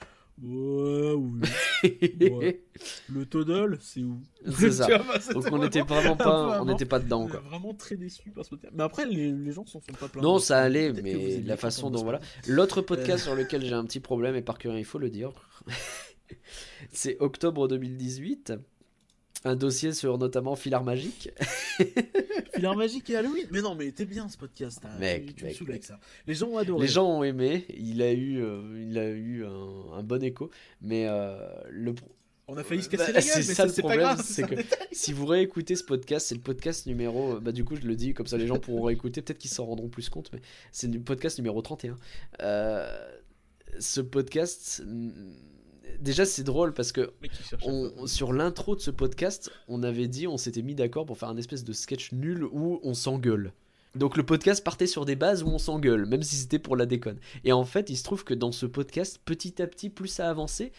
Speaker 2: Ouais, oui. Le Todol, c'est où?
Speaker 1: C'est ça. Donc on n'était vraiment pas, on n'était pas dedans quoi.
Speaker 2: Vraiment très déçu par ce Mais après les, les gens s'en sont pas plaints.
Speaker 1: Non, ça allait, mais la façon dont voilà. L'autre podcast euh. sur lequel j'ai un petit problème et par cœur il faut le dire, c'est octobre 2018 un dossier sur notamment Filar Magique.
Speaker 2: Filar Magique et Halloween. Mais non, mais t'es bien ce podcast. Hein.
Speaker 1: Mec,
Speaker 2: tu, me avec ça. Les gens ont adoré.
Speaker 1: Les gens ont aimé. Il a eu, euh, il a eu un, bon écho. Mais euh, le.
Speaker 2: On a failli se casser bah, la gueule, mais ça, c'est pas grave.
Speaker 1: C'est que si vous réécoutez ce podcast, c'est le podcast numéro. Bah, du coup, je le dis, comme ça les gens pourront réécouter. Peut-être qu'ils s'en rendront plus compte, mais c'est le podcast numéro 31. Euh, ce podcast déjà c'est drôle parce que sur l'intro de ce podcast, on avait dit, on s'était mis d'accord pour faire un espèce de sketch nul où on s'engueule. Donc le podcast partait sur des bases où on s'engueule, même si c'était pour la déconne. Et en fait, il se trouve que dans ce podcast, petit à petit, plus ça avançait,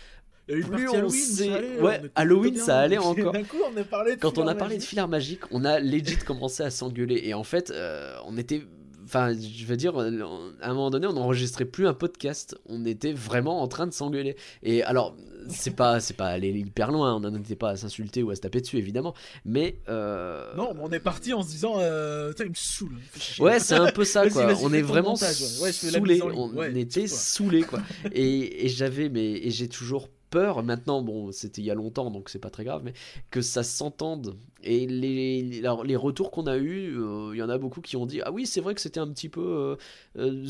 Speaker 1: plus on sait. Ouais, Halloween, ça allait encore. Quand on a parlé de filaire magique, on a legit commencé à s'engueuler. Et en fait, euh, on était Enfin, je veux dire, à un moment donné, on n'enregistrait plus un podcast. On était vraiment en train de s'engueuler. Et alors, c'est pas, c'est pas aller hyper loin. On n'en était pas à s'insulter ou à se taper dessus, évidemment. Mais
Speaker 2: euh... non, on est parti en se disant, euh, il me saoule.
Speaker 1: Ouais, c'est un peu ça, quoi. on est vraiment saoulé. On était saoulé, quoi. et, et j'avais, mais et j'ai toujours peur, maintenant, bon, c'était il y a longtemps, donc c'est pas très grave, mais que ça s'entende. Et les, les retours qu'on a eu, euh, il y en a beaucoup qui ont dit Ah oui, c'est vrai que c'était un petit peu. Euh,
Speaker 2: euh,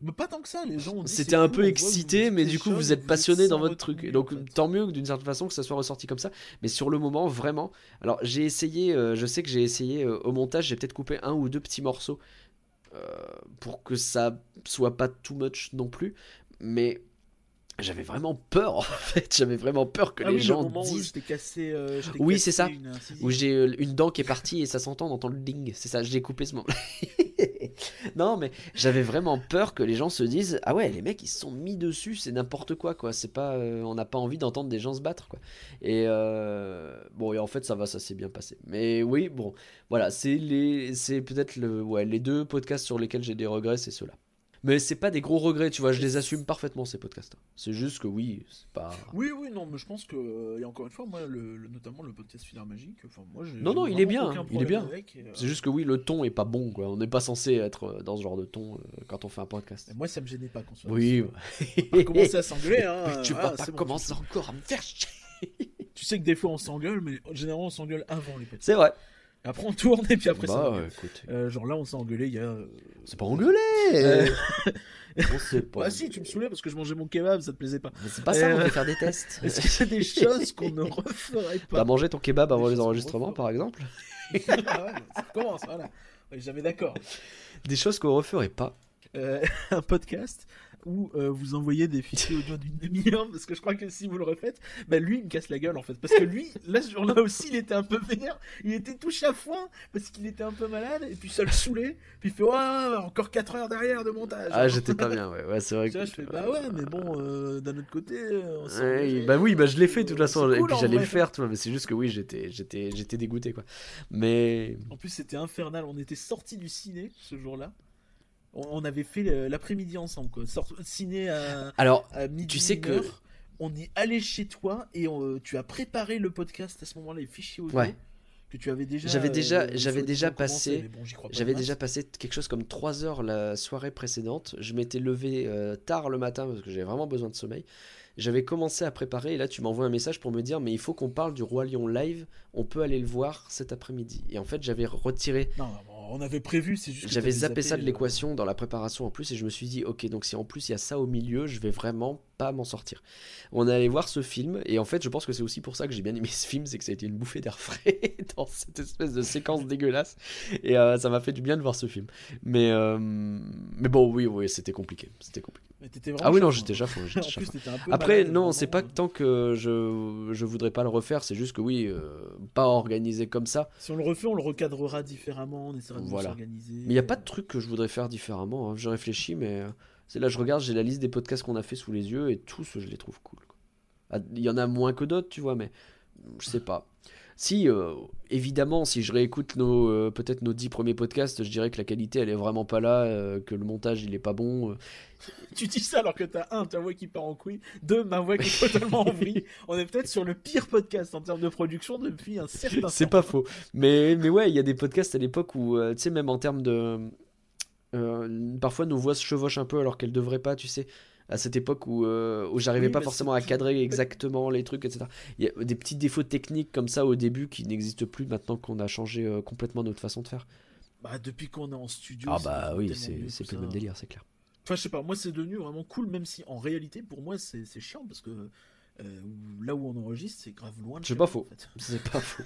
Speaker 2: mais pas tant que ça, les gens.
Speaker 1: C'était un peu excité, mais du coup, vous êtes passionné dans votre truc. Donc, tant mieux d'une certaine façon que ça soit ressorti comme ça. Mais sur le moment, vraiment. Alors, j'ai essayé, je sais que j'ai essayé au montage, j'ai peut-être coupé un ou deux petits morceaux pour que ça soit pas too much non plus. Mais j'avais vraiment peur en fait, j'avais vraiment peur que ah les gens disent.
Speaker 2: Où cassé, euh,
Speaker 1: oui, c'est ça. où j'ai euh, une dent qui est partie et ça s'entend dans le ding. C'est ça, j'ai coupé ce moment. non, mais j'avais vraiment peur que les gens se disent ah ouais, les mecs ils se sont mis dessus, c'est n'importe quoi quoi. C'est pas, euh, on n'a pas envie d'entendre des gens se battre quoi. Et bon, et en fait ça va, ça s'est bien passé. Mais oui, bon, voilà, c'est les, c'est peut-être le, ouais, les deux podcasts sur lesquels j'ai des regrets, c'est ceux-là. Mais c'est pas des gros regrets, tu vois, je les assume parfaitement ces podcasts. C'est juste que oui, c'est pas.
Speaker 2: Oui, oui, non, mais je pense que, euh, et encore une fois, moi, le, notamment le podcast Filaire Magique, enfin, moi,
Speaker 1: Non, non, il est bien, il est bien. Euh, c'est juste que oui, le ton est pas bon, quoi. On n'est pas censé être euh, dans ce genre de ton quand on fait un podcast.
Speaker 2: moi, ça me gênait pas qu'on soit.
Speaker 1: Oui,
Speaker 2: on va commencer à s'engueuler, hein.
Speaker 1: tu vas pas commencer encore à me faire chier.
Speaker 2: tu sais que des fois on s'engueule, mais généralement on s'engueule avant les podcasts.
Speaker 1: C'est vrai.
Speaker 2: Après on tourne et puis après
Speaker 1: bah, ça. Écoute.
Speaker 2: Euh, genre là on s'est engueulé il y a. Euh,
Speaker 1: c'est pas engueulé euh...
Speaker 2: On sait pas. Ah si, tu me saoulais parce que je mangeais mon kebab, ça te plaisait pas.
Speaker 1: c'est pas ça, on euh, va faire des tests.
Speaker 2: Est-ce que c'est des choses qu'on ne referait pas?
Speaker 1: T'as mangé ton kebab avant les enregistrements par exemple
Speaker 2: Ah ouais, ça commence, voilà. Jamais d'accord.
Speaker 1: Des choses qu'on referait pas.
Speaker 2: un podcast où euh, vous envoyez des fichiers audio d'une demi-heure, parce que je crois que si vous le refaites, bah lui il me casse la gueule en fait. Parce que lui, là ce jour-là aussi, il était un peu vénère, il était touché à foin, parce qu'il était un peu malade, et puis ça le saoulait, puis il fait Ouais, encore 4 heures derrière de montage.
Speaker 1: Ah, j'étais pas bien, ouais, ouais c'est vrai.
Speaker 2: Que... je fais Bah ouais, mais bon, euh, d'un autre côté.
Speaker 1: Ouais, bah oui, bah je l'ai fait de toute façon, et puis j'allais le faire, tu vois, mais c'est juste que oui, j'étais, dégoûté quoi. Mais.
Speaker 2: En plus, c'était infernal, on était sorti du ciné ce jour-là. On avait fait l'après-midi ensemble, quoi. ciné à,
Speaker 1: Alors,
Speaker 2: midi,
Speaker 1: tu sais que.
Speaker 2: On est allé chez toi et tu as préparé le podcast à ce moment-là, les fichiers audio. Que tu avais déjà.
Speaker 1: J'avais déjà, euh, j'avais déjà passé. j'avais déjà passé quelque chose comme 3 heures la soirée précédente. Je m'étais levé euh, tard le matin parce que j'avais vraiment besoin de sommeil. J'avais commencé à préparer et là tu m'envoies un message pour me dire mais il faut qu'on parle du Roi Lion live. On peut aller le voir cet après-midi. Et en fait j'avais retiré.
Speaker 2: Non, on avait prévu, c'est juste.
Speaker 1: J'avais zappé, ça de l'équation dans la préparation en plus et je me suis dit, ok, donc si en plus il y a ça au milieu, je vais vraiment pas m'en sortir. On est allé voir ce film et en fait, je pense que c'est aussi pour ça que j'ai bien aimé ce film, c'est que ça a été une bouffée d'air frais dans cette espèce de séquence dégueulasse et ça m'a fait du bien de voir ce film. Mais, mais bon, oui, oui, c'était compliqué. C'était compliqué ah oui, non, j'étais déjà fou. Après, non, c'est pas tant que je, je voudrais pas le refaire, c'est juste que oui, euh, pas organisé comme ça.
Speaker 2: Si on le refait, on le recadrera différemment, on essaiera de
Speaker 1: voilà. Mais il n'y a pas de truc que je voudrais faire différemment. Hein. Je réfléchis, mais euh, c'est là, je regarde, j'ai la liste des podcasts qu'on a fait sous les yeux et tous, je les trouve cool. Ah, il y en a moins que d'autres, tu vois, mais je sais pas. Si, euh, évidemment, si je réécoute nos euh, peut-être nos dix premiers podcasts, je dirais que la qualité elle est vraiment pas là, euh, que le montage il est pas bon.
Speaker 2: Tu dis ça alors que t'as un, ta voix qui part en couille, deux, ma voix qui est totalement en vrille. On est peut-être sur le pire podcast en termes de production depuis un certain temps.
Speaker 1: C'est pas faux. Mais, mais ouais, il y a des podcasts à l'époque où, tu sais, même en termes de. parfois nos voix se chevauchent un peu alors qu'elles devraient pas, tu sais à cette époque où, euh, où j'arrivais pas forcément à cadrer exactement les trucs, etc. Il y a des petits défauts techniques comme ça au début qui n'existent plus maintenant qu'on a changé euh, complètement notre façon de faire.
Speaker 2: Bah, depuis qu'on est en studio.
Speaker 1: Ah, bah oui, c'est plus le même délire, c'est clair.
Speaker 2: Enfin, je sais pas, moi c'est devenu vraiment cool, même si en réalité, pour moi, c'est chiant parce que euh, là où on enregistre, c'est grave loin de
Speaker 1: chez moi. C'est pas faux. C'est pas faux.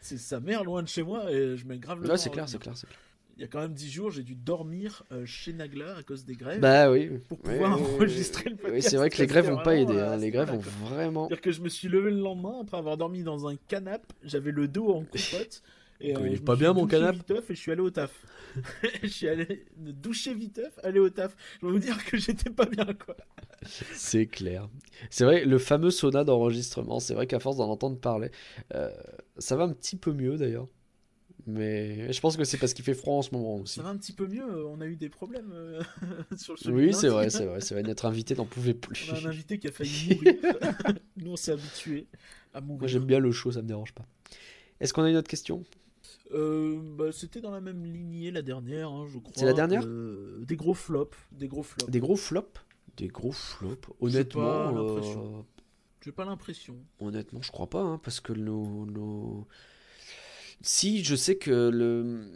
Speaker 2: c'est sa mère loin de chez moi et je mets grave
Speaker 1: le. Là, c'est clair, c'est clair, c'est clair
Speaker 2: il y a quand même 10 jours, j'ai dû dormir euh, chez Nagla à cause des grèves.
Speaker 1: Bah oui.
Speaker 2: Pour pouvoir enregistrer le podcast.
Speaker 1: Oui, c'est vrai que les grèves n'ont pas aidé. Hein. Les grèves ont vraiment.
Speaker 2: C'est-à-dire que je me suis levé le lendemain après avoir dormi dans un canapé. J'avais le dos en compote.
Speaker 1: Et, euh, il est pas bien mon canapé.
Speaker 2: et je suis allé au taf. je suis allé doucher viteuf, aller au taf. Je vais vous dire que j'étais pas bien quoi.
Speaker 1: C'est clair. C'est vrai, le fameux sauna d'enregistrement, c'est vrai qu'à force d'en entendre parler, euh, ça va un petit peu mieux d'ailleurs. Mais je pense que c'est parce qu'il fait froid en ce moment aussi.
Speaker 2: Ça va un petit peu mieux, on a eu des problèmes euh,
Speaker 1: sur le Oui, c'est vrai, c'est vrai, c'est vrai. Notre invité n'en pouvait plus.
Speaker 2: On a un invité qui a failli mourir. Nous, on s'est habitués à mourir.
Speaker 1: Moi, j'aime bien le chaud, ça me dérange pas. Est-ce qu'on a une autre question?
Speaker 2: Euh, bah, C'était dans la même lignée la dernière, hein, je crois.
Speaker 1: C'est la dernière?
Speaker 2: Des gros flops. Des gros flops.
Speaker 1: Des gros flops? Des gros flops Honnêtement.
Speaker 2: Euh, J'ai pas l'impression.
Speaker 1: Honnêtement, je crois pas, hein, parce que nos, nos, si, je sais que le.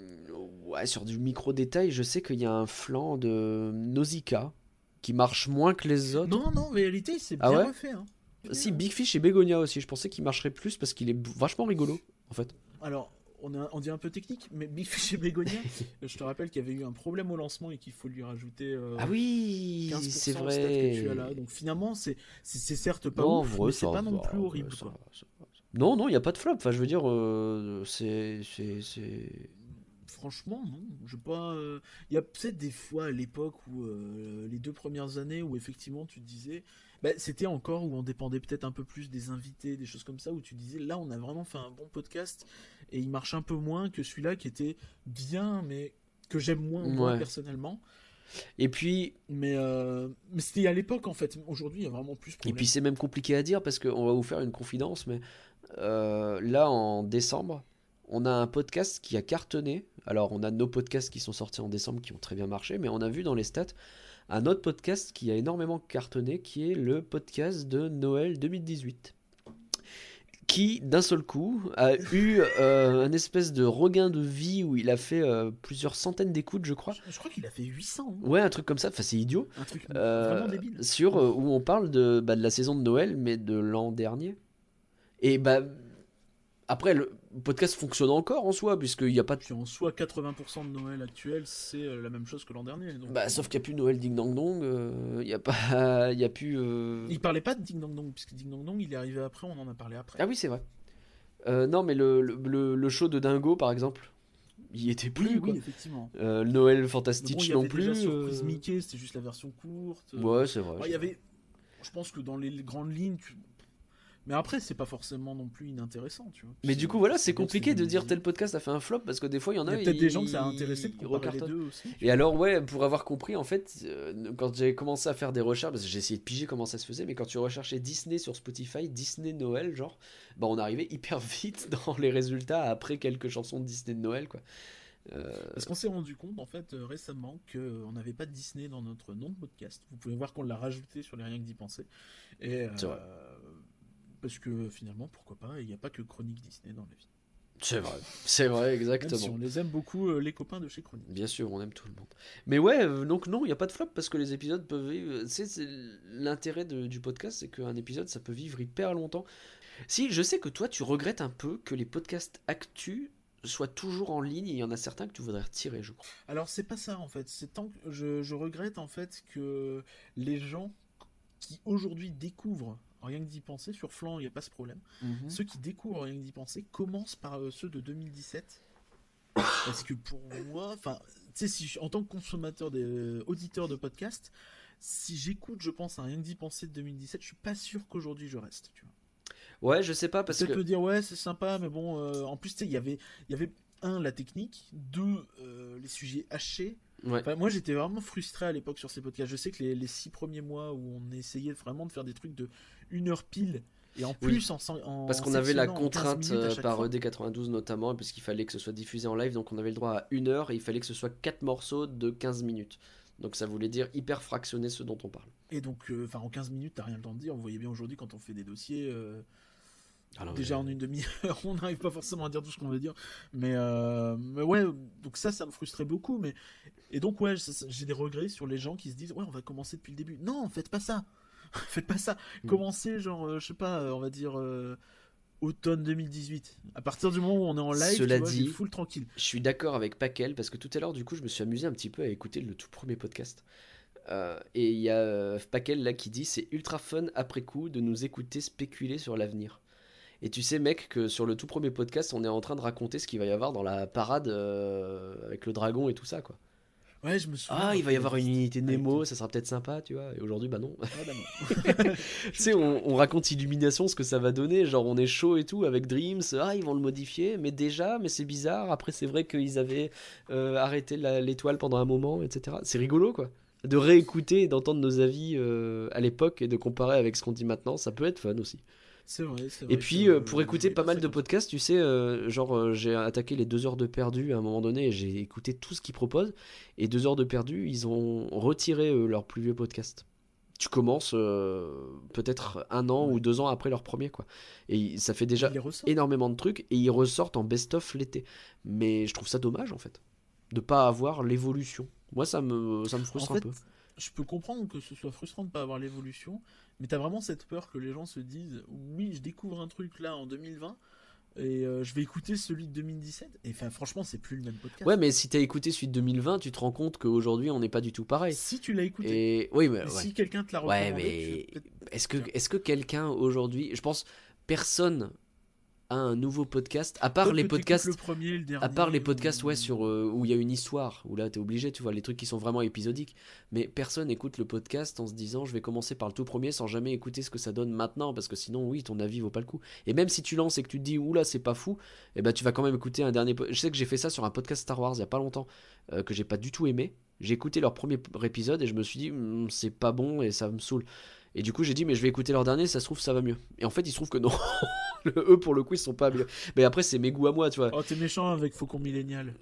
Speaker 1: Ouais, sur du micro-détail, je sais qu'il y a un flanc de Nausicaa qui marche moins que les autres.
Speaker 2: Non, non, en réalité, c'est ah bien refait. Hein.
Speaker 1: Si, Big Fish et Begonia aussi, je pensais qu'il marcherait plus parce qu'il est vachement rigolo, en fait.
Speaker 2: Alors, on, on dit un peu technique, mais Big Fish et Begonia, je te rappelle qu'il y avait eu un problème au lancement et qu'il faut lui rajouter. Euh,
Speaker 1: ah oui, c'est vrai.
Speaker 2: Que tu as là. Donc finalement, c'est certes pas ouf, mais c'est pas non plus horrible. quoi.
Speaker 1: Non, non, il n'y a pas de flop. Enfin, je veux dire, euh, c'est.
Speaker 2: Franchement, non. Je pas. Euh, il y a peut-être des fois à l'époque où euh, les deux premières années où effectivement tu disais, bah, c'était encore où on dépendait peut-être un peu plus des invités, des choses comme ça, où tu disais là on a vraiment fait un bon podcast et il marche un peu moins que celui-là qui était bien, mais que j'aime moins personnellement.
Speaker 1: Et puis.
Speaker 2: Mais, mais c'était à l'époque en fait. Aujourd'hui, il y a vraiment plus.
Speaker 1: Et puis c'est même compliqué à dire parce qu'on va vous faire une confidence, mais euh, là en décembre, on a un podcast qui a cartonné. Alors on a nos podcasts qui sont sortis en décembre qui ont très bien marché, mais on a vu dans les stats un autre podcast qui a énormément cartonné, qui est le podcast de Noël 2018 qui d'un seul coup a eu euh, un espèce de regain de vie où il a fait euh, plusieurs centaines d'écoutes, je crois.
Speaker 2: Je, crois qu'il a fait 800.
Speaker 1: Hein. Ouais, un truc comme ça. Enfin, c'est idiot.
Speaker 2: Un truc vraiment débile.
Speaker 1: Sur où on parle de, bah, de la saison de Noël, mais de l'an dernier. Et bah. Après, le podcast fonctionne encore en soi, puisqu'il n'y a pas de.
Speaker 2: En soi, 80% de Noël actuel, c'est euh, la même chose que l'an dernier.
Speaker 1: Bah,
Speaker 2: euh,
Speaker 1: sauf qu'il n'y a plus Noël Ding Dong Dong, il n'y a pas. Il y a plus.
Speaker 2: Il parlait pas de Ding Dong Dong, puisque Ding Dong Dong, il est arrivé après, on en a parlé après.
Speaker 1: Ah oui, c'est vrai. non, mais le, le, le, show de Dingo, par exemple, il était plus.
Speaker 2: Oui, effectivement.
Speaker 1: le Noël Fantastique
Speaker 2: bon,
Speaker 1: non plus.
Speaker 2: Déjà Surprise Mickey, c'était juste la version courte.
Speaker 1: Ouais, c'est vrai.
Speaker 2: Il y avait. Je pense que dans les grandes lignes, tu mais après, c'est pas forcément non plus inintéressant, tu vois.
Speaker 1: Mais du coup, voilà, c'est compliqué de dire tel podcast a fait un flop parce que des fois, il y en a.
Speaker 2: Il y a peut-être des gens que ça a intéressé de les deux aussi.
Speaker 1: Et alors, ouais, pour avoir compris, en fait, euh, quand j'ai commencé à faire des recherches, parce que j'ai essayé de piger comment ça se faisait, mais quand tu recherchais Disney sur Spotify, Disney Noël, genre, bah on arrivait hyper vite dans les résultats après quelques chansons de Disney de Noël, quoi.
Speaker 2: Euh... Parce qu'on s'est rendu compte en fait euh, récemment qu'on n'avait pas de Disney dans notre nom de podcast. Vous pouvez voir qu'on l'a rajouté sur les rien que d'y penser. Et euh, parce que finalement, pourquoi pas, il n'y a pas que Chronique Disney dans la vie.
Speaker 1: C'est vrai, c'est vrai, exactement.
Speaker 2: si on les aime beaucoup, les copains de chez Chronique.
Speaker 1: Bien sûr, on aime tout le monde. Mais ouais, donc non, il n'y a pas de flop parce que les épisodes peuvent vivre. C'est l'intérêt du podcast, c'est qu'un épisode, ça peut vivre hyper longtemps. Si, je sais que toi, tu regrettes un peu que les podcasts actus soient toujours en ligne. Il y en a certains que tu voudrais retirer, je crois.
Speaker 2: Alors, c'est pas ça en fait. C'est tant que je, je, regrette en fait que les gens qui aujourd'hui découvrent rien que d'y penser, sur Flan, il n'y a pas ce problème. Mhm. Ceux qui découvrent rien que d'y penser commencent par euh, ceux de 2017. Parce que pour moi, enfin, tu sais, si en tant que consommateur, des, euh, auditeur de podcast, si j'écoute, je pense, à rien que d'y penser de 2017, je suis pas sûr qu'aujourd'hui je reste, tu vois.
Speaker 1: Ouais, je sais pas parce
Speaker 2: que. dire ouais, c'est sympa, mais bon, euh, en plus, tu sais, il y avait, il y avait un la technique, deux les sujets hachés, moi, j'étais vraiment frustré à l'époque sur ces podcasts. Je sais que les, six premiers mois où on essayait vraiment de faire des trucs de une heure pile, et en plus, en,
Speaker 1: Parce qu'on avait la contrainte euh, par ED92 notamment, puisqu'il fallait que ce soit diffusé en live, donc on avait le droit à une heure et il fallait que ce soit quatre morceaux de 15 minutes. Donc ça voulait dire hyper fractionner ce dont on parle.
Speaker 2: Et donc, euh, enfin, en 15 minutes, t'as rien le temps de dire. Vous voyez bien aujourd'hui quand on fait des dossiers. Euh, déjà en une demi-heure, on n'arrive pas forcément à dire tout ce qu'on veut dire. Mais, mais ouais, donc ça, ça me frustrait beaucoup. Mais et donc, ouais, j'ai des regrets sur les gens qui se disent, ouais, on va commencer depuis le début. Non, faites pas ça. faites pas ça. Mm. Commencez, genre, euh, je sais pas, euh, on va dire euh, automne 2018. À partir du moment où on est en live, Cela dit, full tranquille.
Speaker 1: Je suis d'accord avec Paquel parce que tout à l'heure, du coup, je me suis amusé un petit peu à écouter le tout premier podcast. et il y a Paquel là qui dit c'est ultra fun après coup de nous écouter spéculer sur l'avenir. Et tu sais, mec, que sur le tout premier podcast, on est en train de raconter ce qu'il va y avoir dans la parade avec le dragon et tout ça, quoi.
Speaker 2: Ouais, je me souviens.
Speaker 1: Ah, il va y avoir une unité Nemo, ça sera peut-être sympa, tu vois. Et aujourd'hui, bah non. Ah, bah tu sais, on, raconte Illumination, ce que ça va donner. Genre, on est chaud et tout avec Dreams. Ah, ils vont le modifier, mais déjà, mais c'est bizarre. Après, c'est vrai qu'ils avaient euh, arrêté l'étoile pendant un moment, etc. C'est rigolo, quoi. De réécouter et d'entendre nos avis euh, à l'époque et de comparer avec ce qu'on dit maintenant, ça peut être fun aussi.
Speaker 2: C'est vrai,
Speaker 1: vrai, Et puis, euh, pour écouter pas mal de podcasts, tu sais, euh, genre, euh, j'ai attaqué les deux heures de perdu à un moment donné et j'ai écouté tout ce qu'ils proposent. Et deux heures de perdu, ils ont retiré leur plus vieux podcast. Tu commences peut-être un an ou deux ans après leur premier, quoi. Et ça fait déjà énormément de trucs et ils ressortent en best-of l'été. Mais je trouve ça dommage, en fait, de pas avoir l'évolution. Moi, ça me, ça me frustre un peu.
Speaker 2: Je peux comprendre que ce soit frustrant de pas avoir l'évolution, mais t'as vraiment cette peur que les gens se disent oui, je découvre un truc là en 2020 et euh, je vais écouter celui de 2017. Et enfin, franchement, c'est plus le même podcast.
Speaker 1: Ouais, mais si t'as écouté celui de 2020, tu te rends compte qu'aujourd'hui on n'est pas du tout pareil.
Speaker 2: Si tu l'as écouté.
Speaker 1: Et oui, mais,
Speaker 2: si quelqu'un te l'a recommandé.
Speaker 1: Ouais, mais est-ce que, est-ce que quelqu'un aujourd'hui, je pense, personne un nouveau podcast à part les podcasts à part les podcasts ouais sur euh, où il y a une histoire où là t'es obligé tu vois les trucs qui sont vraiment épisodiques mais personne écoute le podcast en se disant je vais commencer par le tout premier sans jamais écouter ce que ça donne maintenant parce que sinon oui ton avis vaut pas le coup et même si tu lances et que tu te dis oula c'est pas fou et eh ben tu vas quand même écouter un dernier je sais que j'ai fait ça sur un podcast Star Wars il y a pas longtemps euh, que j'ai pas du tout aimé j'ai écouté leur premier épisode et je me suis dit hmm, c'est pas bon et ça me saoule et du coup, j'ai dit, mais je vais écouter leur dernier, ça se trouve, ça va mieux. Et en fait, il se trouve que non. eux, pour le coup, ils sont pas mieux. Mais après, c'est mes goûts à moi, tu vois.
Speaker 2: Oh, t'es méchant avec Faucon Millénial.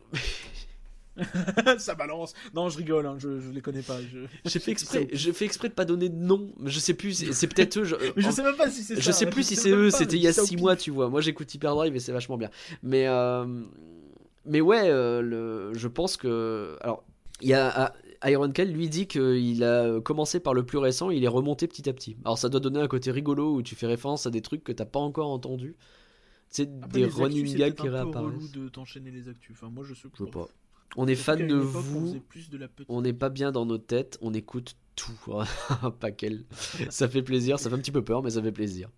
Speaker 2: ça balance. Non, je rigole, hein, je, je les connais pas.
Speaker 1: J'ai fait exprès, j'ai fait exprès de pas donner de nom. Je sais plus, c'est peut-être eux.
Speaker 2: Je... mais je sais même pas si c'est ça.
Speaker 1: Je sais plus si c'est eux. C'était il y a 6 mois, tu vois. Moi, j'écoute Hyperdrive et c'est vachement bien. Mais euh... mais ouais, euh, le... je pense que alors il y a ah, Iron Kell lui dit qu'il a commencé par le plus récent, il est remonté petit à petit. Alors ça doit donner un côté rigolo où tu fais référence à des trucs que t'as pas encore entendu. C'est des running gags qui réapparaissent.
Speaker 2: de t'enchaîner les actus. Enfin, moi je sais
Speaker 1: pas. On est fan de vous. On n'est pas bien dans nos têtes. On écoute tout. pas quel. ça fait plaisir. Ça fait un petit peu peur, mais ça fait plaisir.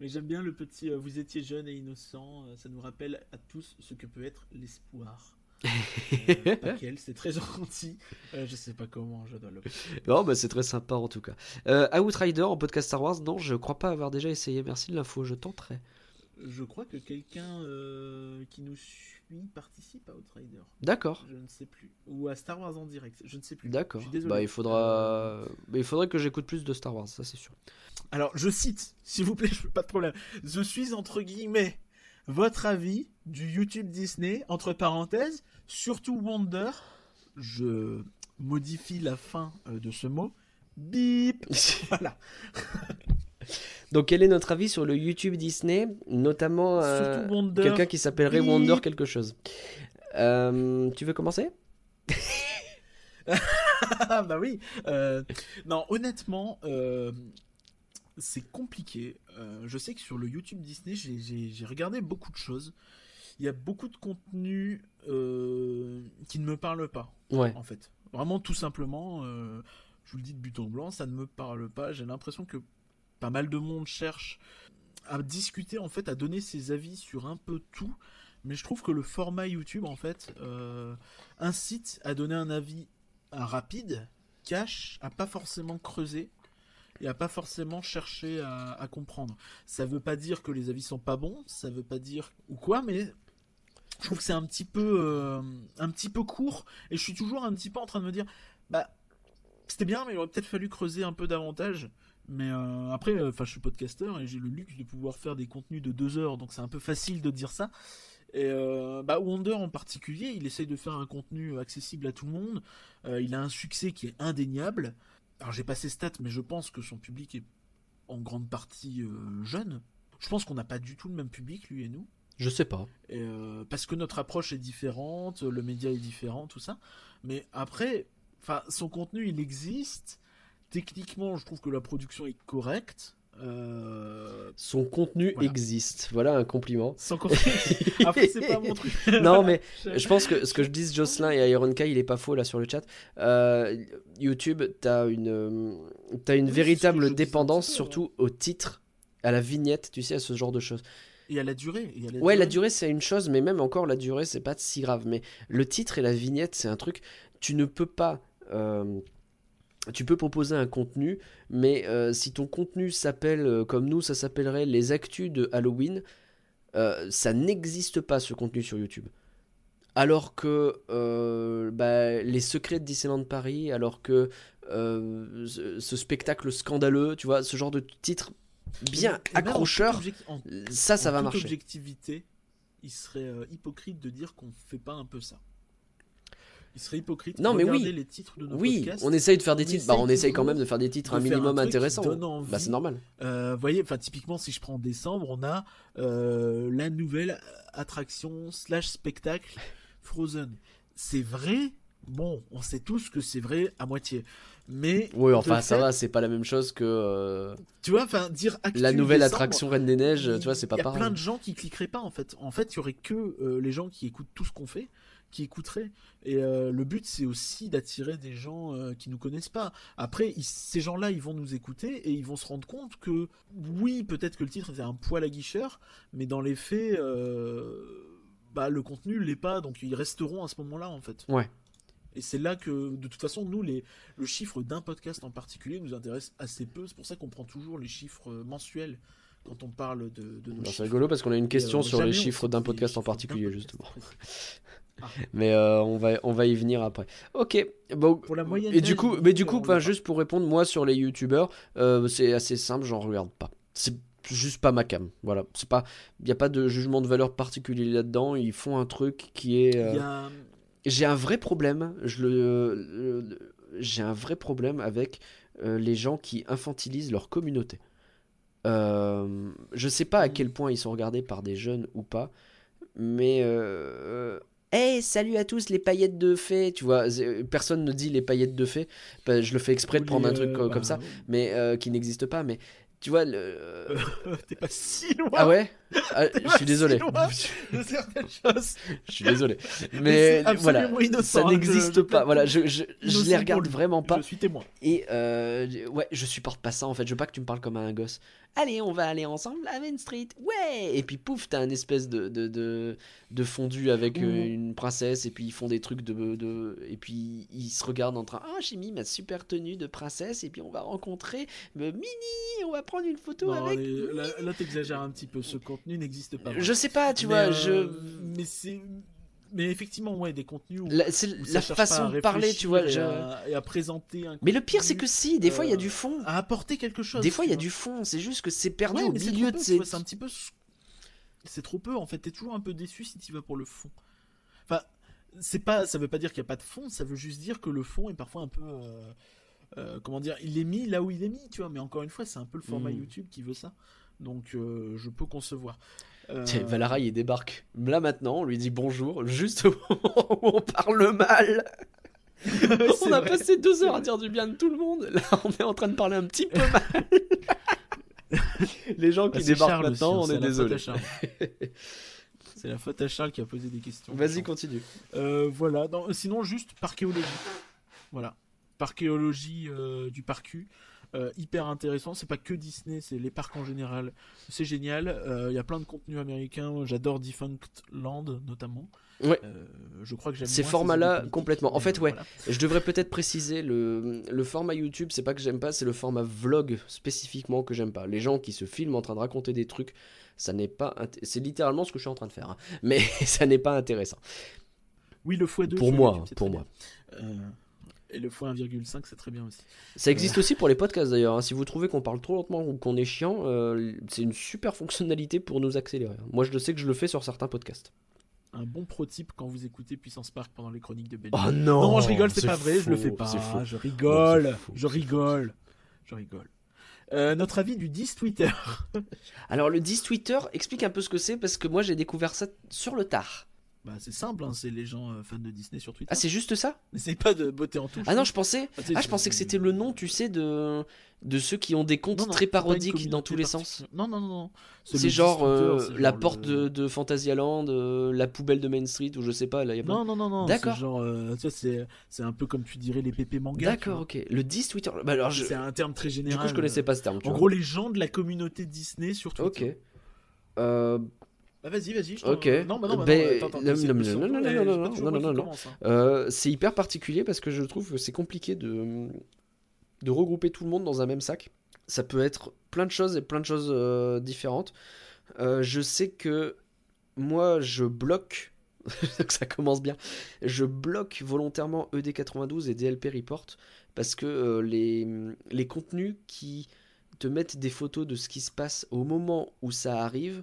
Speaker 2: Mais j'aime bien le petit. Euh, vous étiez jeune et innocent. Euh, ça nous rappelle à tous ce que peut être l'espoir. Euh, c'est très gentil. Euh, je sais pas comment je dois le.
Speaker 1: Non, bah c'est très sympa en tout cas. Euh, Outrider en podcast Star Wars, non, je crois pas avoir déjà essayé. Merci de l'info, je tenterai.
Speaker 2: Je crois que quelqu'un qui nous suit participe à Outrider.
Speaker 1: D'accord.
Speaker 2: Je ne sais plus. Ou à Star Wars en direct, je ne sais plus.
Speaker 1: D'accord. Bah il faudra, bah, il faudrait que j'écoute plus de Star Wars, ça c'est sûr.
Speaker 2: Alors je cite, s'il vous plaît, je pas de problème. Je suis entre guillemets votre avis du YouTube Disney, entre parenthèses, surtout Wonder, je modifie la fin euh, de ce mot, bip, voilà.
Speaker 1: Donc, quel est notre avis sur le YouTube Disney, notamment euh, quelqu'un qui s'appellerait Wonder quelque chose. Euh, Tu veux commencer?
Speaker 2: Bah oui. Euh, non, honnêtement, c'est compliqué. je sais que sur le YouTube Disney, j'ai regardé beaucoup de choses. Il y a beaucoup de contenu qui ne me parle pas.
Speaker 1: Ouais.
Speaker 2: En fait, vraiment tout simplement je vous le dis de but en blanc, ça ne me parle pas. J'ai l'impression que pas mal de monde cherche à discuter, en fait, à donner ses avis sur un peu tout. Mais je trouve que le format YouTube, en fait, euh, incite à donner un avis rapide, cache, à pas forcément creuser et à pas forcément chercher à, comprendre. Ça veut pas dire que les avis sont pas bons, ça veut pas dire ou quoi, mais je trouve que c'est un petit peu euh, un petit peu court et je suis toujours un petit peu en train de me dire bah c'était bien, mais il aurait peut-être fallu creuser un peu davantage. Mais euh, après, euh, je suis podcasteur et j'ai le luxe de pouvoir faire des contenus de deux heures, donc c'est un peu facile de dire ça. Et bah, Wonder en particulier, il essaye de faire un contenu accessible à tout le monde. il a un succès qui est indéniable. Alors j'ai pas ses stats, mais je pense que son public est en grande partie jeune. Je pense qu'on n'a pas du tout le même public, lui et nous.
Speaker 1: Je sais pas.
Speaker 2: parce que notre approche est différente, le média est différent, tout ça. Mais après, son contenu, il existe. Techniquement, je trouve que la production est correcte. Euh,
Speaker 1: son contenu existe. Voilà un compliment.
Speaker 2: Son contenu. Après, c'est pas mon truc.
Speaker 1: non, mais je pense que ce que je dis Jocelyn et Ironka, il est pas faux là sur le chat. Euh, YouTube, t'as une, as une véritable dépendance, surtout au titre, à la vignette, tu sais, à ce genre de choses.
Speaker 2: Et à la durée.
Speaker 1: ouais, la durée, c'est une chose, mais même encore, la durée, c'est pas si grave. Mais le titre et la vignette, c'est un truc. Tu ne peux pas euh, tu peux proposer un contenu, mais euh, si ton contenu s'appelle euh, comme nous, ça s'appellerait les actus de Halloween, ça n'existe pas ce contenu sur YouTube. Alors que bah, les secrets de Disneyland Paris, alors que ce, spectacle scandaleux, tu vois, ce genre de titre bien accrocheur, ça, ça va marcher.
Speaker 2: objectivité, il serait hypocrite de dire qu'on fait pas un peu ça. Il serait hypocrite.
Speaker 1: Non, mais oui.
Speaker 2: Les titres de nos
Speaker 1: oui, on essaye de faire des titres. Bah, on essaye quand même de faire des titres un minimum intéressants. Bah, c'est normal.
Speaker 2: Euh, voyez, enfin, typiquement, si je prends décembre, on a euh, la nouvelle attraction slash spectacle Frozen. C'est vrai? Bon, on sait tous que c'est vrai à moitié. Mais
Speaker 1: oui, enfin ça va, c'est pas la même chose que. Euh,
Speaker 2: tu vois, enfin dire
Speaker 1: la nouvelle attraction Reine des Neiges, tu vois, c'est pas pareil.
Speaker 2: Il y a plein de gens qui cliqueraient pas en fait. En fait, il y aurait que les gens qui écoutent tout ce qu'on fait qui écouteraient. Et euh, le but, c'est aussi d'attirer des gens euh, qui nous connaissent pas. Après, ces gens-là, ils vont nous écouter et ils vont se rendre compte que, oui, peut-être que le titre était un poil aguicheur, mais dans les faits, euh, bah, le contenu l'est pas, donc ils resteront à ce moment-là, en fait.
Speaker 1: Ouais.
Speaker 2: Et c'est là que, de toute façon, nous, les, le chiffre d'un podcast en particulier nous intéresse assez peu. C'est pour ça qu'on prend toujours les chiffres mensuels quand on parle de, de nos
Speaker 1: bah, C'est rigolo parce qu'on a une question sur les chiffres d'un podcast en particulier, justement. Ah. Mais euh, on, va, on va y venir après. Ok. Bon,
Speaker 2: pour la moyenne.
Speaker 1: Et du coup, mais du coup, juste pour répondre, moi sur les youtubeurs, euh, c'est assez simple, j'en regarde pas. C'est juste pas ma cam. Voilà. C'est pas, il y a pas de jugement de valeur particulier là-dedans. Ils font un truc qui est. Euh, j'ai un vrai problème. Je le, j'ai un vrai problème avec les gens qui infantilisent leur communauté. je sais pas à quel point ils sont regardés par des jeunes ou pas, mais Hey, salut à tous les paillettes de fées, tu vois, personne ne dit les paillettes de fées, bah, je le fais exprès de prendre un truc comme bah, ça, mais euh, qui n'existe pas, mais tu vois le
Speaker 2: t'es pas si loin.
Speaker 1: Ah ouais? Ah, je suis désolé.
Speaker 2: de certaines choses.
Speaker 1: Je suis désolé. Mais, voilà. ça hein, n'existe pas. voilà je, je, je les regarde vraiment pas.
Speaker 2: Je suis témoin.
Speaker 1: Et euh, ouais je supporte pas ça en fait. Je veux pas que tu me parles comme un gosse allez, on va aller ensemble à Main Street, ouais! Et puis pouf, t'as un espèce de, de, de, fondu avec euh, une princesse, et puis ils font des trucs de, de... Et puis ils se regardent en train, ah, j'ai mis ma super tenue de princesse, et puis on va rencontrer Mini, on va prendre une photo avec...
Speaker 2: là, t'exagères un petit peu, ce contenu n'existe pas.
Speaker 1: Je sais pas, tu vois, je... Euh,
Speaker 2: mais c'est mais effectivement, ouais, des contenus où
Speaker 1: c'est la façon de parler, tu vois,
Speaker 2: et, à, présenter un.
Speaker 1: Mais le pire, c'est que si, des fois, il y a du fond.
Speaker 2: À apporter quelque chose.
Speaker 1: Des fois, il y a du fond. C'est juste que c'est perdu au milieu de ces.
Speaker 2: C'est un petit peu. C'est trop peu, en fait. T'es toujours un peu déçu si tu vas pour le fond. Enfin, c'est pas. Ça veut pas dire qu'il y a pas de fond. Ça veut juste dire que le fond est parfois un peu. Euh, comment dire, il est mis là où il est mis, tu vois. Mais encore une fois, c'est un peu le format
Speaker 1: Mm.
Speaker 2: YouTube qui veut ça. Donc, euh, je peux concevoir. Euh,
Speaker 1: Tiens, Valara, il débarque là maintenant, on lui dit bonjour, juste au moment où on parle mal. on a
Speaker 2: vrai.
Speaker 1: passé deux heures à dire du bien de tout le monde. Là, on est en train de parler un petit peu mal. Les gens
Speaker 2: bah,
Speaker 1: qui
Speaker 2: c'est
Speaker 1: débarquent
Speaker 2: Charles
Speaker 1: maintenant,
Speaker 2: aussi,
Speaker 1: on
Speaker 2: hein,
Speaker 1: est
Speaker 2: c'est la faute
Speaker 1: désolé.
Speaker 2: à Charles. C'est la faute à Charles qui a posé des questions.
Speaker 1: Vas-y, continue.
Speaker 2: Euh, voilà. Non, sinon, juste parchéologie. Voilà. Parchéologie euh, du parcu. Euh, hyper intéressant. C'est pas que Disney, c'est les parcs en général. C'est génial. Euh, Il y a plein de contenus américains. J'adore Defunct Land notamment.
Speaker 1: Ouais.
Speaker 2: Euh, je crois que j'aime
Speaker 1: Ces formats-là, complètement. En fait,
Speaker 2: euh,
Speaker 1: ouais.
Speaker 2: voilà.
Speaker 1: Je devrais peut-être préciser le, le format YouTube, c'est pas que j'aime pas, c'est le format vlog spécifiquement que j'aime pas. Les gens qui se filment en train de raconter des trucs, ça n'est pas. C'est littéralement ce que je suis en train de faire, hein. mais ça n'est pas intéressant.
Speaker 2: Oui, le x2.
Speaker 1: Pour moi,
Speaker 2: YouTube,
Speaker 1: pour moi.
Speaker 2: Euh, et le x1,5, c'est très bien aussi.
Speaker 1: Ça existe aussi pour les podcasts d'ailleurs. hein. Si vous trouvez qu'on parle trop lentement ou qu'on est chiant, euh, c'est une super fonctionnalité pour nous accélérer. Moi, je sais que je le fais sur certains podcasts.
Speaker 2: Un bon pro-type quand vous écoutez Puissance Park pendant les chroniques de Belgique.
Speaker 1: Oh non
Speaker 2: non, je rigole, c'est pas vrai, je le fais pas.
Speaker 1: faux.
Speaker 2: Je rigole,
Speaker 1: faux,
Speaker 2: je rigole, je rigole. Euh, notre avis du 10 Twitter.
Speaker 1: Alors, le 10 Twitter, explique un peu ce que c'est parce que moi j'ai découvert ça sur le tard.
Speaker 2: Bah, c'est simple, hein, c'est les gens euh, fans de Disney sur Twitter.
Speaker 1: Ah, c'est juste ça?
Speaker 2: N'essaye pas de botter en touche.
Speaker 1: Ah non, je pensais.
Speaker 2: Ah,
Speaker 1: Ah, je pensais que c'était le nom, tu sais, de de ceux qui ont des comptes
Speaker 2: Non, non,
Speaker 1: très parodiques dans tous les sens.
Speaker 2: Non, non, non, non.
Speaker 1: C'est genre
Speaker 2: 10 Twitter,
Speaker 1: euh, la porte
Speaker 2: le-
Speaker 1: de, de Fantasyland, euh, la poubelle de Main Street, ou je sais pas, là, y a pas-
Speaker 2: Non, non, non, non.
Speaker 1: D'accord.
Speaker 2: C'est un peu comme tu dirais les pépés manga.
Speaker 1: D'accord, ok. Le 10 Twitter. Bah alors, je...
Speaker 2: C'est un terme très
Speaker 1: du
Speaker 2: général.
Speaker 1: coup, je connaissais pas ce terme.
Speaker 2: En gros, les gens de la communauté Disney sur Twitter.
Speaker 1: Ok. Euh,
Speaker 2: Bah, vas-y, vas-y.
Speaker 1: Ok.
Speaker 2: Non, bah non, bah
Speaker 1: Ben,
Speaker 2: non, attends, attends,
Speaker 1: non,
Speaker 2: c'est-
Speaker 1: non, non, non, non, non, non, non, non, non,
Speaker 2: hein.
Speaker 1: euh, c'est hyper particulier parce que je trouve que c'est compliqué de, de regrouper tout le monde dans un même sac. Ça peut être plein de choses et plein de choses euh, différentes. Euh, je sais que moi, je bloque. que ça commence bien. Je bloque volontairement E ED92 et DLP Report parce que euh, les, les contenus qui te mettent des photos de ce qui se passe au moment où ça arrive.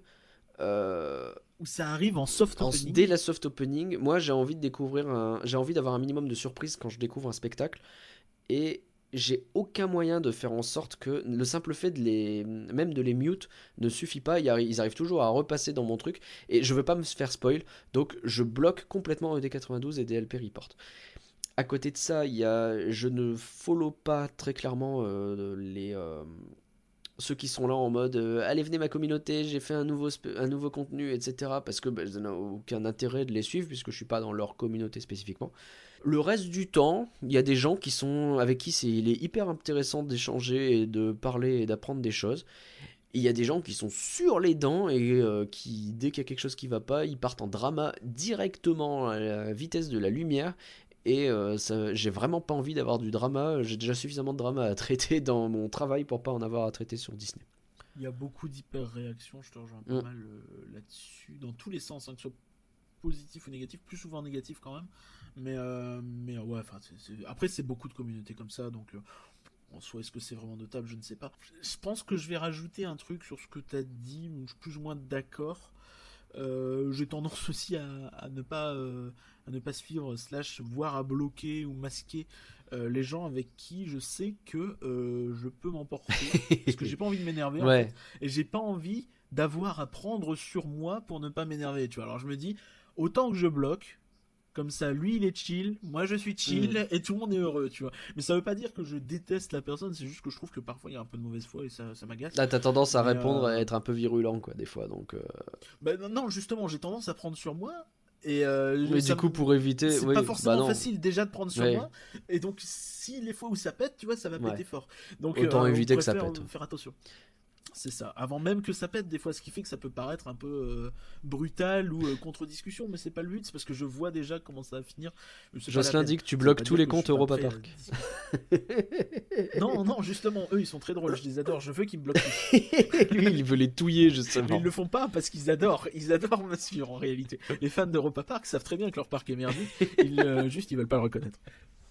Speaker 1: Euh,
Speaker 2: Où ça arrive en soft
Speaker 1: en-
Speaker 2: opening.
Speaker 1: dès la soft opening, moi j'ai envie de découvrir un, j'ai envie d'avoir un minimum de surprise quand je découvre un spectacle et j'ai aucun moyen de faire en sorte que le simple fait de les même de les mute ne suffit pas, ils arri- ils arrivent toujours à repasser dans mon truc et je veux pas me faire spoil donc je bloque complètement E ED92 et DLP report. À côté de ça, il y a je ne follow pas très clairement euh, les euh, ceux qui sont là en mode euh, allez venez ma communauté j'ai fait un nouveau contenu etc parce que bah, ça n'a aucun intérêt de les suivre puisque je suis pas dans leur communauté spécifiquement. Le reste du temps il y a des gens qui sont avec qui c'est il est hyper intéressant d'échanger et de parler et d'apprendre des choses. Il y a des gens qui sont sur les dents et euh, qui dès qu'il y a quelque chose qui va pas ils partent en drama directement à la vitesse de la lumière et euh, j'ai vraiment pas envie d'avoir du drama. J'ai déjà suffisamment de drama à traiter dans mon travail pour pas en avoir à traiter sur Disney.
Speaker 2: Il y a beaucoup d'hyper-réactions, je te rejoins pas
Speaker 1: Mm.
Speaker 2: mal euh, là-dessus, dans tous les sens, hein, que ce soit positif ou négatif, plus souvent négatif quand même. Mais, euh, mais ouais, enfin, après, c'est beaucoup de communautés comme ça, donc en soi, est-ce que c'est vraiment notable? Je ne sais pas. Je pense que je vais rajouter un truc sur ce que tu as dit, je suis plus ou moins d'accord. Euh, J'ai tendance aussi à, à ne pas euh, à ne pas suivre slash voire à bloquer ou masquer euh, les gens avec qui je sais que je peux m'emporter parce que j'ai pas envie de m'énerver en
Speaker 1: Ouais.
Speaker 2: fait. et j'ai pas envie d'avoir à prendre sur moi pour ne pas m'énerver tu vois alors je me dis autant que je bloque comme ça lui il est chill moi je suis chill
Speaker 1: Mm.
Speaker 2: et tout le monde est heureux tu vois mais ça veut pas dire que je déteste la personne c'est juste que je trouve que parfois il y a un peu de mauvaise foi et ça, ça m'agace
Speaker 1: Là, t'as tendance à répondre
Speaker 2: euh,
Speaker 1: à être un peu virulent, quoi, des fois. Donc, euh,
Speaker 2: Ben non, justement j'ai tendance à prendre sur moi et euh,
Speaker 1: Mais du coup, pour éviter,
Speaker 2: c'est
Speaker 1: oui,
Speaker 2: pas
Speaker 1: bah
Speaker 2: forcément facile déjà de prendre sur moi et donc si les fois où ça pète tu vois ça va
Speaker 1: Ouais.
Speaker 2: péter fort donc
Speaker 1: Autant
Speaker 2: euh,
Speaker 1: éviter que ça pète.
Speaker 2: faire attention c'est ça. Avant même que ça pète des fois ce qui fait que ça peut paraître un peu euh, brutal ou euh, contre discussion mais c'est pas le but. C'est parce que je vois déjà comment ça va finir.
Speaker 1: Jocelyn dit que tu bloques tous les comptes Europa Park.
Speaker 2: discuter. non non justement eux ils sont très drôles. Je les adore. Je veux qu'ils me bloquent.
Speaker 1: Lui, il veut les touiller,
Speaker 2: mais
Speaker 1: justement.
Speaker 2: ils le font pas parce qu'ils adorent. Ils adorent me suivre en réalité. Les fans d'Europa Park savent très bien que leur parc est merdique. Ils, euh, juste ils veulent pas le reconnaître.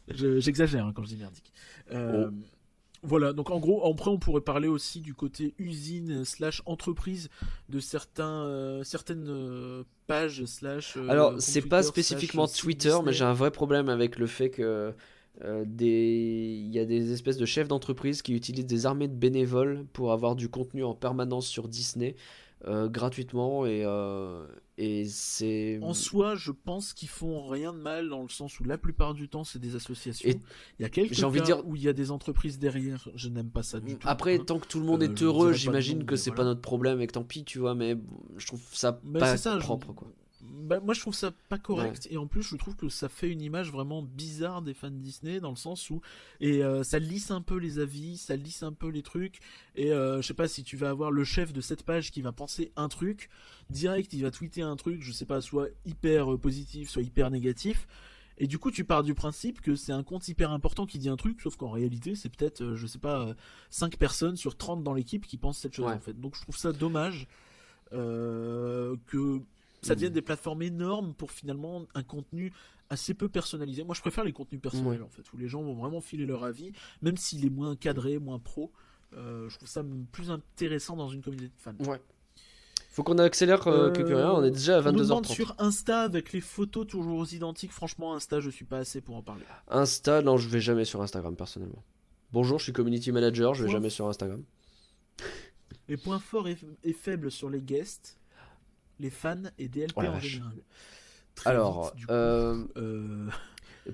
Speaker 2: Je- j'exagère hein, quand je dis merdique. Euh,
Speaker 1: Oh.
Speaker 2: Voilà, donc en gros, après on pourrait parler aussi du côté usine slash entreprise de certains, euh, certaines euh, pages slash. euh,
Speaker 1: Alors, c'est pas spécifiquement Twitter, mais j'ai un vrai problème avec le fait que des... il y a des espèces de chefs d'entreprise qui utilisent des armées de bénévoles pour avoir du contenu en permanence sur Disney. Gratuitement et, et c'est.
Speaker 2: En soi, je pense qu'ils font rien de mal dans le sens où la plupart du temps, c'est des associations. il y a quelques cas envie de dire... où il y a des entreprises derrière. Je n'aime pas ça du tout.
Speaker 1: Après, hein. tant que tout le monde est heureux, j'imagine que c'est pas notre problème et que tant pis, tu vois. Mais je trouve ça pas propre, quoi.
Speaker 2: Bah, moi je trouve ça pas correct et en plus je trouve que ça fait une image vraiment bizarre des fans Disney dans le sens où et euh, ça lisse un peu les avis, ça lisse un peu les trucs et euh, je sais pas si tu vas avoir le chef de cette page qui va penser un truc direct, il va tweeter un truc, je sais pas, soit hyper euh, positif, soit hyper négatif. Et du coup, tu pars du principe que c'est un compte hyper important qui dit un truc, sauf qu'en réalité, c'est peut-être, je sais pas, 5 personnes sur 30 dans l'équipe qui pensent cette chose en fait. Donc je trouve ça dommage que ça devient des plateformes énormes pour finalement un contenu assez peu personnalisé. Moi, je préfère les contenus personnels en fait, où les gens vont vraiment filer leur avis, même s'il est moins cadré, moins pro. Euh, je trouve ça plus intéressant dans une communauté de fans.
Speaker 1: Ouais. Faut qu'on accélère euh, quelque chose. On est déjà à 22h30.
Speaker 2: sur Insta avec les photos toujours identiques. Franchement, Insta, je suis pas assez pour en parler.
Speaker 1: Insta, non, je vais jamais sur Instagram personnellement. Bonjour, je suis community manager, je vais jamais sur Instagram.
Speaker 2: Les points forts et faibles sur les guests les fans et DLP oh en général.
Speaker 1: Alors, euh, euh,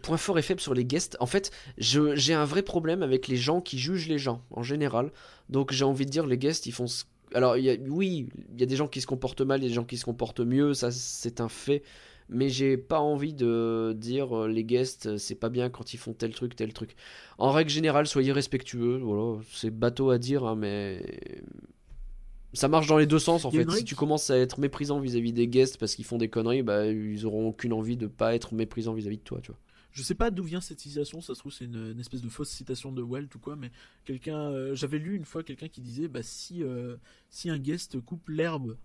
Speaker 1: point fort et faible sur les guests. En fait, j'ai un vrai problème avec les gens qui jugent les gens en général. Donc j'ai envie de dire, les guests, ils font. Alors y a, oui, il y a des gens qui se comportent mal, des gens qui se comportent mieux, ça c'est un fait. Mais j'ai pas envie de dire euh, les guests, c'est pas bien quand ils font tel truc, tel truc. En règle générale, soyez respectueux. Voilà, c'est bateau à dire, hein, mais ça marche dans les deux sens en fait. Si tu commences à être méprisant vis-à-vis des guests parce qu'ils font des conneries, bah ils auront aucune envie de pas être méprisant vis-à-vis de toi, tu vois.
Speaker 2: Je sais pas d'où vient cette citation, ça se trouve c'est une, espèce de fausse citation de Walt ou quoi, mais quelqu'un, euh, j'avais lu une fois quelqu'un qui disait, bah si euh, si un guest coupe l'herbe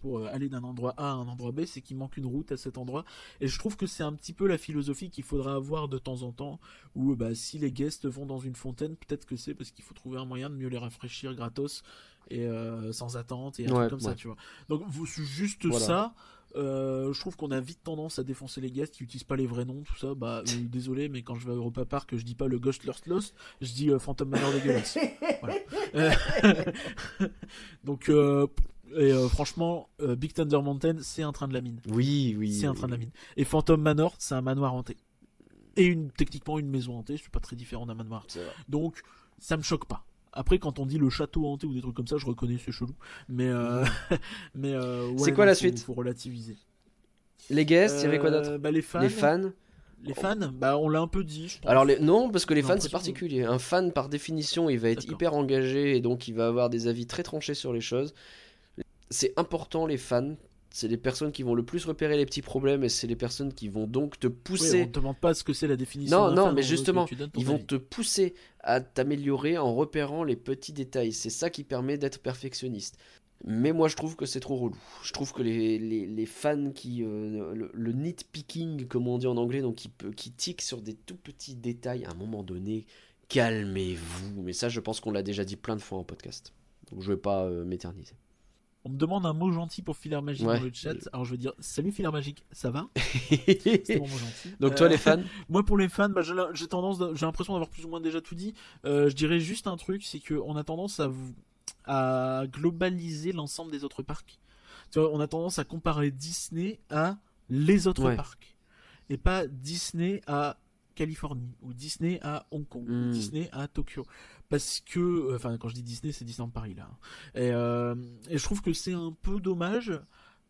Speaker 2: pour euh, aller d'un endroit A à un endroit B, c'est qu'il manque une route à cet endroit. Et je trouve que c'est un petit peu la philosophie qu'il faudra avoir de temps en temps, où bah, si les guests vont dans une fontaine, peut-être que c'est parce qu'il faut trouver un moyen de mieux les rafraîchir gratos et euh, sans attente et un truc comme ça, tu vois. Donc juste ça. Euh, je trouve qu'on a vite tendance à défoncer les guests qui utilisent pas les vrais noms, tout ça. Bah, euh, désolé, mais quand je vais à Europa Park, je dis pas le Ghost Lost Lost, je dis Phantom Manor dégueulasse. Donc, et franchement, Big Thunder Mountain, c'est un train de la mine.
Speaker 1: Oui, oui.
Speaker 2: C'est un train de la mine. Et Phantom Manor, c'est un manoir hanté. Et une, techniquement une maison hantée, suis pas très différent d'un manoir. Donc, ça me choque pas. Après, quand on dit le château hanté ou des trucs comme ça, je reconnais, c'est chelou. Mais, euh, mais euh,
Speaker 1: c'est quoi la suite
Speaker 2: Faut relativiser.
Speaker 1: Les guests, il y avait quoi d'autre
Speaker 2: euh, bah, les fans.
Speaker 1: Les fans.
Speaker 2: Les fans, bah on l'a un peu dit. Je pense.
Speaker 1: Alors les... non, parce que les fans c'est particulier. Un fan par définition, il va être hyper engagé et donc il va avoir des avis très tranchés sur les choses. C'est important les fans c'est les personnes qui vont le plus repérer les petits problèmes et c'est les personnes qui vont donc te pousser.
Speaker 2: on te demande pas ce que c'est la définition.
Speaker 1: Non, non, mais justement, ils vont te pousser à t'améliorer en repérant les petits détails. C'est ça qui permet d'être perfectionniste. Mais moi, je trouve que c'est trop relou. Je trouve que les, les, fans qui. Euh, le, nitpicking, comme on dit en anglais, donc qui, peut, qui tique sur des tout petits détails, à un moment donné, calmez-vous. Mais ça, je pense qu'on l'a déjà dit plein de fois en podcast. Donc je vais pas euh, m'éterniser.
Speaker 2: On me demande un mot gentil pour Filaire Magique dans le chat. Alors je veux dire, salut Filaire Magique, ça va C'est
Speaker 1: mon mot gentil. Donc toi les fans euh,
Speaker 2: Moi pour les fans, bah, j'ai tendance, j'ai l'impression d'avoir plus ou moins déjà tout dit. Euh, je dirais juste un truc, c'est qu'on a tendance à, à globaliser l'ensemble des autres parcs. Tu vois, on a tendance à comparer Disney à les autres parcs. Et pas Disney à Californie ou Disney à Hong Kong ou hmm. Disney à Tokyo parce que, euh, enfin, quand je dis Disney, c'est Disneyland Paris là. Et, euh, et je trouve que c'est un peu dommage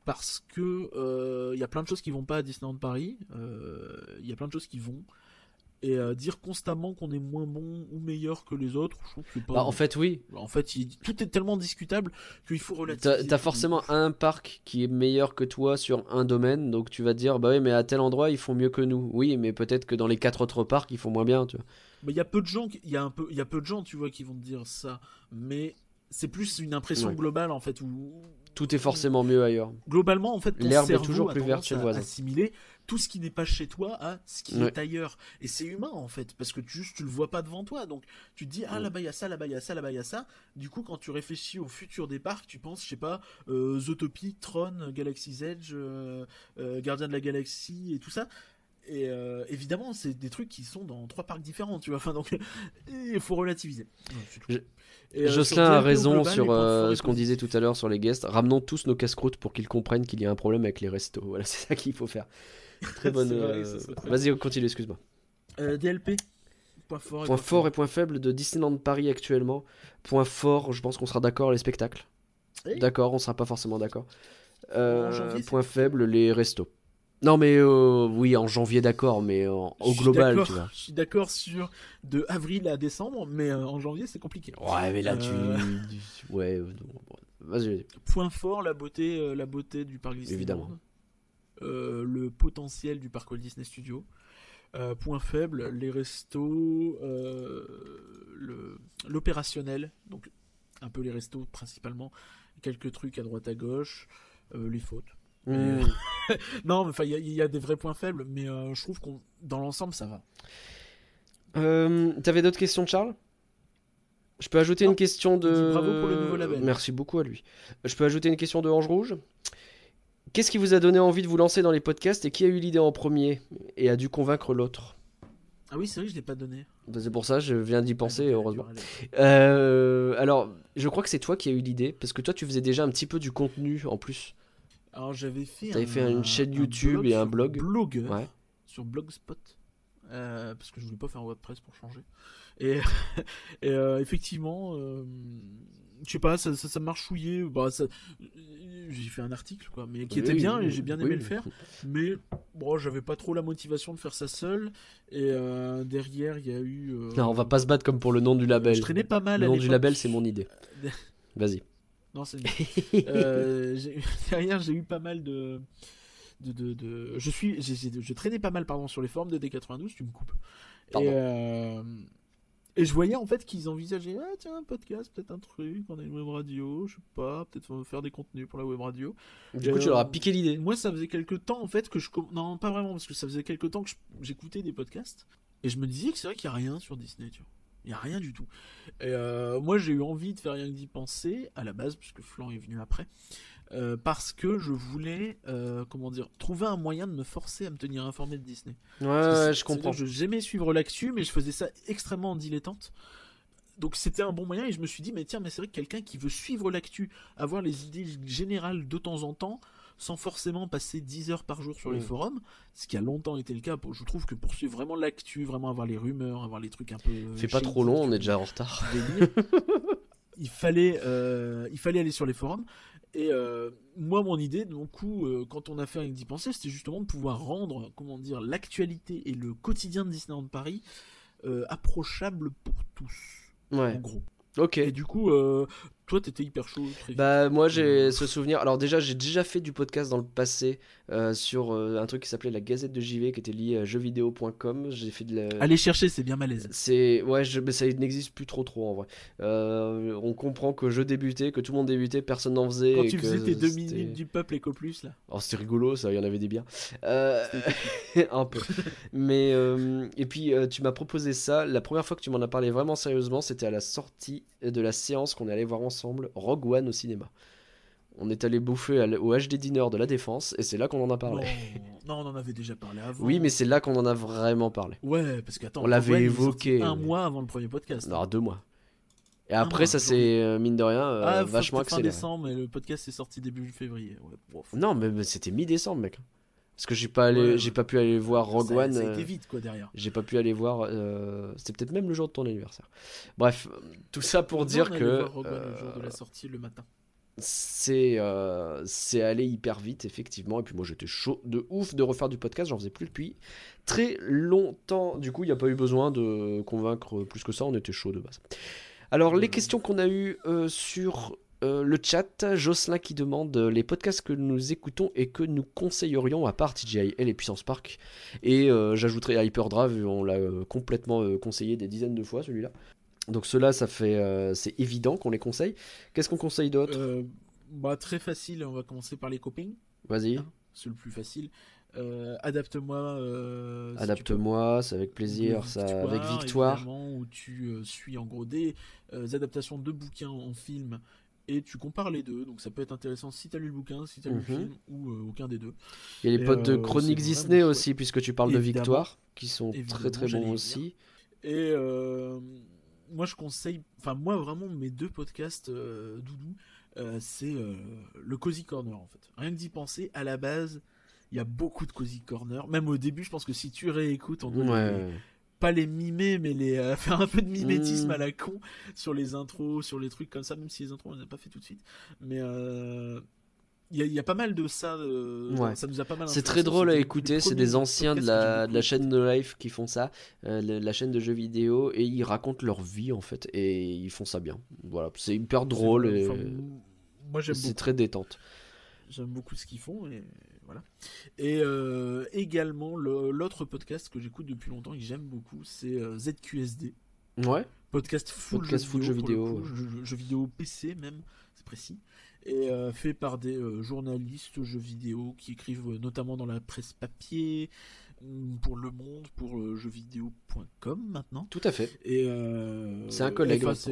Speaker 2: parce que il euh, y a plein de choses qui vont pas à Disneyland Paris. Il y a plein de choses qui vont. Et dire constamment qu'on est moins bon ou meilleur que les autres, je trouve que pas.
Speaker 1: Bah, en fait, oui.
Speaker 2: En fait, tout est tellement discutable qu'il faut relativiser.
Speaker 1: T'as as forcément un parc qui est meilleur que toi sur un domaine, donc tu vas te dire, bah oui, mais à tel endroit ils font mieux que nous. Oui, mais peut-être que dans les quatre autres parcs ils font moins bien, tu vois.
Speaker 2: Mais il y a peu de gens, il y a un peu, il y a peu de gens, tu vois, qui vont te dire ça. Mais c'est plus une impression globale en fait où
Speaker 1: tout est forcément mieux ailleurs.
Speaker 2: Globalement, en fait, l'herbe est toujours plus verte chez le voisin. Assimiler tout ce qui n'est pas chez toi à ce qui est ailleurs. Et c'est humain en fait, parce que tu juste tu le vois pas devant toi. Donc tu te dis ah là-bas il y a ça, là-bas il y a ça, là-bas il y a ça. Du coup, quand tu réfléchis au futur des parcs, tu penses, je sais pas, euh, Zootopie, Tron, Galaxy's Edge, euh, euh, Gardien de la Galaxie et tout ça et euh, évidemment, c'est des trucs qui sont dans trois parcs différents, tu vois. Enfin, donc, il faut relativiser.
Speaker 1: Euh, Jocelyn a raison sur ce qu'on disait tout à l'heure sur les guests. Ramenons tous nos casse-croûtes pour qu'ils comprennent qu'il y a un problème avec les restos. Voilà, c'est ça qu'il faut faire. Très bonne. Vas-y, continue, excuse-moi.
Speaker 2: DLP
Speaker 1: Point fort, et, point, fort et point faible de Disneyland Paris actuellement. Point fort, je pense qu'on sera d'accord, les spectacles. D'accord, on sera pas forcément d'accord. point faible, les restos. Non, mais euh, oui, en janvier, d'accord, mais au global, tu vois.
Speaker 2: Je suis d'accord sur de avril à décembre, mais euh, en janvier, c'est compliqué.
Speaker 1: Ouais, mais là, tu. Euh, ouais, vas-y.
Speaker 2: Point fort, la beauté, la beauté du parc Disney. Évidemment. le potentiel du parc Walt Disney Studio. point faible, les restos, l'opérationnel, donc un peu les restos principalement, quelques trucs à droite à gauche, les fautes. Hmm. non, mais il y, a des vrais points faibles, mais euh, je trouve qu'on dans l'ensemble ça va.
Speaker 1: Euh, T'avais d'autres questions, Charles? Je peux ajouter une question de.
Speaker 2: Bravo pour le nouveau label.
Speaker 1: Merci beaucoup à lui. Je peux ajouter une question de Ange Rouge? Qu'est-ce qui vous a donné envie de vous lancer dans les podcasts et qui a eu l'idée en premier et a dû convaincre l'autre?
Speaker 2: Ah oui, c'est vrai que je l'ai pas donné.
Speaker 1: Bah, c'est pour ça, je viens d'y penser, heureusement. Euh, alors, je crois que c'est toi qui as eu l'idée, parce que toi, tu faisais déjà un petit peu du contenu en plus.
Speaker 2: Alors j'avais fait.
Speaker 1: T'avais fait une chaîne YouTube et un blog.
Speaker 2: Blog. Sur Blogspot. Euh, parce que je voulais pas faire un WordPress pour changer. Et, euh, effectivement, euh, je sais pas, ça, ça, ça marchouillait. Bah, j'ai fait un article, quoi, mais qui était bien et j'ai bien aimé le faire. Mais bon, j'avais pas trop la motivation de faire ça seul. Et derrière, il y a eu.
Speaker 1: Non, on va pas se battre comme pour le nom du label. Je
Speaker 2: traînais pas mal.
Speaker 1: Le nom du label, c'est mon idée. Vas-y.
Speaker 2: Non, c'est euh, Derrière, j'ai eu pas mal de. De, de, je suis je traînais pas mal pardon sur les forums de D92 tu me coupes. Et, euh, et je voyais en fait qu'ils envisageaient ah tiens un podcast peut-être un truc on a une web radio je sais pas peut-être faire des contenus pour la web radio.
Speaker 1: Du coup tu leur as piqué l'idée.
Speaker 2: moi ça faisait quelques temps en fait que je non pas vraiment parce que ça faisait quelques temps que j'écoutais des podcasts et je me disais que c'est vrai qu'il y a rien sur Disney tu vois il n'y a rien du tout. Et euh, moi, j'ai eu envie de faire rien que d'y penser, à la base, puisque Flan est venu après, euh, parce que je voulais, euh, comment dire, trouver un moyen de me forcer à me tenir informé de Disney.
Speaker 1: Ouais, je comprends.
Speaker 2: J'aimais suivre l'actu, mais je faisais ça extrêmement en dilettante. Donc c'était un bon moyen et je me suis dit, mais tiens, mais c'est vrai que quelqu'un qui veut suivre l'actu, avoir les idées générales de temps en temps, sans forcément passer 10 heures par jour sur les mm. forums, ce qui a longtemps été le cas. Je trouve que pour suivre vraiment l'actu, vraiment avoir les rumeurs, avoir les trucs un peu.
Speaker 1: Fais pas trop long, on est déjà en retard.
Speaker 2: il fallait, euh, il fallait aller sur les forums. Et euh, moi, mon idée, donc, coup, euh, quand on a fait avec d'y penser, c'était justement de pouvoir rendre, comment dire, l'actualité et le quotidien de Disneyland Paris approchable pour tous.
Speaker 1: Ouais.
Speaker 2: En gros.
Speaker 1: Ok.
Speaker 2: Et du coup, euh, toi, t'étais hyper chaud.
Speaker 1: bah, moi, j'ai ce souvenir. Alors, déjà, j'ai déjà fait du podcast dans le passé euh, sur euh, un truc qui s'appelait la Gazette de JV, qui était lié à jeuxvideo.com. J'ai fait de la...
Speaker 2: Allez chercher, c'est bien malaise.
Speaker 1: C'est ouais, je... mais ça n'existe plus trop trop en vrai. on comprend que je débutais, que tout le monde débutait, personne n'en faisait.
Speaker 2: Quand tu faisais tes deux minutes du peuple Eco Plus là.
Speaker 1: Oh, c'était rigolo, ça. Il y en avait des biens. un peu. mais et puis tu m'as proposé ça. La première fois que tu m'en as parlé vraiment sérieusement, c'était à la sortie de la séance qu'on est allé voir ensemble, Rogue One au cinéma. On est allé bouffer au HD Dinner de la Défense et c'est là qu'on en a parlé.
Speaker 2: Non, on en avait déjà parlé avant.
Speaker 1: Oui, mais c'est là qu'on en a vraiment parlé.
Speaker 2: Ouais, parce qu'attends,
Speaker 1: on l'avait évoqué.
Speaker 2: Un mois avant le premier podcast.
Speaker 1: Non, deux mois. Et après, ça c'est euh, mine de rien euh, ah, vachement accéléré.
Speaker 2: fin décembre, mais le podcast est sorti début février.
Speaker 1: non, mais, c'était mi-décembre, mec. Parce que j'ai pas allé, j'ai pas pu aller voir Rogue One.
Speaker 2: Ça a été euh, vite quoi derrière.
Speaker 1: J'ai pas pu aller voir. C'était peut-être même le jour de ton anniversaire. Bref, tout ça pour dire que.
Speaker 2: Voir Rogue One le jour de la sortie le matin
Speaker 1: c'est euh, c'est allé hyper vite effectivement et puis moi j'étais chaud de ouf de refaire du podcast j'en faisais plus depuis très longtemps du coup il n'y a pas eu besoin de convaincre plus que ça on était chaud de base alors les questions qu'on a eues euh, sur euh, le chat Jocelyn qui demande les podcasts que nous écoutons et que nous conseillerions à part TGIL et Puissance Park et j'ajouterai Hyperdrive on l'a complètement conseillé des dizaines de fois celui-là donc ceux-là, ça fait, euh, c'est évident qu'on les conseille. Qu'est-ce qu'on conseille d'autre? Euh,
Speaker 2: bah, Très facile, on va commencer par les copings.
Speaker 1: Vas-y.
Speaker 2: Hein, c'est le plus facile. Euh, adapte-moi.
Speaker 1: Adapte-moi, c'est avec plaisir, ça, avec victoire.
Speaker 2: Où tu suis en gros des adaptations de bouquins en film et tu compares les deux. Donc ça peut être intéressant si tu as lu le bouquin, si tu as lu le
Speaker 1: Mhm.
Speaker 2: film ou euh, aucun des deux.
Speaker 1: Il y a les potes de
Speaker 2: euh,
Speaker 1: Chroniques Disney aussi, puisque tu parles de. Victoire, qui sont très très bons aussi.
Speaker 2: Et euh, moi, je conseille, enfin, moi, vraiment, mes deux podcasts, Doudou, c'est le Cozy Corner, en fait. Rien que d'y penser, à la base, il y a beaucoup de Cozy Corner. Même au début, je pense que si tu réécoutes, on
Speaker 1: Ouais.
Speaker 2: Pas les mimer, mais les euh, faire un peu de mimétisme
Speaker 1: Mm.
Speaker 2: à la con sur les intros, sur les trucs comme ça, même si les intros, on les a pas fait tout de suite. Mais euh, il y, a- il y a pas mal de ça. euh,
Speaker 1: Ouais.
Speaker 2: Ça nous a pas mal
Speaker 1: C'est très drôle à écouter, c'est des anciens de la, de
Speaker 2: beaucoup
Speaker 1: la chaîne de Life qui font ça, euh, la, la chaîne de jeux vidéo, et ils racontent leur vie en fait, et ils font ça bien. Voilà, c'est hyper drôle
Speaker 2: C'est-
Speaker 1: et
Speaker 2: enfin, moi, j'aime
Speaker 1: c'est très détente.
Speaker 2: J'aime beaucoup ce qu'ils font et voilà. Et euh, également le- l'autre podcast que j'écoute depuis longtemps et que j'aime beaucoup, c'est euh, ZQSD,
Speaker 1: Ouais,
Speaker 2: podcast full
Speaker 1: Podcast
Speaker 2: jeux
Speaker 1: full jeux
Speaker 2: vidéo, jeux, jeux vidéo PC même, c'est précis, et euh, fait par des euh, journalistes jeux vidéo qui écrivent notamment dans la presse papier, hum, pour Le Monde, pour jeuxvideo.com maintenant.
Speaker 1: tout à fait.
Speaker 2: Et euh,
Speaker 1: C'est un collègue,
Speaker 2: enfin.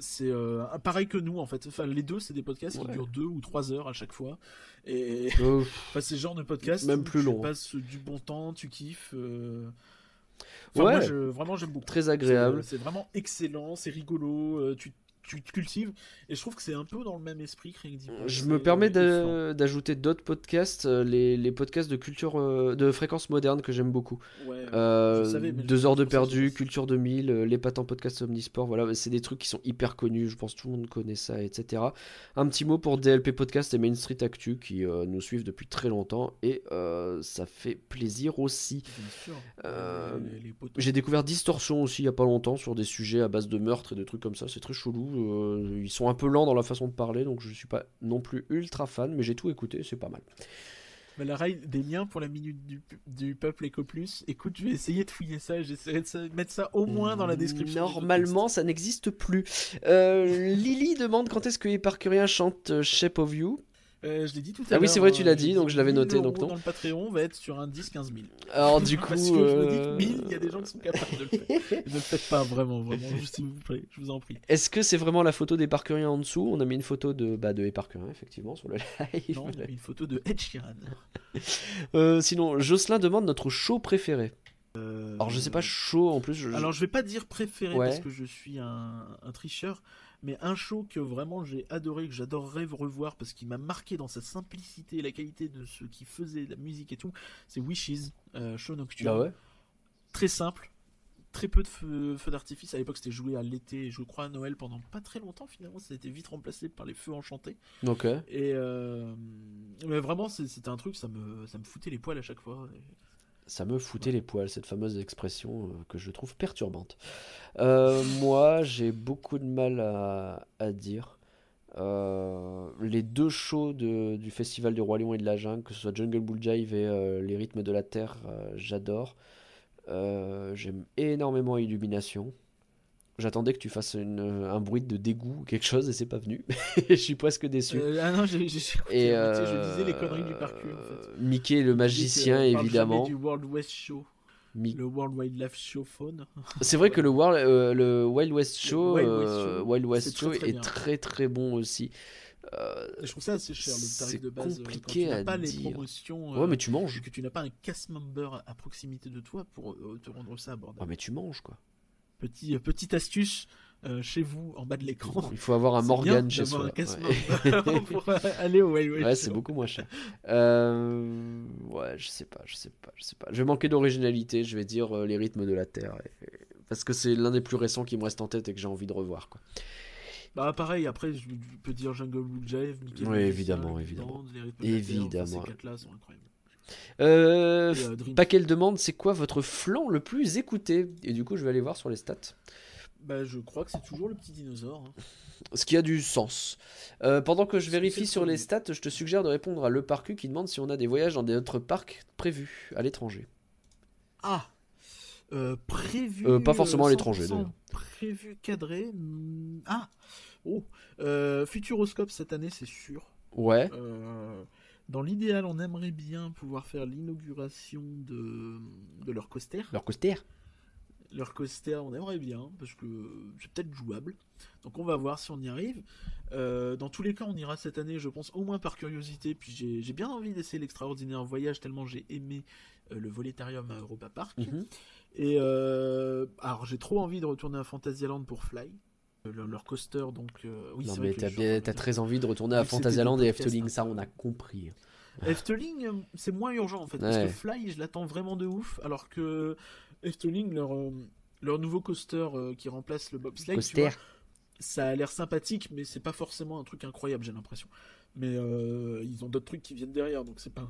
Speaker 2: C'est euh, euh, pareil que nous en fait. Enfin, les deux, c'est des podcasts
Speaker 1: Ouais.
Speaker 2: qui durent deux ou trois heures à chaque fois. Et
Speaker 1: Euh,
Speaker 2: enfin, c'est genre de podcast
Speaker 1: Même plus
Speaker 2: tu
Speaker 1: long.
Speaker 2: passes du bon temps, tu kiffes. euh. Enfin,
Speaker 1: Ouais.
Speaker 2: moi, je, vraiment, j'aime beaucoup.
Speaker 1: très
Speaker 2: euh,
Speaker 1: agréable.
Speaker 2: C'est vraiment excellent, c'est rigolo. euh, tu, tu te cultives. Et je trouve que c'est un peu dans le même esprit que rien que d'y
Speaker 1: Je me permets d'ajouter d'autres podcasts, euh, les, les podcasts de culture, euh, de fréquence moderne que j'aime beaucoup.
Speaker 2: Ouais,
Speaker 1: Euh,
Speaker 2: savais,
Speaker 1: deux heures de perdu, Culture 2000, euh, l'épatants podcast Omnisport, voilà, c'est des trucs qui sont hyper connus, je pense que tout le monde connaît ça, etc. Un petit mot pour DLP Podcast et Main Street Actu qui euh, nous suivent depuis très longtemps et euh, ça fait plaisir aussi.
Speaker 2: Les- les.
Speaker 1: J'ai découvert Distorsion aussi il y a pas longtemps sur des sujets à base de meurtre et de trucs comme ça, c'est très chelou. Euh, ils sont un peu lents dans la façon de parler donc je suis pas non plus ultra fan, mais j'ai tout écouté, c'est pas mal.
Speaker 2: Mais la rail des liens pour la minute du, du peuple Eco Plus. Écoute, je vais essayer de fouiller ça j'essaierai de mettre ça au moins dans la description.
Speaker 1: Normalement, ça n'existe plus. Euh, Lily demande quand est-ce que Éparcurien chante euh, Shape of You?
Speaker 2: Euh, je l'ai dit tout à
Speaker 1: Ah
Speaker 2: l'heure.
Speaker 1: oui, c'est vrai, tu l'as
Speaker 2: euh,
Speaker 1: dit, donc je l'avais
Speaker 2: 1000
Speaker 1: noté, donc non.
Speaker 2: Dans le Patreon, on va être sur un 10-15 000.
Speaker 1: Alors du coup,
Speaker 2: Parce que je me dis que
Speaker 1: euh,
Speaker 2: 1000, il y a des gens qui sont capables de le faire. ne le faites pas vraiment, vraiment, juste s'il vous plaît, je vous en prie.
Speaker 1: est-ce que c'est vraiment la photo d'Éparcurien en dessous? On a mis une photo de bah, de Éparcurien effectivement sur le live.
Speaker 2: Non, une photo de Ed Sheeran.
Speaker 1: Euh, sinon, Jocelyn demande notre show préféré.
Speaker 2: Euh,
Speaker 1: Alors je sais pas chaud en plus. je-
Speaker 2: Alors je vais pas dire préféré
Speaker 1: Ouais.
Speaker 2: parce que je suis un, un tricheur, mais un show que vraiment j'ai adoré, que j'adorerais revoir parce qu'il m'a marqué dans sa simplicité et la qualité de ce qui faisait la musique et tout, c'est Wishes, euh, show nocturne.
Speaker 1: Ah ouais?
Speaker 2: Très simple, très peu de feux, d'artifice. À l'époque c'était joué à l'été je crois à Noël pendant pas très longtemps finalement, ça a été vite remplacé par les feux enchantés.
Speaker 1: Ok.
Speaker 2: Et euh, mais vraiment c'était un truc, ça me, ça me foutait les poils à chaque fois. Et-
Speaker 1: Ça me foutait les poils, cette fameuse expression euh, que je trouve perturbante. Euh, moi, j'ai beaucoup de mal à, à dire. Euh, les deux shows de- du Festival du Roi Lion et de la Jungle, que ce soit Jungle Bull Jive et Les Rythmes de la Terre, j'adore. J'aime énormément Illumination. J'attendais que tu fasses une- un bruit de dégoût quelque chose et c'est pas venu. je suis presque déçu.
Speaker 2: Euh, ah non, j'ai écouté, tu sais, je
Speaker 1: euh,
Speaker 2: disais les conneries du parcours en fait.
Speaker 1: Mickey le magicien,
Speaker 2: jamais
Speaker 1: évidemment.
Speaker 2: du World West Show,
Speaker 1: Mi-
Speaker 2: le World Wildlife Show Phone.
Speaker 1: C'est vrai que le, World- euh, le Wild West Show,
Speaker 2: Wild West
Speaker 1: euh,
Speaker 2: Show,
Speaker 1: Wild West
Speaker 2: c'est
Speaker 1: Show
Speaker 2: très, très
Speaker 1: est très très bon aussi. Euh,
Speaker 2: je trouve ça assez cher le
Speaker 1: C'est
Speaker 2: tarif de base. euh,
Speaker 1: compliqué
Speaker 2: quand tu n'as
Speaker 1: à
Speaker 2: pas les
Speaker 1: dire.
Speaker 2: promotions.
Speaker 1: ouais,
Speaker 2: euh,
Speaker 1: mais tu manges.
Speaker 2: que tu n'as pas un cast member à proximité de toi pour euh, te rendre ça
Speaker 1: Ouais,
Speaker 2: abordable.
Speaker 1: mais tu manges quoi.
Speaker 2: Petit, euh, petite astuce euh, chez vous en bas de l'écran.
Speaker 1: Il faut avoir un Morgan chez soi.
Speaker 2: un
Speaker 1: Ouais,
Speaker 2: pour aller au Wild West
Speaker 1: Ouais, c'est beaucoup moins cher. Euh, Ouais, je sais pas, je sais pas, je sais pas. Je vais manquer d'originalité, je vais dire euh, les rythmes de la Terre. et- Parce que c'est l'un des plus récents qui me reste en tête et que j'ai envie de revoir. Quoi.
Speaker 2: Bah pareil, après je, peux dire Jungle Blue Jive, Mickey
Speaker 1: Oui, évidemment, évidemment.
Speaker 2: Band, les rythmes de la Terre, enfin,
Speaker 1: Évidemment.
Speaker 2: ces quatre-là sont incroyables.
Speaker 1: Euh,
Speaker 2: euh,
Speaker 1: Paquel demande c'est quoi votre flanc le plus écouté Et du coup, je vais aller voir sur les stats.
Speaker 2: Bah, je crois que c'est toujours le petit dinosaure. hein.
Speaker 1: Ce qui a du sens. Euh, pendant que je vérifie sur les stats, je te suggère de répondre à Le Parcu qui demande si on a des voyages dans d'autres parcs prévus à l'étranger.
Speaker 2: Ah Euh, Prévu.
Speaker 1: Euh, pas forcément à l'étranger,
Speaker 2: 100%
Speaker 1: d'ailleurs.
Speaker 2: Prévu, cadré. hmm, Ah Oh Futuroscope cette année, c'est sûr.
Speaker 1: Ouais.
Speaker 2: Dans l'idéal, on aimerait bien pouvoir faire l'inauguration de, de leur coaster.
Speaker 1: Leur coaster
Speaker 2: leur coaster, on aimerait bien, parce que c'est peut-être jouable. Donc on va voir si on y arrive. Euh, dans tous les cas, on ira cette année, je pense, au moins par curiosité. Puis j'ai bien envie d'essayer l'extraordinaire voyage, tellement j'ai aimé euh, le volétarium à Europa Park.
Speaker 1: Mhm.
Speaker 2: Et euh, alors j'ai trop envie de retourner à Fantasyland pour Fly. Leur, coaster, donc oui,
Speaker 1: non, mais t'as très envie de retourner à Fantasyland et Efteling, ça on a compris.
Speaker 2: Efteling, c'est moins urgent en fait, parce que Fly, je l'attends vraiment de ouf, alors que Efteling, leur, leur nouveau coaster qui remplace le bobsleigh, ça a l'air sympathique, mais c'est pas forcément un truc incroyable, j'ai l'impression. Mais euh, ils ont d'autres trucs qui viennent derrière, donc c'est pas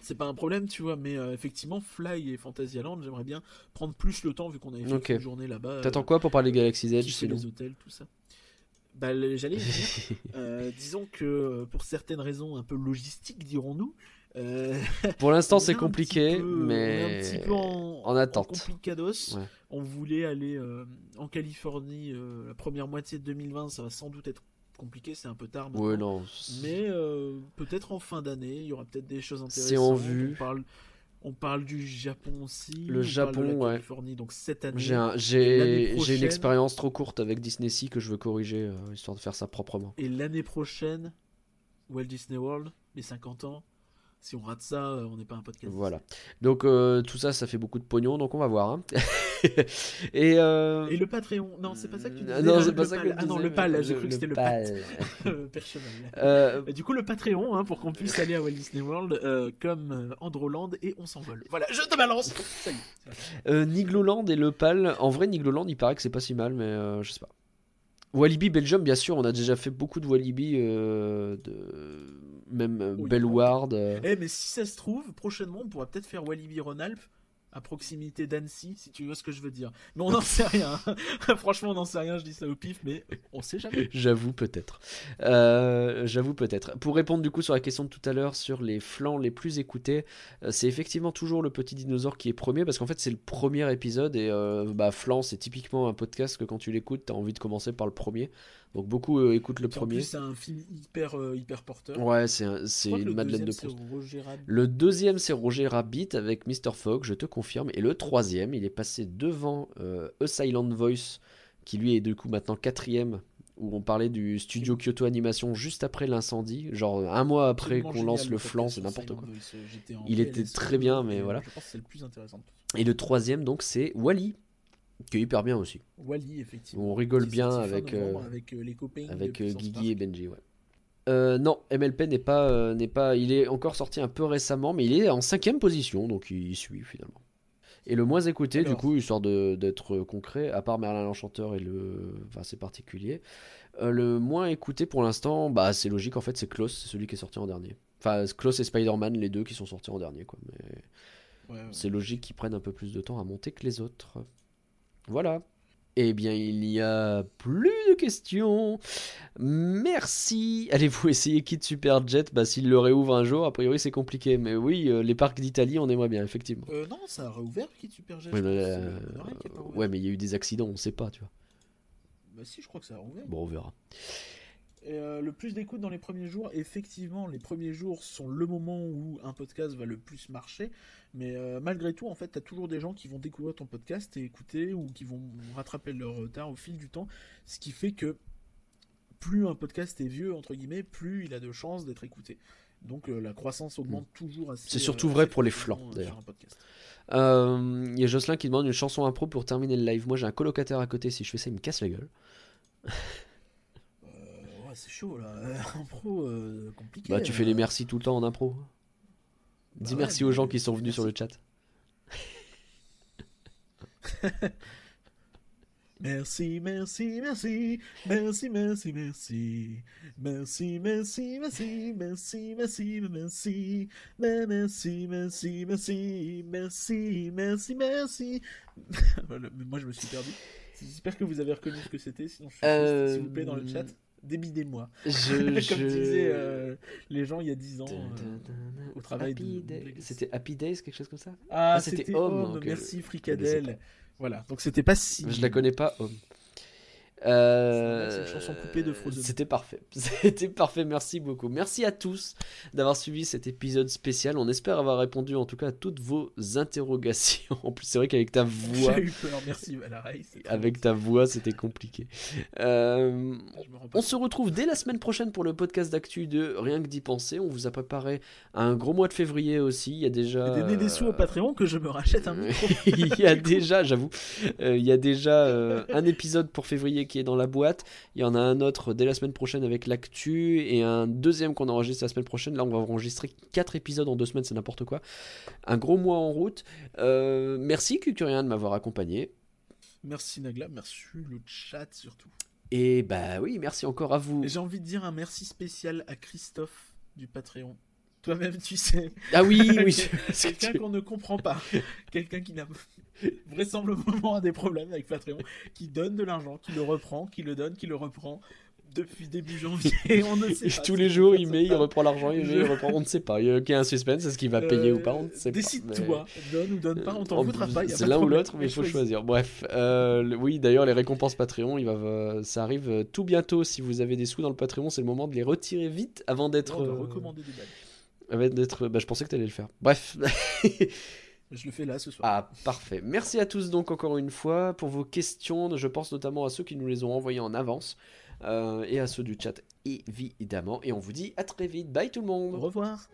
Speaker 2: c'est pas un problème, tu vois. Mais euh, effectivement, Fly et Fantasyland, j'aimerais bien prendre plus le temps vu qu'on avait fait une journée là-bas.
Speaker 1: T'attends quoi pour parler Galaxy's Edge
Speaker 2: C'est les hôtels, tout ça. Bah, j'allais dire. Euh, disons que pour certaines raisons un peu logistiques, dirons-nous.
Speaker 1: pour l'instant, c'est compliqué, mais un petit peu en, attente.
Speaker 2: complicados. On voulait aller euh, en Californie euh, la première moitié de 2020, ça va sans doute être compliqué, c'est un peu tard
Speaker 1: Ouais, non.
Speaker 2: Mais euh, peut-être en fin d'année, il y aura peut-être des choses intéressantes.
Speaker 1: C'est en vue.
Speaker 2: On parle, on parle du Japon aussi.
Speaker 1: Le Japon,
Speaker 2: de
Speaker 1: la
Speaker 2: Californie, donc cette année.
Speaker 1: J'ai une expérience trop courte avec Disney Sea que je veux corriger, histoire de faire ça proprement.
Speaker 2: Et l'année prochaine, Walt Disney World, les 50 ans. Si on rate ça, on n'est pas un podcast.
Speaker 1: Voilà. Donc tout ça, ça fait beaucoup de pognon, donc on va voir. Hein.
Speaker 2: et, euh... et, le Patreon. Non, c'est pas ça que tu disais. Non, c'est pas ça que Ah non, le PAL, j'ai cru que c'était le PAL. euh... Du coup, le Patreon, hein, pour qu'on puisse aller à Walt Disney World euh, comme euh, Androland et on s'envole. Voilà, je te balance. Ça y
Speaker 1: est. Euh, Nigloland et le PAL. En vrai, Nigloland, il paraît que c'est pas si mal, mais je sais pas. Walibi Belgium, bien sûr, on a déjà fait beaucoup de Walibi, de... même oui, Bellward.
Speaker 2: Eh, mais si ça se trouve, prochainement, on pourra peut-être faire Walibi Rhône-Alpes à proximité d'Annecy, si tu vois ce que je veux dire. Mais on n'en sait rien. Franchement, on n'en sait rien, je dis ça au pif, mais on sait jamais.
Speaker 1: J'avoue peut-être. Euh, j'avoue peut-être. Pour répondre du coup sur la question de tout à l'heure sur les flancs les plus écoutés, euh, c'est effectivement toujours le petit dinosaure qui est premier, parce qu'en fait c'est le premier épisode, et euh, bah, flanc c'est typiquement un podcast que quand tu l'écoutes, tu as envie de commencer par le premier. Donc beaucoup euh, écoutent le premier.
Speaker 2: c'est un film hyper, euh, hyper porteur.
Speaker 1: Ouais, c'est une Madeleine de Proust. Le deuxième, c'est Roger Rabbit avec Mr. Fogg, je te confirme. Et le troisième, il est passé devant euh, A Silent Voice, qui lui est du coup maintenant quatrième, où on parlait du studio Kyoto Animation juste après l'incendie, genre un mois après qu'on lance le flanc, c'est n'importe quoi. il était très bien, mais voilà.
Speaker 2: Je pense que c'est le plus intéressant.
Speaker 1: Et le troisième, donc, c'est Wally qui est hyper bien aussi.
Speaker 2: Wally, effectivement.
Speaker 1: On rigole bien avec,
Speaker 2: euh, avec euh, les copains.
Speaker 1: Avec euh, Guigui et Benji, ouais. non, MLP n'est pas, n'est pas. Il est encore sorti un peu récemment, mais il est en cinquième position, donc il, suit finalement. Et le moins écouté, du coup, histoire d'être concret, à part Merlin l'Enchanteur et le. Enfin, c'est particulier. le moins écouté pour l'instant, bah, c'est logique en fait, c'est Klaus, c'est celui qui est sorti en dernier. Enfin, Klaus et Spider-Man, les deux qui sont sortis en dernier, quoi. Mais c'est logique qu'ils prennent un peu plus de temps à monter que les autres. Voilà. Eh bien, il n'y a plus de questions. Merci. Allez-vous essayer Kit Superjet Bah, s'il le réouvre un jour, a priori c'est compliqué. Mais oui, euh, les parcs d'Italie, on aimerait bien, effectivement.
Speaker 2: Euh, non, ça a réouvert Kit Superjet.
Speaker 1: Ouais, mais, euh, ouais, mais il y a eu des accidents, on sait pas, tu vois.
Speaker 2: Bah, si, je crois que ça a réouvert.
Speaker 1: Bon, on verra.
Speaker 2: Euh, le plus d'écoute dans les premiers jours, effectivement, les premiers jours sont le moment où un podcast va le plus marcher. Mais euh, malgré tout, en fait, tu as toujours des gens qui vont découvrir ton podcast et écouter ou qui vont rattraper leur retard au fil du temps. Ce qui fait que plus un podcast est vieux, entre guillemets, plus il a de chances d'être écouté. Donc euh, la croissance augmente mm. toujours assez.
Speaker 1: C'est surtout vrai pour les flancs, d'ailleurs. Il y a Jocelyn qui demande une chanson impro pour terminer le live. Moi, j'ai un colocataire à côté. Si je fais ça, il me casse la gueule.
Speaker 2: C'est chaud là. impro, euh, compliqué.
Speaker 1: Bah, tu fais les merci tout le temps en impro. Dis bah merci aux gens qui sont venus sur le chat.
Speaker 2: Merci, merci, merci, merci, merci, merci, merci, merci, merci, merci, merci, merci, merci, merci, merci, merci, merci, merci. Moi, je me suis perdu. J'espère que vous avez reconnu ce que c'était, sinon je suis s'il vous plaît dans le chat débidez-moi. Je, Comme disaient euh, les gens il y a 10 ans euh, au travail.
Speaker 1: C'était Happy Days, quelque chose comme ça?
Speaker 2: Ah, ah c'était Home. merci Fricadelle. Voilà, donc c'était pas si.
Speaker 1: Je la connais pas, Home.
Speaker 2: Euh, c'est une chanson coupée de Frozen.
Speaker 1: C'était parfait. C'était parfait. Merci beaucoup. Merci à tous d'avoir suivi cet épisode spécial. On espère avoir répondu en tout cas à toutes vos interrogations. En plus, c'est vrai qu'avec ta voix.
Speaker 2: J'ai eu peur. Merci.
Speaker 1: Avec ta voix, c'était compliqué. Euh, on se retrouve dès la semaine prochaine pour le podcast d'actu de Rien que d'y penser. On vous a préparé un gros mois de février aussi. Il y a déjà.
Speaker 2: Donner des sous au Patreon que je me rachète un micro.
Speaker 1: il y a déjà, j'avoue, euh, il y a déjà un épisode pour février qui est dans la boîte. Il y en a un autre dès la semaine prochaine avec l'actu et un deuxième qu'on enregistre la semaine prochaine. Là, on va enregistrer 4 épisodes en deux semaines, c'est n'importe quoi. Un gros mois en route. Euh, merci Cucurien de m'avoir accompagné.
Speaker 2: Merci Nagla, merci le chat surtout.
Speaker 1: Et bah oui, merci encore à vous.
Speaker 2: J'ai envie de dire un merci spécial à Christophe du Patreon. Toi-même, tu sais.
Speaker 1: Ah oui, oui.
Speaker 2: Quelqu'un qu'on ne comprend pas. Quelqu'un qui n'a vraisemblablement a des problèmes avec Patreon, qui donne de l'argent, qui le reprend, qui le donne, qui le reprend depuis début janvier. On ne sait pas.
Speaker 1: Tous les jours, il met, il reprend l'argent, il met, il reprend. On ne sait pas. Il y a un suspense, est-ce qu'il va payer ou pas On ne sait
Speaker 2: pas. Décide-toi, donne ou donne pas, on t'en voudra pas.
Speaker 1: C'est l'un ou l'autre, mais il faut choisir. Bref, euh, oui, d'ailleurs, les récompenses Patreon, il va, ça arrive euh, tout bientôt. Si vous avez des sous dans le Patreon, c'est le moment de les retirer vite avant d'être.
Speaker 2: Euh, recommander des.
Speaker 1: D'être, bah, je pensais que tu allais le faire. Bref.
Speaker 2: je le fais là ce soir.
Speaker 1: Ah, parfait. Merci à tous donc encore une fois pour vos questions. Je pense notamment à ceux qui nous les ont envoyées en avance euh, et à ceux du chat évidemment. Et on vous dit à très vite. Bye tout le monde.
Speaker 2: Au revoir.